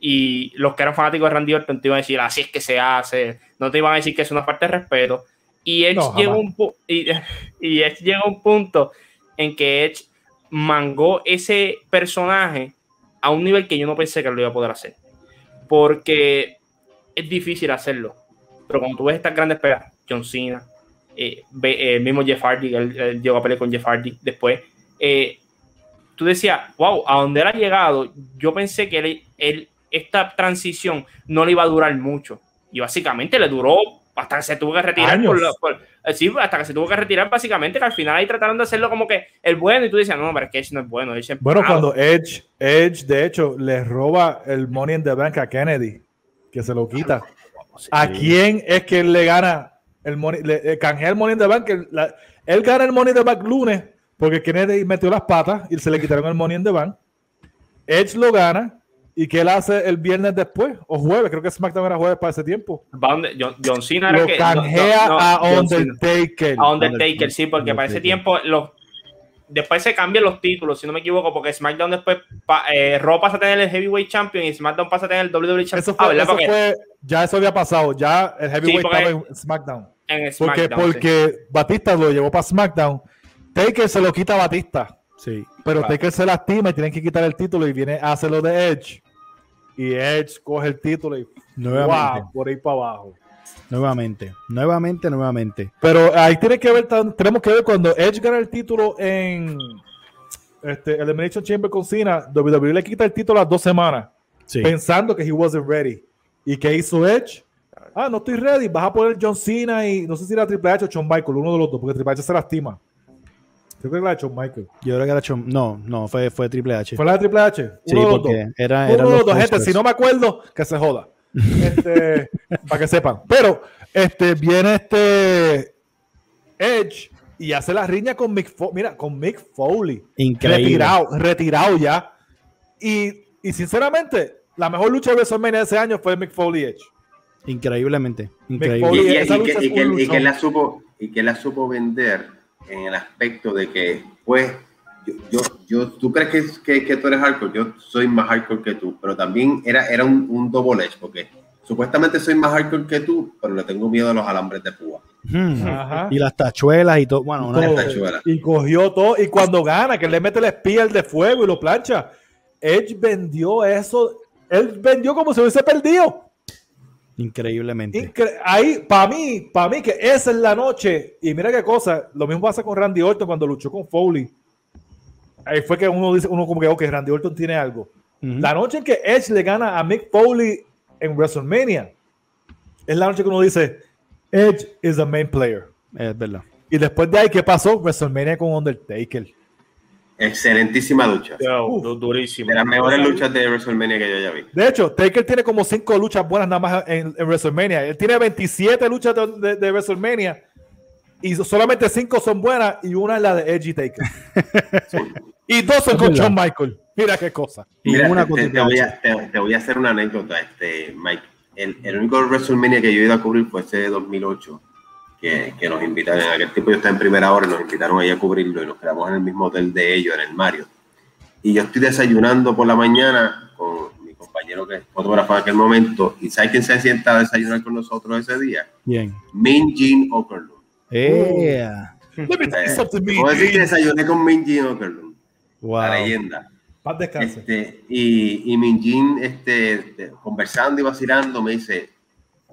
Y los que eran fanáticos de Randy Orton te iban a decir, así es que se hace. No te iban a decir que es una parte de respeto. Y Edge, no, llegó, un y, y Edge llegó a un punto en que Edge mangó ese personaje a un nivel que yo no pensé que lo iba a poder hacer. Porque es difícil hacerlo. Pero cuando tú ves estas grandes peleas, John Cena, eh, el mismo Jeff Hardy, él, él, llegó a pelear con Jeff Hardy después, eh, tú decías, wow, a donde él ha llegado, yo pensé que esta transición no le iba a durar mucho. Y básicamente le duró hasta que se tuvo que retirar. Por, por, sí, hasta que se tuvo que retirar, básicamente, que al final ahí trataron de hacerlo como que el bueno, y tú dices, no, pero es que Edge no es bueno. Edge es bueno, cuando Edge, Edge, de hecho, le roba el Money in the Bank a Kennedy, que se lo quita. Sí. ¿A quién es que él le gana el money, le, canjea el Money in the Bank. él gana el Money in the Bank lunes porque Kennedy metió las patas y se le quitaron el Money in the Bank. Edge lo gana. ¿Y qué él hace el viernes después? O jueves, creo que SmackDown era jueves para ese tiempo. John, Cena lo canjea a Undertaker. A Undertaker, sí, porque para ese tiempo los después se cambian los títulos, si no me equivoco, porque SmackDown después eh, Raw pasa a tener el Heavyweight Champion y SmackDown pasa a tener el WWE Champion. Eso fue, eso fue ya eso había pasado, ya el Heavyweight estaba en SmackDown. En SmackDown porque, porque Batista lo llevó para SmackDown. Taker se lo quita a Batista. Sí. Pero Taker se lastima y tienen que quitar el título y viene a hacerlo de Edge. Y Edge coge el título y Nuevamente. por ahí para abajo. Nuevamente, nuevamente, nuevamente. Pero ahí tiene que ver, tenemos que ver cuando Edge gana el título en este, Elimination Chamber con Cena, WWE le quita el título a las dos semanas, pensando que he wasn't ready. ¿Y qué hizo Edge? Ah, no estoy ready, vas a poner John Cena y no sé si era Triple H o Shawn Michael, uno de los dos, porque Triple H se lastima. Creo que era Shawn Michael. Yo creo que era Shawn, no, no, fue, fue Triple H. ¿Fue la de Triple H? Sí, porque era, uno de los dos, gente, si no me acuerdo, que se joda. Este, para que sepan. Pero este, viene este Edge y hace la riña con Mick Foley. Mira, con Mick Foley. Increíble. Retirado, retirado ya. Y, y sinceramente, la mejor lucha de WrestleMania de ese año fue Mick Foley Edge. Increíblemente. Increíble. y, y, que, la supo, y que la supo vender en el aspecto de que, pues, yo, yo, tú crees que, que, tú eres hardcore, yo soy más hardcore que tú, pero también era, era un, un double edge, porque supuestamente soy más hardcore que tú, pero le tengo miedo a los alambres de púa. Hmm. Y las tachuelas y todo. Bueno, y cogió todo, y cuando gana, que le mete el espía de fuego y lo plancha, Edge vendió eso, él vendió como si hubiese perdido. Increíblemente. ahí, para mí, para mí que esa es la noche, y mira qué cosa, lo mismo pasa con Randy Orton cuando luchó con Foley ahí fue que uno dice, uno como que, ok, Randy Orton tiene algo. La noche en que Edge le gana a Mick Foley en WrestleMania, es la noche que uno dice, Edge is the main player. Es verdad. Y después de ahí, ¿qué pasó? WrestleMania con Undertaker. Excelentísima lucha. durísima. De las mejores luchas de WrestleMania que yo ya vi. De hecho, Taker tiene como cinco luchas buenas nada más en, WrestleMania. Él tiene 27 luchas de WrestleMania y solamente cinco son buenas y una es la de Edgy Taker. Y dos son con Shawn Michael. Mira qué cosa. Mira, una te, te, voy a, te, voy a, hacer una anécdota, este, Mike. El, el, único WrestleMania que yo he ido a cubrir fue ese de 2008, que, que nos invitaron. En aquel tiempo yo estaba en primera hora y nos invitaron ahí a cubrirlo y nos quedamos en el mismo hotel de ellos, en el Mario. Y yo estoy desayunando por la mañana con mi compañero que es fotógrafo en aquel momento. ¿Y sabes quién se sienta a desayunar con nosotros ese día? Bien. Min Jin Okerlund. Yeah. Puedo decir que desayuné con Min Jin Okerlund. Wow. La leyenda. Paz este, y, y Min Jin, este, conversando y vacilando, me dice,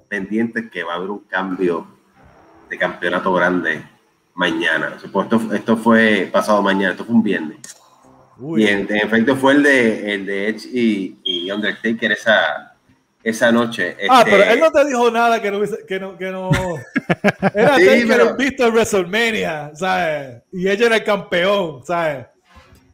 pendiente que va a haber un cambio de campeonato grande mañana. Esto, esto fue pasado mañana, esto fue un viernes. Y en, efecto fue el de, el de Edge y, y Undertaker esa, esa noche. Ah, pero este, él no te dijo nada que no. Que no, que no era sí, pero... visto en WrestleMania, ¿sabes? Y ella era el campeón, ¿sabes?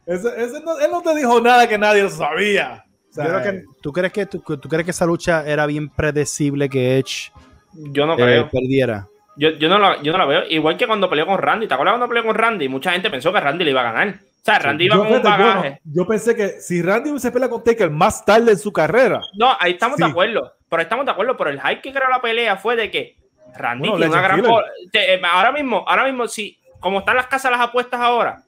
Ese, ese no, él no te dijo nada que nadie sabía. que, ¿tú, crees que, tú, crees que esa lucha era bien predecible que Edge yo no creo. Eh, perdiera? Yo, yo, no la, yo no la veo. Igual que cuando peleó con Randy. ¿Te acuerdas cuando peleó con Randy? Mucha gente pensó que Randy le iba a ganar. O sea, Randy iba con un bagaje. yo pensé que si Randy hubiese peleado con Taker más tarde en su carrera. No, ahí estamos de acuerdo. Pero estamos de acuerdo. Pero el hype que creó la pelea fue de que Randy tiene una gran. Eh, ahora mismo, ahora mismo, si, como están las casas las apuestas ahora,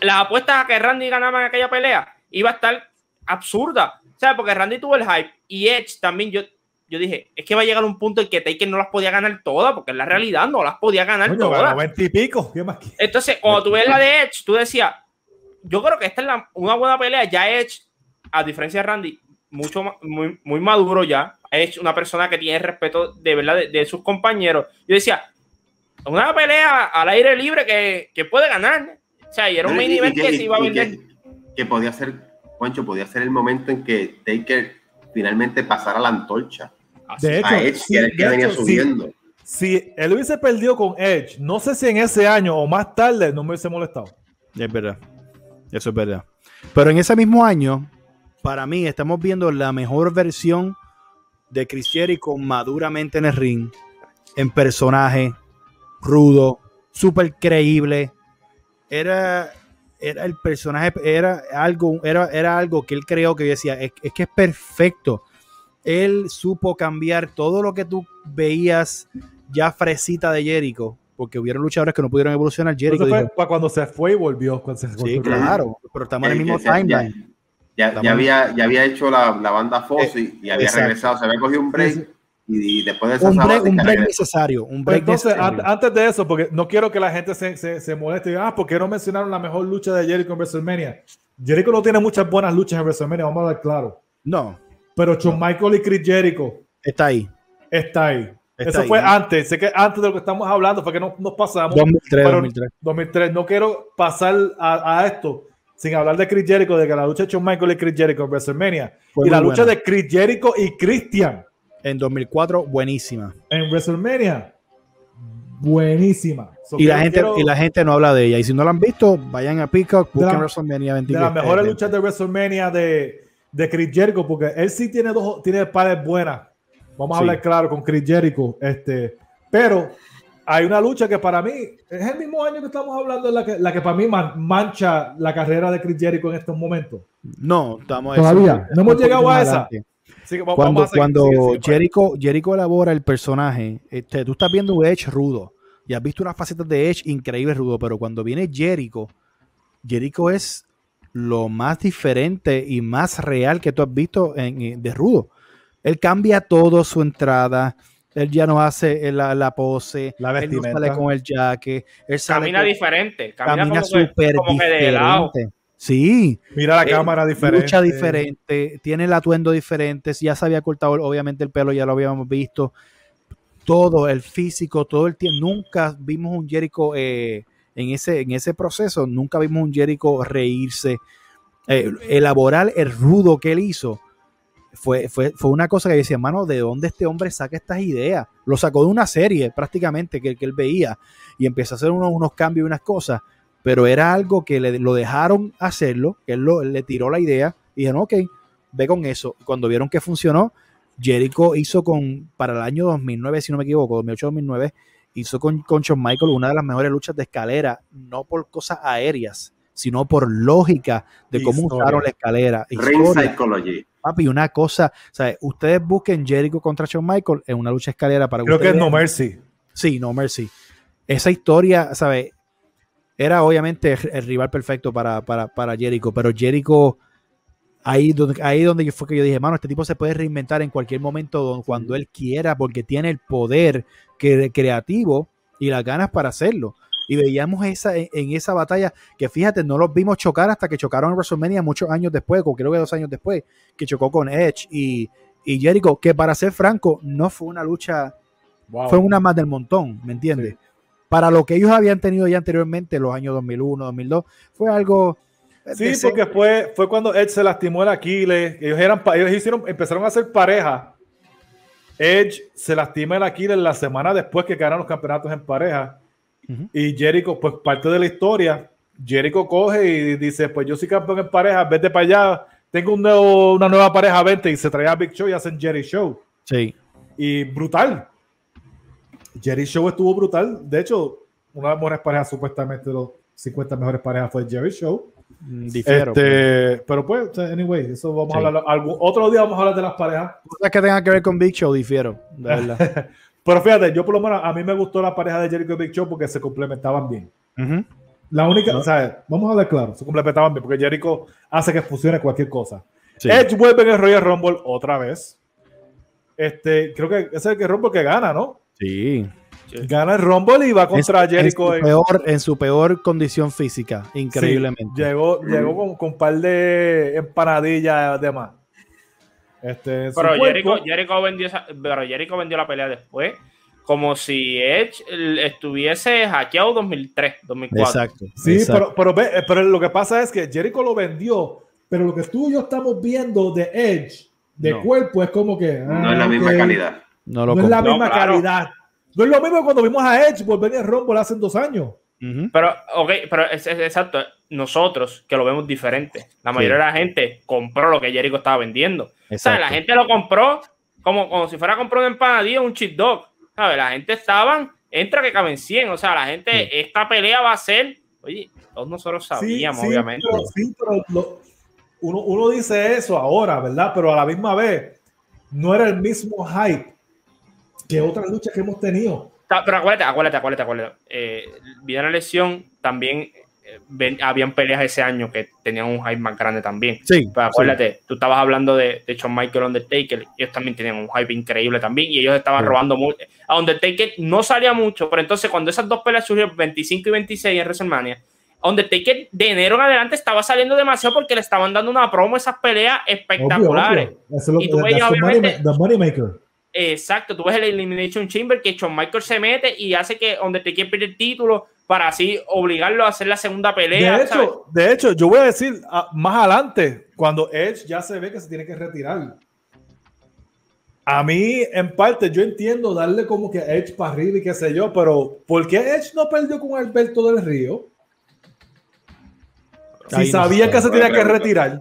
las apuestas a que Randy ganaba en aquella pelea iba a estar absurda. O sea, porque Randy tuvo el hype y Edge también. Yo, yo dije, es que va a llegar un punto en que Taker no las podía ganar todas, porque en la realidad no las podía ganar todas. y pico. Entonces, cuando tú ves la de Edge, tú decías, yo creo que esta es una buena pelea. Ya Edge, a diferencia de Randy, mucho muy, muy maduro ya. Edge, una persona que tiene respeto de verdad de, sus compañeros. Yo decía, una pelea al aire libre que, que puede ganar. O sea, y era un main event que, se iba a vender. Que, podía ser, Juancho, podía ser el momento en que Taker finalmente pasara la antorcha. De hecho, a Edge, que, venía subiendo. Si, él hubiese perdido con Edge, no sé si en ese año o más tarde no me hubiese molestado. Es verdad. Eso es verdad. Pero en ese mismo año, para mí, estamos viendo la mejor versión de Chris Jericho maduramente en el ring, en personaje, rudo, súper creíble. Era, era el personaje, era algo, era, era algo que él creó que yo decía, es, es que es perfecto. Él supo cambiar todo lo que tú veías ya fresita de Jericho, porque hubieron luchadores que no pudieron evolucionar. Jericho fue dijo, cuando se fue y volvió. cuando se sí, volvió. claro, pero estamos en el Eh, mismo se- timeline. Ya, ya había, ya había hecho la, la banda Fossi y había exacto. regresado, se había cogido un break y, y después de esa Un break, un necesario, un break entonces, necesario. antes de eso, porque no quiero que la gente se, se, se moleste y diga, ah, ¿por qué no mencionaron la mejor lucha de Jericho en WrestleMania? Jericho no tiene muchas buenas luchas en WrestleMania, vamos a ver claro. No, Pero Shawn Michael y Chris Jericho está ahí. está ahí. Está Eso ahí, fue ¿no? antes, sé que antes de lo que estamos hablando fue que no, nos pasamos. 2003, Pero- 2003. 2003. No quiero pasar a, a esto sin hablar de Chris Jericho, de que la lucha de Shawn Michael y Chris Jericho en WrestleMania Fue y la lucha buena. de Chris Jericho y Christian En 2004, buenísima. en WrestleMania, buenísima. So, Y la, gente, quiero- y la gente no habla de ella. Y si no la han visto, vayan a Peacock, busquen WrestleMania de 23. las mejores luchas de WrestleMania de, de Chris Jericho, porque él sí tiene dos, tiene pares buenas. Vamos a Sí. hablar claro con Chris Jericho. Este, pero hay una lucha que para mí es el mismo año que estamos hablando, la que, la que para mí man- mancha la carrera de Chris Jericho en estos momentos. No, estamos Todavía, no hemos un llegado a esa. que vamos- Cuando, vamos a cuando sigue, sigue, Jericho, Jericho elabora el personaje, este, tú estás viendo un Edge rudo y has visto unas facetas de Edge increíbles rudo, pero cuando viene Jericho, Jericho es lo más diferente y más real que tú has visto en, en- de rudo. Él cambia todo su entrada. Él ya no hace la, la pose. La él no vestimenta. sale con el jaque. Él sale Camina con- diferente. Camina, camina súper diferente. Sí, Mira la Eh, cámara diferente. lucha diferente, tiene el atuendo diferente, ya se había cortado obviamente el pelo, ya lo habíamos visto, todo, el físico, todo el tiempo, nunca vimos un Jericho eh, en, ese, en ese proceso, nunca vimos un Jericho reírse, eh, elaborar el rudo que él hizo. Fue, fue, fue una cosa que yo decía, hermano, ¿de dónde este hombre saca estas ideas? Lo sacó de una serie prácticamente que, que él veía y empezó a hacer unos, unos cambios y unas cosas pero era algo que le, lo dejaron hacerlo, que él, lo- le tiró la idea y dijeron, ok, ve con eso. Cuando vieron que funcionó, Jericho hizo con, para el año 2009, si no me equivoco, 2008-2009, hizo con, con Shawn Michael una de las mejores luchas de escalera, no por cosas aéreas, sino por lógica de cómo Historia. usaron la escalera. Ring Historia. Psychology. Papi, una cosa, ¿sabes? ustedes busquen Jericho contra Shawn Michael en una lucha de escalera para Creo que es No Mercy. Sí, no mercy. Esa historia, ¿sabes? Era obviamente el, rival perfecto para, para, para Jericho, pero Jericho, ahí donde, ahí donde fue que yo dije, mano, este tipo se puede reinventar en cualquier momento cuando él quiera, porque tiene el poder que, creativo y las ganas para hacerlo. Y veíamos esa, en, en esa batalla, que fíjate, no los vimos chocar hasta que chocaron en WrestleMania muchos años después, o creo que dos años después, que chocó con Edge y, y Jericho, que para ser franco, no fue una lucha Wow. fue una más del montón, ¿me entiendes? Para lo que ellos habían tenido ya anteriormente, los años 2001, 2002, fue algo... Sí, decente. porque fue, fue cuando Edge se lastimó el Aquiles. Ellos eran ellos hicieron, empezaron a hacer pareja. Edge se lastima el Aquiles la semana después que ganaron los campeonatos en pareja. Y Jericho, pues parte de la historia, Jericho coge y dice, pues yo soy campeón en pareja, vete para allá, tengo un nuevo- una nueva pareja, vente, y se trae a Big Show y hacen Jerry Show. Sí, Y brutal. Jerry Show estuvo brutal. De hecho, una de las mejores parejas, supuestamente los 50 mejores parejas fue Jerry Show. Mm, difiero. Este, pero pues, anyway, eso vamos Sí. a hablar algún otro día vamos a hablar de las parejas. Cosas que tengan que ver con Big Show, difiero, de verdad. Pero fíjate, yo por lo menos a mí me gustó la pareja de Jericho y Big Show porque se complementaban bien. La única, o sea, vamos a hablar claro, se complementaban bien porque Jericho hace que funcione cualquier cosa. Sí. Edge vuelve en el Royal Rumble otra vez. Este, creo que ese es el que Rumble que gana, ¿no? Sí. Gana el Rumble y va contra En- Jericho. en, su peor, en su peor condición física, increíblemente. Sí, llegó, llegó con, con un par de empanadillas de más. Este, Pero Jericho, Jericho vendió esa- pero Jericho vendió la pelea después, como si Edge estuviese hackeado 2003, 2004. Exacto. Sí, exacto. pero, pero, ve- eh, pero lo que pasa es que Jericho lo vendió, pero lo que tú y yo estamos viendo de Edge, de No. cuerpo, es como que. No ah, es la misma ok, calidad. no lo No es la misma No, claro. calidad. No es lo mismo cuando vimos a Edge volver en Rumble hace dos años. Pero, ok, pero es, es- exacto, nosotros que lo vemos diferente. La mayoría de la gente compró lo que Jericho estaba vendiendo. O sea, Exacto. la gente lo compró como, como si fuera a comprar una empanadilla o un cheat dog. ¿sabes? La gente estaban entra que caben 100. O sea, la gente, esta pelea va a ser, oye, todos nosotros sabíamos, obviamente. sí, pero uno, uno dice eso ahora, ¿verdad? Pero a la misma vez, no era el mismo hype que otras luchas que hemos tenido. Pero acuérdate, acuérdate, acuérdate, acuérdate. Eh, la lesión, también eh, habían peleas ese año que tenían un hype más grande también. Sí. Pero acuérdate, tú estabas hablando de, de Shawn Michael Undertaker, ellos también tenían un hype increíble también y ellos estaban robando mucho. A Undertaker no salía mucho, pero entonces cuando esas dos peleas surgieron 25 y 26 en WrestleMania, Undertaker de enero en adelante estaba saliendo demasiado porque le estaban dando una promo esas peleas espectaculares. y tú ves, obviamente, money maker. Exacto, tú ves el Elimination Chamber que Shawn Michaels se mete y hace que Undertaker pierda el título para así obligarlo a hacer la segunda pelea. De hecho, de hecho yo voy a decir ah, más adelante, cuando Edge ya se ve que se tiene que retirar. A mí, en parte, yo entiendo darle como que Edge para arriba y qué sé yo, pero ¿por qué Edge no perdió con Alberto del Río? Si sabía que se tenía que retirar.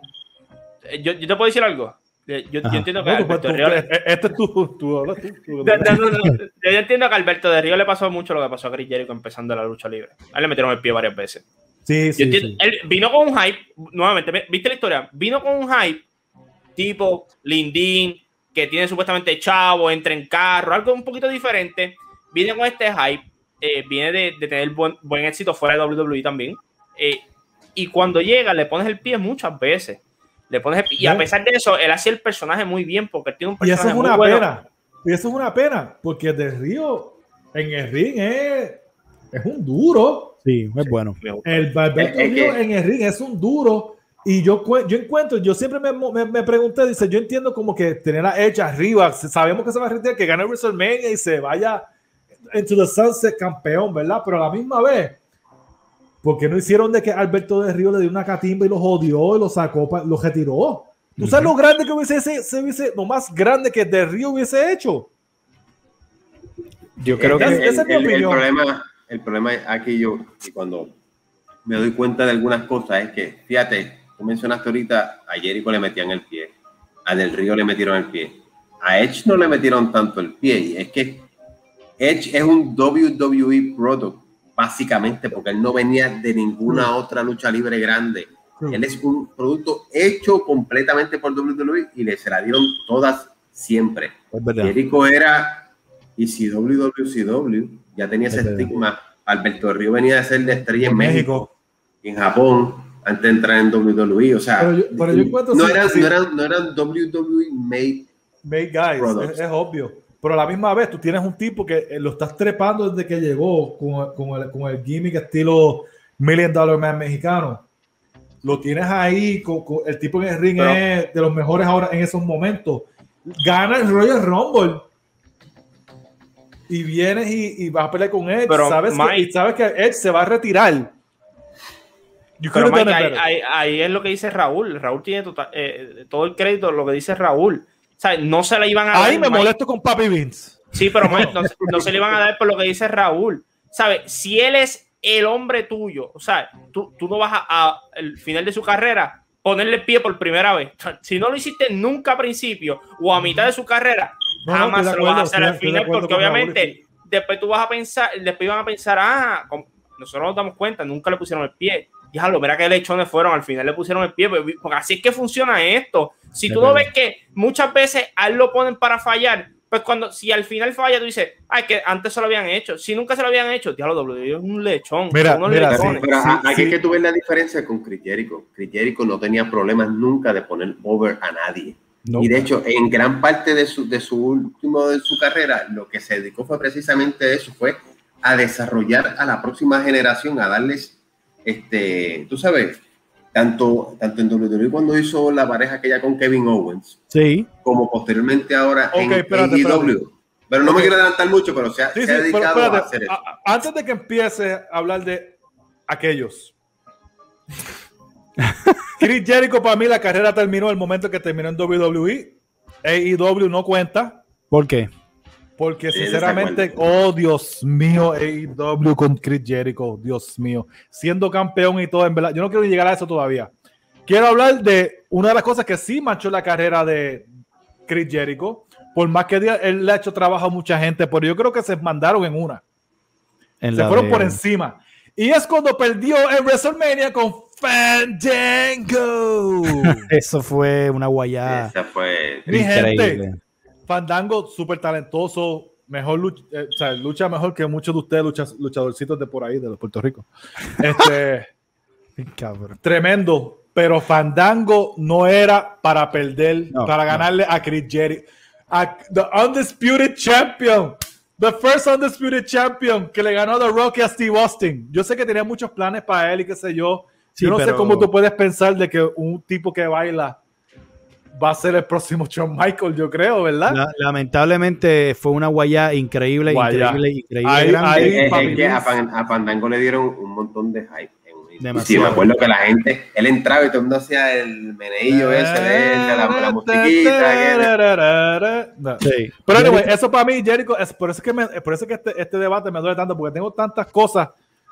Eh, yo, yo, te puedo decir algo. Yo, yo entiendo que Alberto de Río. Este es tu. yo entiendo que a Alberto de Río le pasó mucho lo que pasó a Chris Jericho empezando la lucha libre. A él le metieron el pie varias veces. Sí, sí, sí. Él vino con un hype, nuevamente, ¿viste la historia? Vino con un hype tipo Lindín, que tiene supuestamente chavo, entra en carro, algo un poquito diferente. Viene con este hype, eh, viene de, de tener buen, buen, éxito fuera de WWE también. Eh, y cuando llega, le pones el pie muchas veces. Le pones y a pesar de eso, él hace el personaje muy bien porque tiene un personaje. Y eso es una pena. Y eso es una pena, porque Del Río en el ring es, es un duro. Sí, es bueno. El Alberto Río en el ring es un duro. Y yo, yo encuentro, yo siempre me, me, me, pregunté, dice, yo entiendo como que tener a Edge arriba, sabemos que se va a retirar, que gane WrestleMania y se vaya into the sunset campeón, ¿verdad? Pero a la misma vez, porque no hicieron de que Alberto de Río le dio una catimba y lo jodió y lo sacó, lo retiró? ¿Tú sabes lo grande que hubiese, se hubiese, lo más grande que de Río hubiese hecho? Yo creo que el, esa es mi el, opinión. El problema, el problema aquí yo, y cuando me doy cuenta de algunas cosas, es que, fíjate, tú mencionaste ahorita, a Jericho le metían el pie, a Del Río le metieron el pie, a Edge no le metieron tanto el pie, y es que Edge es un WWE product básicamente, porque él no venía de ninguna otra lucha libre grande. Él es un producto hecho completamente por WWE y le se la dieron todas siempre. Jericho era y si WWCW ya tenía ese estigma. Alberto Río venía de ser de estrella en México, en Japón, antes de entrar en WWE. O sea, no, eran, no, eran, no, eran, WWE made, made guys, es, es obvio pero a la misma vez tú tienes un tipo que eh, lo estás trepando desde que llegó con, con, el, con el, gimmick estilo Million Dollar Man mexicano. Lo tienes ahí, con, el tipo en el ring es de los mejores ahora en esos momentos. Gana el Royal Rumble. Y vienes y, y vas a pelear con Edge. Pero sabes, que, y sabes que Edge se va a retirar. Pero ahí, ahí, es lo que dice Raúl. Raúl tiene tota, eh, todo el crédito, lo que dice Raúl no se le iban a dar. Ahí me molesto con Papi Vince. Sí, pero no, se le iban a dar por lo que dice Raúl. ¿Sabes? Si él es el hombre tuyo, o sea, tú, tú no vas a, al final de su carrera ponerle pie por primera vez. Si no lo hiciste nunca a principio o a mitad de su carrera, jamás se lo vas a hacer al final, porque obviamente después tú vas a pensar, después iban a pensar, ah, nosotros nos damos cuenta, nunca le pusieron el pie. Diablo, mira qué lechones fueron, al final le pusieron el pie, pues, porque así es que funciona esto. Si tú no ves que muchas veces a él lo ponen para fallar, pues cuando, si al final falla, tú dices, ay, que antes se lo habían hecho. Si nunca se lo habían hecho, diablo, W es un lechón. Mira, mira pero aquí es que tú ves la diferencia con Critérico. Critérico no tenía problemas nunca de poner over a nadie. y de hecho, en gran parte de su, de su último de su carrera, lo que se dedicó fue precisamente eso, fue a desarrollar a la próxima generación, a darles este, tú sabes, tanto, tanto en WWE cuando hizo la pareja aquella con Kevin Owens, sí. como posteriormente ahora en AEW. Pero no me quiero adelantar mucho, pero se ha, dedicado a hacer eso. Antes de que empiece a hablar de aquellos. Chris Jericho, para mí, la carrera terminó el momento que terminó en WWE. AEW no cuenta. ¿Por qué? Porque sinceramente, oh Dios mío, AEW con Chris Jericho, Dios mío, siendo campeón y todo, en verdad, yo no quiero llegar a eso todavía. Quiero hablar de una de las cosas que sí manchó la carrera de Chris Jericho, por más que él le ha hecho trabajo a mucha gente, pero yo creo que se mandaron en una. se fueron por encima. Y es cuando perdió en WrestleMania con Fandango. Eso fue una guayada. Esa fue Mi gente, Fandango, súper talentoso, mejor lucha, eh, o sea, lucha mejor que muchos de ustedes, luchas, luchadorcitos de por ahí, de Puerto Rico. Este, tremendo. Pero Fandango no era para perder, para ganarle a Chris Jericho. the Undisputed Champion. The first Undisputed Champion que le ganó a The Rock y a Steve Austin. Yo sé que tenía muchos planes para él y qué sé yo. yo no sé cómo tú puedes pensar de que un tipo que baila va a ser el próximo Shawn Michael, yo creo, ¿verdad? lamentablemente fue una guaya increíble, increíble, increíble. a, Fandango le dieron un montón de hype. Sí, me acuerdo que la gente, él entraba y todo el mundo hacía el meneillo ese de él, la, la musiquita. Sí. Pero anyway, eso para mí, Jericho, es por eso que, me, por eso que este, este debate me duele tanto, porque tengo tantas cosas,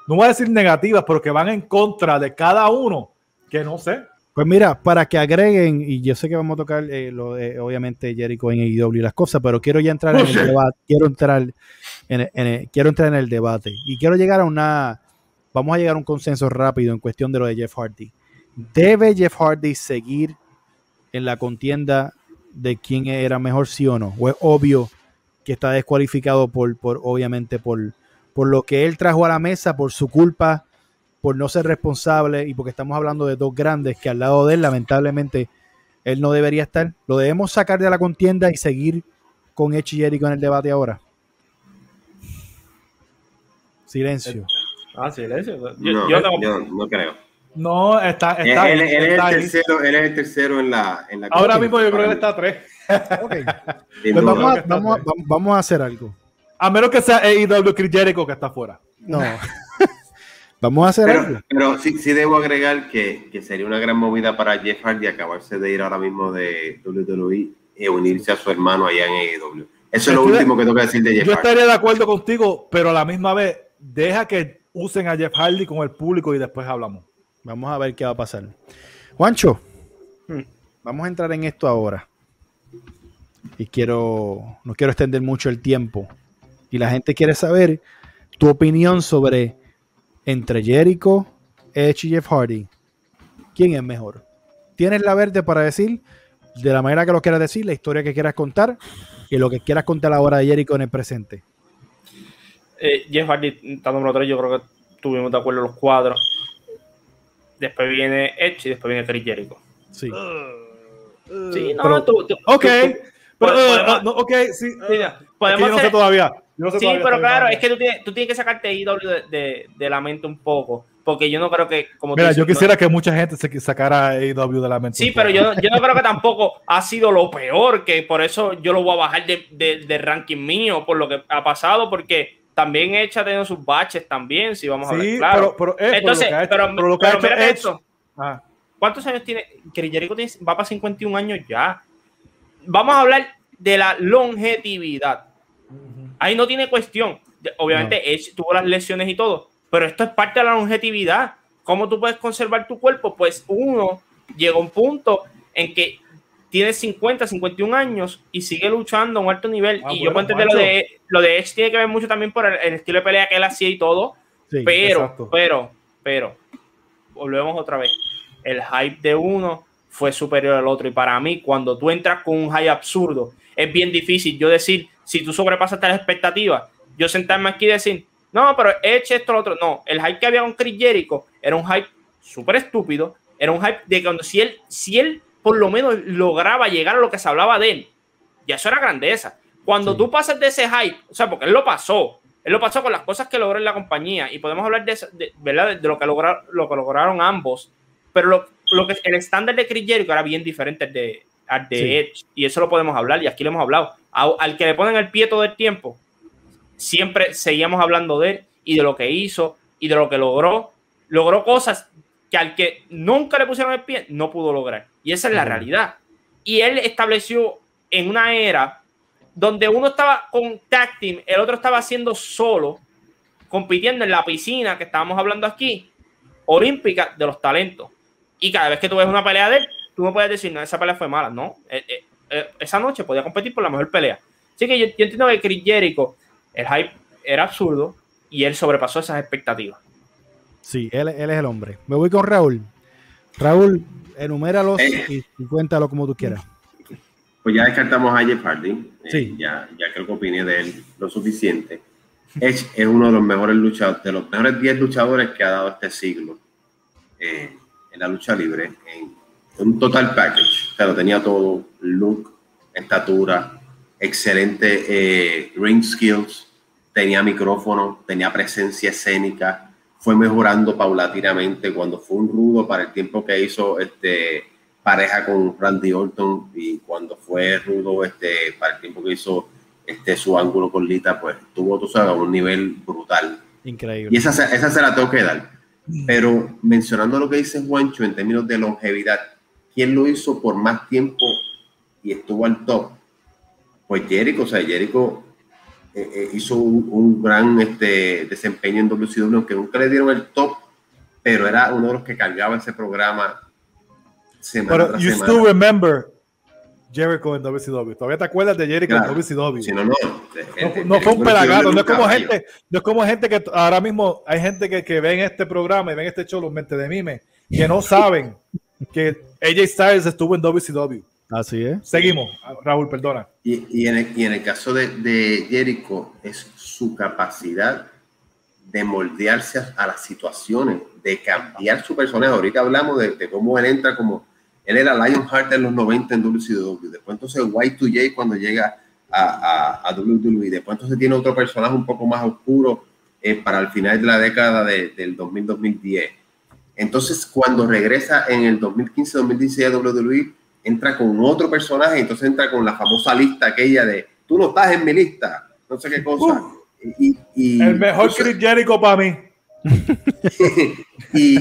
no voy a decir negativas, pero que van en contra de cada uno, que no sé. Pues mira, para que agreguen, y yo sé que vamos a tocar eh, lo de, obviamente Jericho en AEW y las cosas, pero quiero ya entrar en el debate, quiero entrar en, en, quiero entrar en el debate y quiero llegar a una vamos a llegar a un consenso rápido en cuestión de lo de Jeff Hardy. ¿Debe Jeff Hardy seguir en la contienda de quién era mejor, sí o no? ¿O es obvio que está descualificado por, por obviamente, por, por lo que él trajo a la mesa, por su culpa, por no ser responsable y porque estamos hablando de dos grandes que al lado de él, lamentablemente, él no debería estar? ¿Lo debemos sacar de la contienda y seguir con Edge y Jericho en el debate ahora? Silencio. Ah, silencio. Yo, no, yo, no, creo. No, está. está él, él, es el tercero, él es el tercero en la. En la Ahora mismo yo creo que él está a tres. okay. pues vamos, a, vamos, a, vamos, a hacer algo. A menos que sea AEW Chris Jericho que está afuera. No. vamos a hacer pero, algo. Pero sí, sí debo agregar que, que, sería una gran movida para Jeff Hardy acabarse de ir ahora mismo de WWE y unirse a su hermano allá en AEW. Eso es lo último que tengo que decir de Jeff Hardy. Yo estaría de acuerdo contigo, pero a la misma vez, deja que usen a Jeff Hardy con el público y después hablamos. Vamos a ver qué va a pasar. Juancho, hmm. vamos a entrar en esto ahora. Y quiero, no quiero extender mucho el tiempo. Y la gente quiere saber tu opinión sobre entre Jericho, Edge y Jeff Hardy. ¿Quién es mejor? Tienes la verde para decir, de la manera que lo quieras decir, la historia que quieras contar y lo que quieras contar ahora de Jericho en el presente. Eh, Jeff Hardy está número 3, yo creo que tuvimos de acuerdo los cuadros. Después viene Edge y después viene Chris Jericho. Sí. Uh, sí, no, tú, Ok. pero, uh, no, ok, sí. podemos yo no sé todavía. No sé sí, pero claro, es que tú tienes, tú tienes que sacarte IW de, de, de, la mente un poco. Porque yo no creo que. Como Mira, yo quisiera que mucha gente se sacara AEW de la mente. Sí, pero yo, yo no creo que tampoco ha sido lo peor, que por eso yo lo voy a bajar de, de, de ranking mío, por lo que ha pasado, porque también Edge ha tenido sus baches también, si vamos a ver, claro. Pero, pero, eh, Entonces, pero, lo que ha hecho, esto. ¿Cuántos años tiene? Chris Jericho va para 51 años ya. Vamos a hablar de la longevidad. Ahí no tiene cuestión. Obviamente, Edge tuvo las lesiones y todo, pero esto es parte de la longevidad. ¿Cómo tú puedes conservar tu cuerpo? Pues uno llega a un punto en que tiene 50, 51 años y sigue luchando a un alto nivel. Ah, y yo puedo entender lo de, lo de Edge tiene que ver mucho también por el, estilo de pelea que él hacía y todo. pero, pero, pero, volvemos otra vez. El hype de uno fue superior al otro. Y para mí, cuando tú entras con un hype absurdo, es bien difícil yo decir, si tú sobrepasas las expectativas, yo sentarme aquí y decir, no, pero Edge esto, lo otro. No, el hype que había con Chris Jericho era un hype súper estúpido. Era un hype de cuando si él, si él por lo menos lograba llegar a lo que se hablaba de él. Ya eso era grandeza. Cuando tú pasas de ese hype, o sea, porque él lo pasó, él lo pasó con las cosas que logró en la compañía y podemos hablar de, ¿verdad? de, lo, que lograron, lo que lograron ambos, pero lo, lo que el estándar de Chris Jericho era bien diferente de, de Edge y eso lo podemos hablar y aquí lo hemos hablado. al que le ponen el pie todo el tiempo, siempre seguíamos hablando de él y de lo que hizo y de lo que logró. Logró cosas que al que nunca le pusieron el pie no pudo lograr. Y esa es la realidad. Y él estableció en una era donde uno estaba con tag team, el otro estaba haciendo solo, compitiendo en la piscina que estábamos hablando aquí, olímpica de los talentos. Y cada vez que tú ves una pelea de él, tú no puedes decir, no, esa pelea fue mala. No, eh, eh, eh, esa noche podía competir por la mejor pelea. Así que yo, entiendo que Chris Jericho, el hype era absurdo, y él sobrepasó esas expectativas. Sí, él, él es el hombre. Me voy con Raúl. Raúl, enuméralos eh. y, cuéntalo como tú quieras. Pues ya descartamos a Jeff Hardy. Eh, sí. ya, ya creo que opiné de él lo suficiente. Edge es uno de los mejores luchadores, de los mejores 10 luchadores que ha dado este siglo eh, en la lucha libre. En, un total package. O sea, lo tenía todo: look, estatura, excelente ring skills, tenía micrófono, tenía presencia escénica fue mejorando paulatinamente cuando fue un rudo para el tiempo que hizo este pareja con Randy Orton y cuando fue rudo este para el tiempo que hizo este su ángulo con Lita pues tuvo tú sabes un nivel brutal. Increíble. Y esa, esa se la tengo que dar. Pero mencionando lo que dice Juancho en términos de longevidad quién lo hizo por más tiempo y estuvo al top pues Jericho o sea Jericho eh, eh, hizo un, gran este, desempeño en WCW, aunque nunca le dieron el top, pero era uno de los que cargaba ese programa semana Pero you still remember Jericho en WCW. ¿Todavía te acuerdas de Jericho en WCW? no, no. no, fue un pelagato. No es, como gente, no es como gente que ahora mismo hay gente que, que ven este programa y ven este show, los mente de mime, que no saben que AJ Styles estuvo en WCW. Así es. Seguimos, Raúl, perdona. Y, en, el, caso de, Jericho, es su capacidad de moldearse a, las situaciones, de cambiar su personaje. Ahorita hablamos de, cómo él entra como. Él era Lionheart en los 90 en WCW. Después, entonces, Y2J cuando llega a, a, WWE. Después, entonces, tiene otro personaje un poco más oscuro eh, para el final de la década del 2000-2010. Entonces, cuando regresa en el 2015-2016 a WWE entra con otro personaje, entonces entra con la famosa lista aquella de tú no estás en mi lista, no sé qué cosa. y, el mejor Chris Jericho para mí. y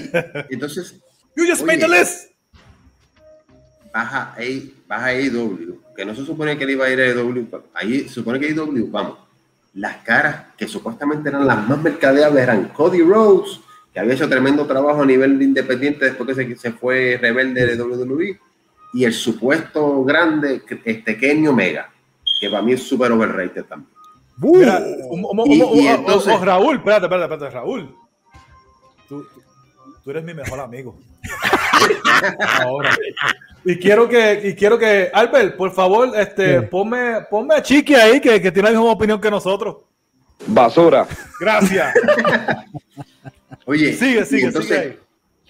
entonces. You just made the list. Baja a, baja AEW, que no se supone que él iba a ir a AEW, ahí se supone que AEW, vamos, las caras que supuestamente eran las más mercadeables eran Cody Rhodes, que había hecho tremendo trabajo a nivel de independiente después que se, se fue rebelde de WWE, y el supuesto grande, este Kenny Omega, que para mí es súper overrated también. Raúl, espérate, espérate, espérate, Raúl. Tú, tú eres mi mejor amigo. Ahora. Y quiero que, y quiero que, Albert, por favor, este, ponme, ponme a Chiqui ahí, que, que tiene la misma opinión que nosotros. Basura. Gracias. Oye, sigue, sigue, sigue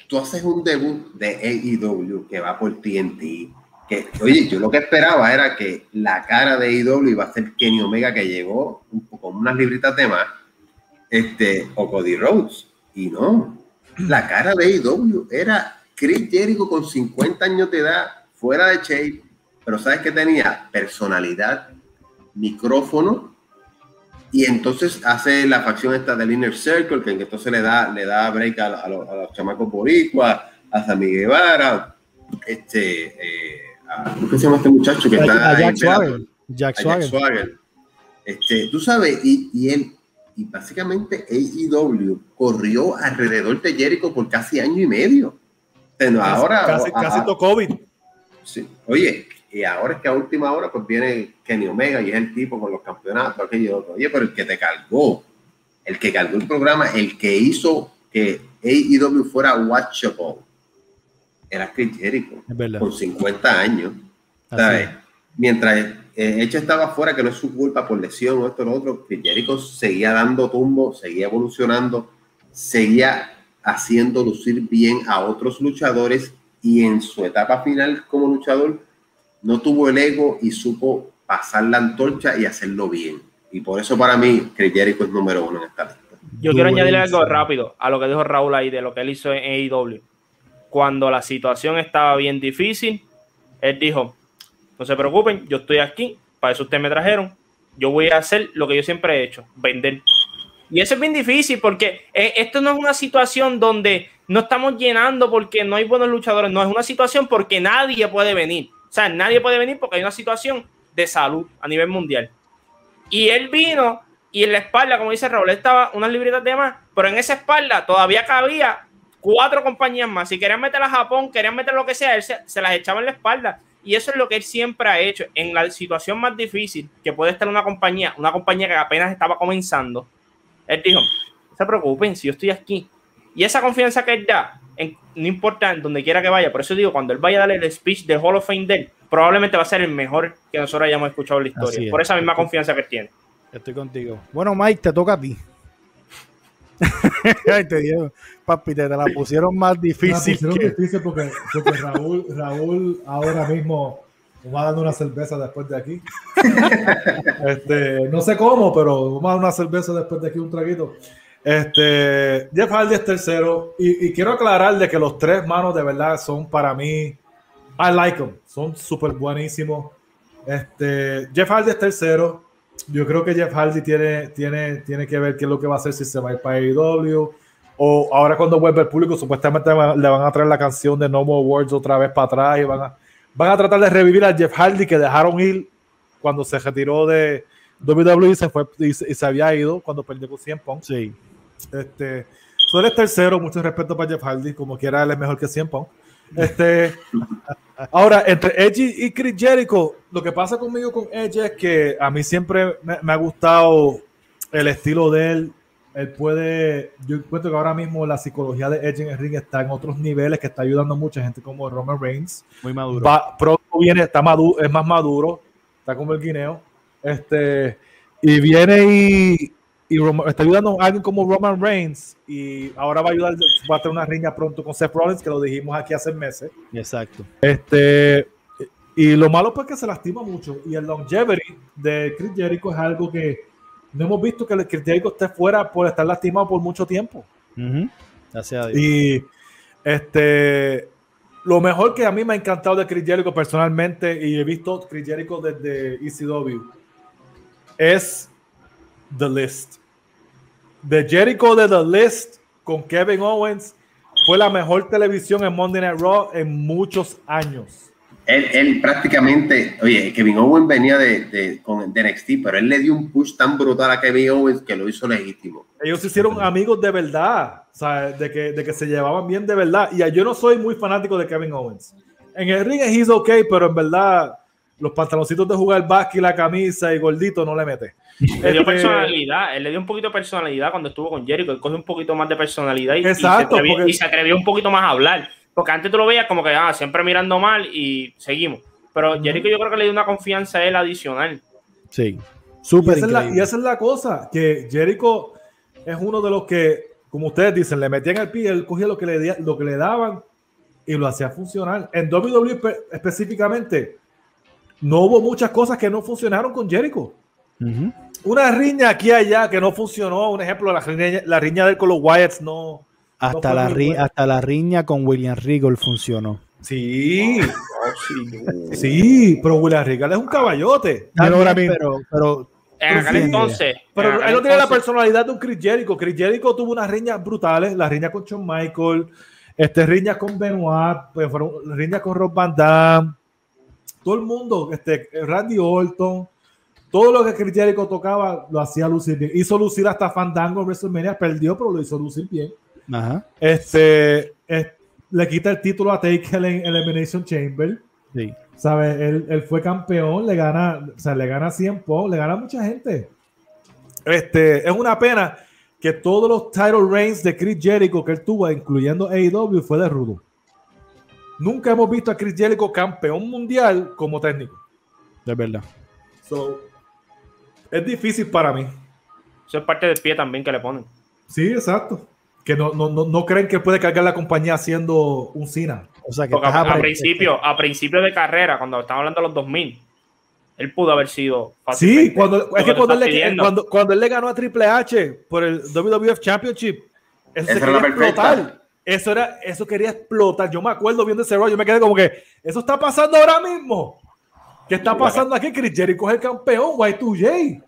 tú haces un debut de AEW que va por TNT. Que, oye, yo lo que esperaba era que la cara de AEW iba a ser Kenny Omega que llegó con unas libritas de más, este, o Cody Rhodes. Y no, la cara de AEW era Chris Jericho con 50 años de edad, fuera de shape, pero ¿sabes qué tenía? Personalidad, micrófono y entonces hace la facción esta del Inner Circle, que entonces le da, le da break a, los, chamacos boricuas, a Sammy Guevara, este, eh, ¿cómo se llama este muchacho que está a Jack Swagger. Jack, Swagger. Este, tú sabes, y, y él, y básicamente AEW corrió alrededor de Jericho por casi año y medio. Pero ahora, casi, casi COVID. Sí. Oye, y ahora es que a última hora pues viene Kenny Omega y es el tipo con los campeonatos, aquello otro. Oye, pero el que te cargó, el que cargó el programa, el que hizo que AEW fuera watchable, era Chris Jericho, con 50 años. Mientras eh, Hecho estaba fuera, que no es su culpa por lesión o esto o lo otro, Chris Jericho seguía dando tumbo, seguía evolucionando, seguía haciendo lucir bien a otros luchadores y en su etapa final como luchador no tuvo el ego y supo pasar la antorcha y hacerlo bien. Y por eso para mí, Chris Jericho es número uno en esta lista. Yo quiero añadir algo rápido a lo que dijo Raúl ahí de lo que él hizo en AEW. Cuando la situación estaba bien difícil, él dijo, no se preocupen, yo estoy aquí, para eso ustedes me trajeron, yo voy a hacer lo que yo siempre he hecho, vender. Y eso es bien difícil porque eh, esto no es una situación donde no estamos llenando porque no hay buenos luchadores, no es una situación porque nadie puede venir. Sea, nadie puede venir porque hay una situación de salud a nivel mundial. Y él vino y en la espalda, como dice Raúl, estaba unas libretas de más, pero en esa espalda todavía cabía cuatro compañías más. Si querían meter a Japón, querían meter lo que sea, él se, las echaba en la espalda. Y eso es lo que él siempre ha hecho. En la situación más difícil que puede estar una compañía, una compañía que apenas estaba comenzando, Él dijo, no se preocupen, si yo estoy aquí. Y esa confianza que él da, no importa en donde quiera que vaya, por eso digo, cuando él vaya a darle el speech de Hall of Fame de probablemente va a ser el mejor que nosotros hayamos escuchado en la historia. Por esa misma confianza que él tiene. Estoy contigo. Bueno, Mike, te toca a ti. Ay, te digo, papi, te, la pusieron más difícil. La pusieron difícil porque, Raúl, Raúl ahora mismo va dando una cerveza después de aquí. este, no sé cómo, pero vamos a dar una cerveza después de aquí, un traguito. Este, Jeff Hardy es tercero. Y, quiero aclarar de que los tres manos de verdad son para mí. I like them. Son súper buenísimos. Este, Jeff Hardy es tercero. Yo creo que Jeff Hardy tiene, tiene, tiene que ver qué es lo que va a hacer si se va a ir para AEW. O ahora cuando vuelve el público, supuestamente le van a traer la canción de No More Words otra vez para atrás y van a, van a tratar de revivir a Jeff Hardy que dejaron ir cuando se retiró de WWE y se, fue, y se, había ido cuando perdió con 100 Punk. Sí. Este, tú eres tercero, mucho respeto para Jeff Hardy, como quiera, él es mejor que 100 Punk. Este, ahora, entre Edge y Chris Jericho, lo que pasa conmigo con Edge es que a mí siempre me, ha gustado el estilo de él. Él puede, yo encuentro que ahora mismo la psicología de Edge en el ring está en otros niveles, que está ayudando a mucha gente como Roman Reigns. Muy maduro. pronto viene, está maduro, es más maduro, está como el guineo. Este, y viene y, y está ayudando a alguien como Roman Reigns y ahora va a ayudar, va a tener una riña pronto con Seth Rollins, que lo dijimos aquí hace meses. Exacto. Este, y lo malo pues que se lastima mucho y el longevity de Chris Jericho es algo que no hemos visto que el Chris Jericho esté fuera por estar lastimado por mucho tiempo. Gracias a Dios. Y este, lo mejor que a mí me ha encantado de Chris Jericho personalmente y he visto Chris Jericho desde ECW es The List. The Jericho de The List con Kevin Owens fue la mejor televisión en Monday Night Raw en muchos años. Él, prácticamente, oye, Kevin Owens venía de, de, con, de NXT, pero él le dio un push tan brutal a Kevin Owens que lo hizo legítimo. Ellos se hicieron amigos de verdad, o sea, de que, de que se llevaban bien de verdad. Y yo no soy muy fanático de Kevin Owens. En el ring es ok, pero en verdad los pantaloncitos de jugar básquet y la camisa y gordito no le mete. Le dio este, personalidad, él le dio un poquito de personalidad cuando estuvo con Jericho, él cogió un poquito más de personalidad y, Exacto, y, se atrevió, un poquito más a hablar. Porque antes tú lo veías como que ah, siempre mirando mal y seguimos. Pero Jericho yo creo que le dio una confianza a él adicional. Sí, súper. Y, y, esa es la cosa, que Jericho es uno de los que, como ustedes dicen, le metían el pie, él cogía lo que le, lo que le daban y lo hacía funcionar. En WWE específicamente, no hubo muchas cosas que no funcionaron con Jericho. Una riña aquí y allá que no funcionó. Un ejemplo, la riña, la riña de él con los Wyatts no. Hasta, la, hasta la riña con William Regal funcionó. Sí, sí, pero William Regal es un caballote. pero, pero, entonces. Pero él no tiene la personalidad de un Chris Jericho. Chris Jericho tuvo unas riñas brutales, la riña con Shawn Michael, este, riñas con Benoit, pues fueron riñas con Rob Van Damme todo el mundo, este, Randy Orton, todo lo que Chris Jericho tocaba lo hacía lucir bien. Hizo lucir hasta Fandango en WrestleMania, perdió, pero lo hizo lucir bien. Este, le quita el título a Taker en Elimination Chamber. Sí. ¿Sabes? Él, fue campeón, le gana, o sea, le gana 100 le gana mucha gente. Este, es una pena que todos los title reigns de Chris Jericho que él tuvo, incluyendo AEW, fue de rudo. Nunca hemos visto a Chris Jericho campeón mundial como técnico. De verdad. Es difícil para mí. Eso es parte del pie también que le ponen. Sí, exacto. Que no, no, creen que puede cargar la compañía haciendo un Cena. O sea, que a, principio, a principio de carrera, cuando estamos hablando de los 2000, él pudo haber sido Sí, cuando, es que cuando él, le, cuando, él, le, ganó a Triple H por el WWF Championship, él se quería explotar. Eso era, eso quería explotar. Yo me acuerdo viendo ese rollo, yo me quedé como que, eso está pasando ahora mismo. ¿Qué está pasando aquí? Chris Jericho es el campeón, Y2J.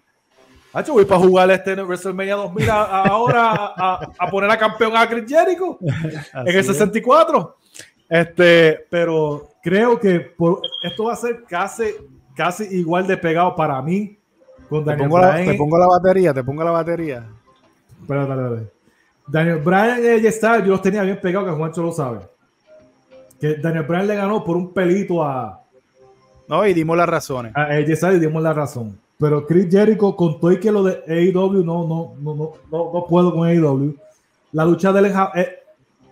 Hacho, voy para jugar este WrestleMania 2000 ahora a, poner a campeón a Chris Jericho en el 64. Este, pero creo que por, esto va a ser casi, casi igual de pegado para mí con te pongo, la, te pongo la batería, te pongo la batería. Daniel Bryan y AJ Styles, yo los tenía bien pegados, que Juancho lo sabe. Que Daniel Bryan le ganó por un pelito a. No, y dimos las razones. A AJ y dimos la razón. pero Chris Jericho contó y que lo de AEW no, no, no, no, no, puedo con AEW. La lucha de él eh,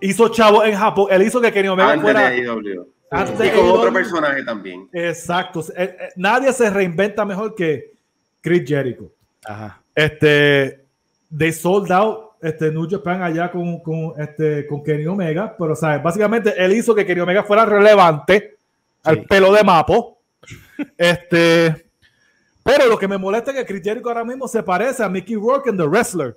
hizo chavo en Japón. Él hizo que Kenny Omega Antes fuera. De AEW. Antes de con otro personaje también. Exacto. Eh, eh, nadie se reinventa mejor que Chris Jericho. Ajá. Este, de sold out este, New Japan allá con, con, este, con Kenny Omega, pero ¿sabes? básicamente él hizo que Kenny Omega fuera relevante al pelo de Mapo. Este, pero lo que me molesta es que Chris Jericho ahora mismo se parece a Mickey Rourke en The Wrestler.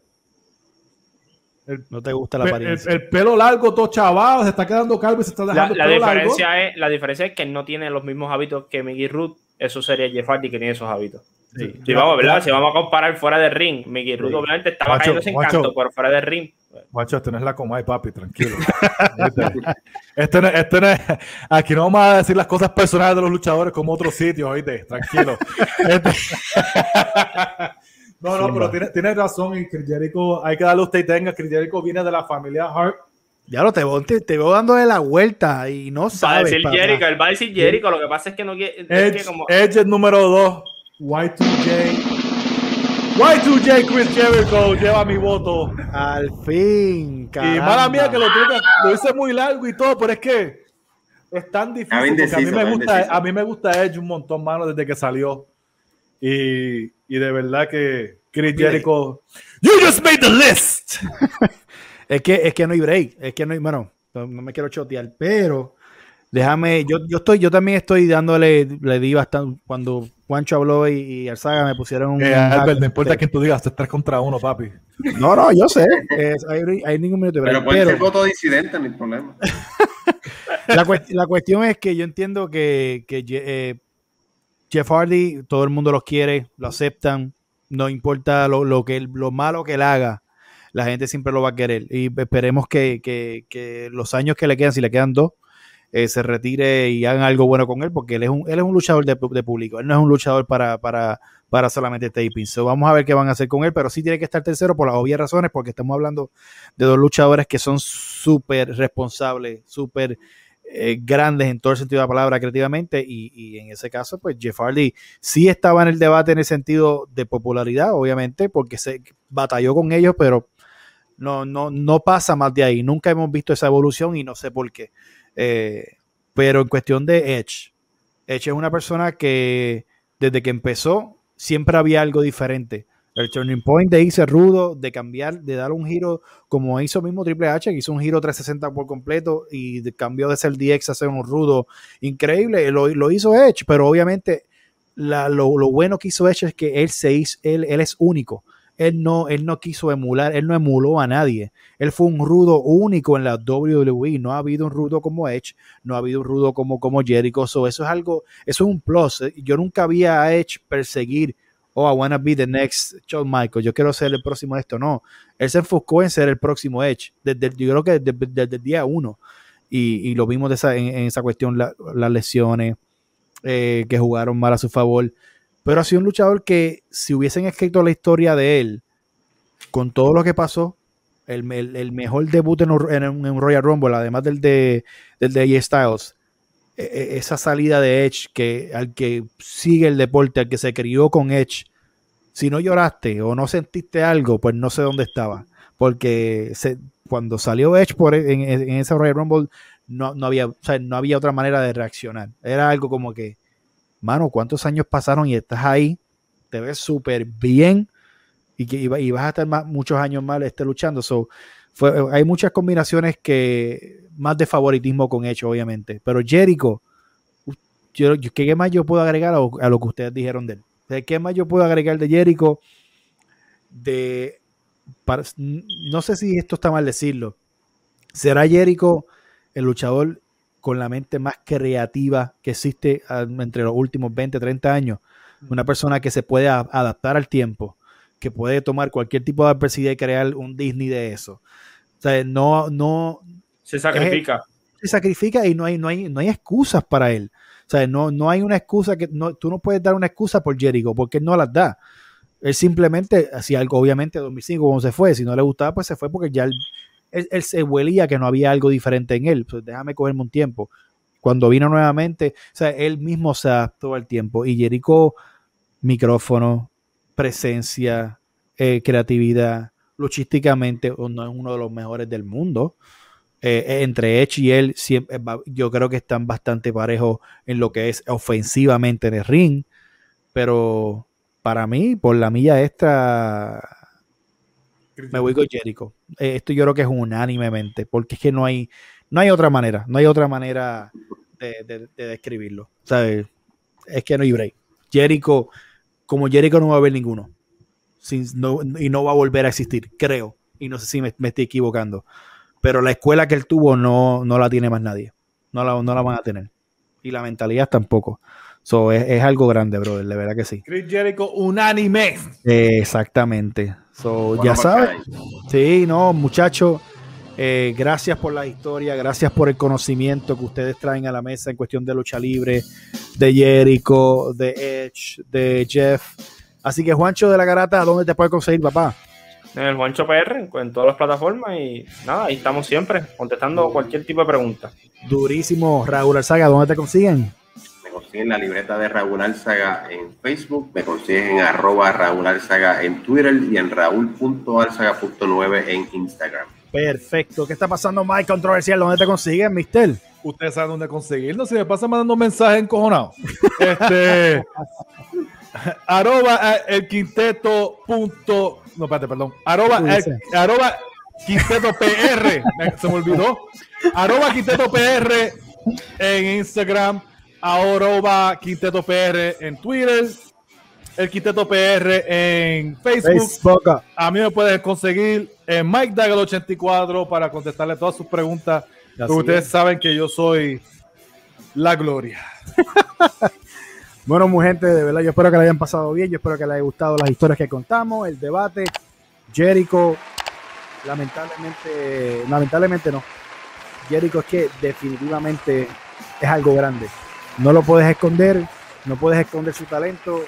no te gusta la apariencia. El, pelo largo, todo chavado, se está quedando calvo y se está dejando la, diferencia Es, la diferencia es que no tiene los mismos hábitos que Mickey Rourke. Eso sería Jeff Hardy que tiene esos hábitos. Si, vamos, ¿verdad? si vamos a comparar fuera de ring, Mickey Root obviamente estaba macho, cayendo sin canto, pero fuera de ring. Macho, este no es la Comay, papi, tranquilo. este, no, no es, aquí no vamos a decir las cosas personales de los luchadores como otros sitios, oíste, tranquilo. Este, no, no, pero tienes tiene razón y Chris Jericho, hay que darle a usted y tenga, Chris Jericho viene de la familia Hart. Ya lo te veo, te, te veo dándole la vuelta y no sabes. Va a decir Jericho, él va a decir Jericho, lo que pasa es que no quiere. Edge, como... Edge número 2 Y2J. Y2J Chris Jericho lleva mi voto. Al fin, caramba. Y mala mía que lo, tuve, lo hice muy largo y todo, pero es que es tan difícil. a, mí me gusta, a mí me gusta Edge un montón, mano, desde que salió. Y, y de verdad que Chris Jericho. You just made the list. es, que, es que no hay break. Es que no hay. Bueno, no me quiero chotear, pero déjame. Yo, yo, estoy, yo también estoy dándole. Le di bastante. Cuando Juancho habló y, y Arzaga me pusieron un. Eh, Albert, no importa quién tú digas, tres contra uno, papi. No, no, yo sé. hay, hay, ningún minuto. Pero puede ser voto disidente, no hay problema. la, la, cuestión es que yo entiendo que, que eh, Jeff Hardy, todo el mundo lo quiere, lo aceptan, no importa lo, lo, que, lo malo que él haga, la gente siempre lo va a querer. Y esperemos que, que, que los años que le quedan, si le quedan dos, eh, se retire y hagan algo bueno con él, porque él es un, él es un luchador de, público, él no es un luchador para, para, para solamente taping. So, vamos a ver qué van a hacer con él, pero sí tiene que estar tercero por las obvias razones, porque estamos hablando de dos luchadores que son súper responsables, súper eh, grandes en todo el sentido de la palabra creativamente, y, y, en ese caso, pues Jeff Hardy sí estaba en el debate en el sentido de popularidad, obviamente, porque se batalló con ellos, pero no, no, no pasa más de ahí. Nunca hemos visto esa evolución y no sé por qué. Eh, pero en cuestión de Edge, Edge es una persona que desde que empezó siempre había algo diferente. El turning point de irse rudo, de cambiar, de dar un giro como hizo mismo Triple H, que hizo un giro 360 por completo y cambió de ser DX a ser un rudo increíble. Lo, lo hizo Edge, pero obviamente lo, bueno que hizo Edge es que él, se hizo, él es único él no, él no quiso emular, él no emuló a nadie. Él fue un rudo único en la WWE. No ha habido un rudo como Edge, no ha habido un rudo como, como Jericho. eso es algo, eso es un plus. Yo nunca vi a Edge perseguir, oh, I wanna be the next Shawn Michael, yo quiero ser el próximo de esto. No, él se enfocó en ser el próximo Edge, desde, yo creo que desde, el día uno. Y, lo vimos de esa, en, esa cuestión, las lesiones eh, que jugaron mal a su favor. Pero ha sido un luchador que si hubiesen escrito la historia de él, con todo lo que pasó, el, mejor debut en un, Royal Rumble, además del de, del de Styles, e, e, esa salida de Edge que al que sigue el deporte, al que se crió con Edge, si no lloraste o no sentiste algo, pues no sé dónde estaba. Porque cuando salió Edge por, en, en ese Royal Rumble, no, no, había, no había otra manera de reaccionar. Era algo como que, mano, ¿cuántos años pasaron y estás ahí? Te ves súper bien y, que, y vas a estar muchos años más este, luchando. So, fue, hay muchas combinaciones que más de favoritismo con hecho, obviamente. Pero Jericho, yo, ¿qué más yo puedo agregar a, lo que ustedes dijeron de él? ¿Qué más yo puedo agregar de Jericho? De, no sé si esto está mal decirlo. ¿Será Jericho el luchador con la mente más creativa que existe ah, entre los últimos 20, 30 años. Una persona que se puede adaptar al tiempo, que puede tomar cualquier tipo de adversidad y crear un Disney de eso. O sea, no, no. Se sacrifica. se sacrifica y no hay, no hay, no hay excusas para él. O sea, no, no hay una excusa que. No, tú no puedes dar una excusa por Jericho, porque él no las da. Él simplemente, si algo, obviamente, 2005, como se fue, si no le gustaba, pues se fue porque ya él, se huelía que no había algo diferente en él. Pues déjame cogerme un tiempo. Cuando vino nuevamente, o sea, él mismo se adaptó al tiempo. Y Jericho micrófono, presencia, eh, creatividad, luchísticamente no es uno de los mejores del mundo. Eh, entre Edge y él, siempre, yo creo que están bastante parejos en lo que es ofensivamente en el ring, pero para mí, por la milla extra, me voy con Jericho. Eh, esto yo creo que es unánimemente, porque es que no hay, no hay otra manera, no hay otra manera de, describirlo. Es que no hay break. Jericho, como Jericho no va a haber ninguno. y no va a volver a existir, creo. Y no sé si me, estoy equivocando. Pero la escuela que él tuvo no, no la tiene más nadie. No la, no la van a tener. Y la mentalidad tampoco. So, es, algo grande, brother, de verdad que sí. Chris Jericho, unánime. exactamente. So, ya sabes. Sí, no, muchachos. Eh, gracias por la historia, gracias por el conocimiento que ustedes traen a la mesa en cuestión de lucha libre, de Jericho, de Edge, de Jeff. Así que Juancho de la Garata, ¿dónde te puede conseguir, papá? En el Juancho PR, en todas las plataformas y nada, ahí estamos siempre contestando cualquier tipo de pregunta. Durísimo, Raúl Alzaga, ¿dónde te consiguen? Consiguen la libreta de Raúl Alzaga en Facebook, me consiguen en arroba Raúl Alzaga en Twitter y en raúl.alzaga.9 en Instagram. Perfecto. ¿Qué está pasando, Mike Controversial? ¿Dónde te consiguen, mister? Usted sabe dónde conseguirlo. Si me pasa mandando mensajes encojonados. Este. arroba el quinteto punto. No, espérate, perdón. Arroba, arroba quinteto PR. se me olvidó. Arroba quinteto PR en Instagram. Arroba quinteto PR en Twitter el Quinteto PR en Facebook. A mí me puedes conseguir en Mike Dagger 84 para contestarle todas sus preguntas. ustedes saben que yo soy la gloria. bueno, mi gente, de verdad, yo espero que le hayan pasado bien. Yo espero que les haya gustado las historias que contamos, el debate. Jericho, lamentablemente, lamentablemente no. Jericho es que definitivamente es algo grande. No lo puedes esconder, no puedes esconder su talento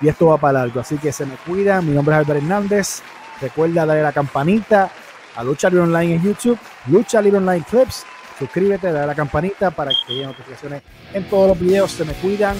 y esto va para largo. Así que se me cuidan. Mi nombre es Albert Hernández. Recuerda darle la campanita a Lucha Libre Online en YouTube, Lucha Libre Online Clips. Suscríbete, dale la campanita para que te lleguen notificaciones en todos los videos. Se me cuidan.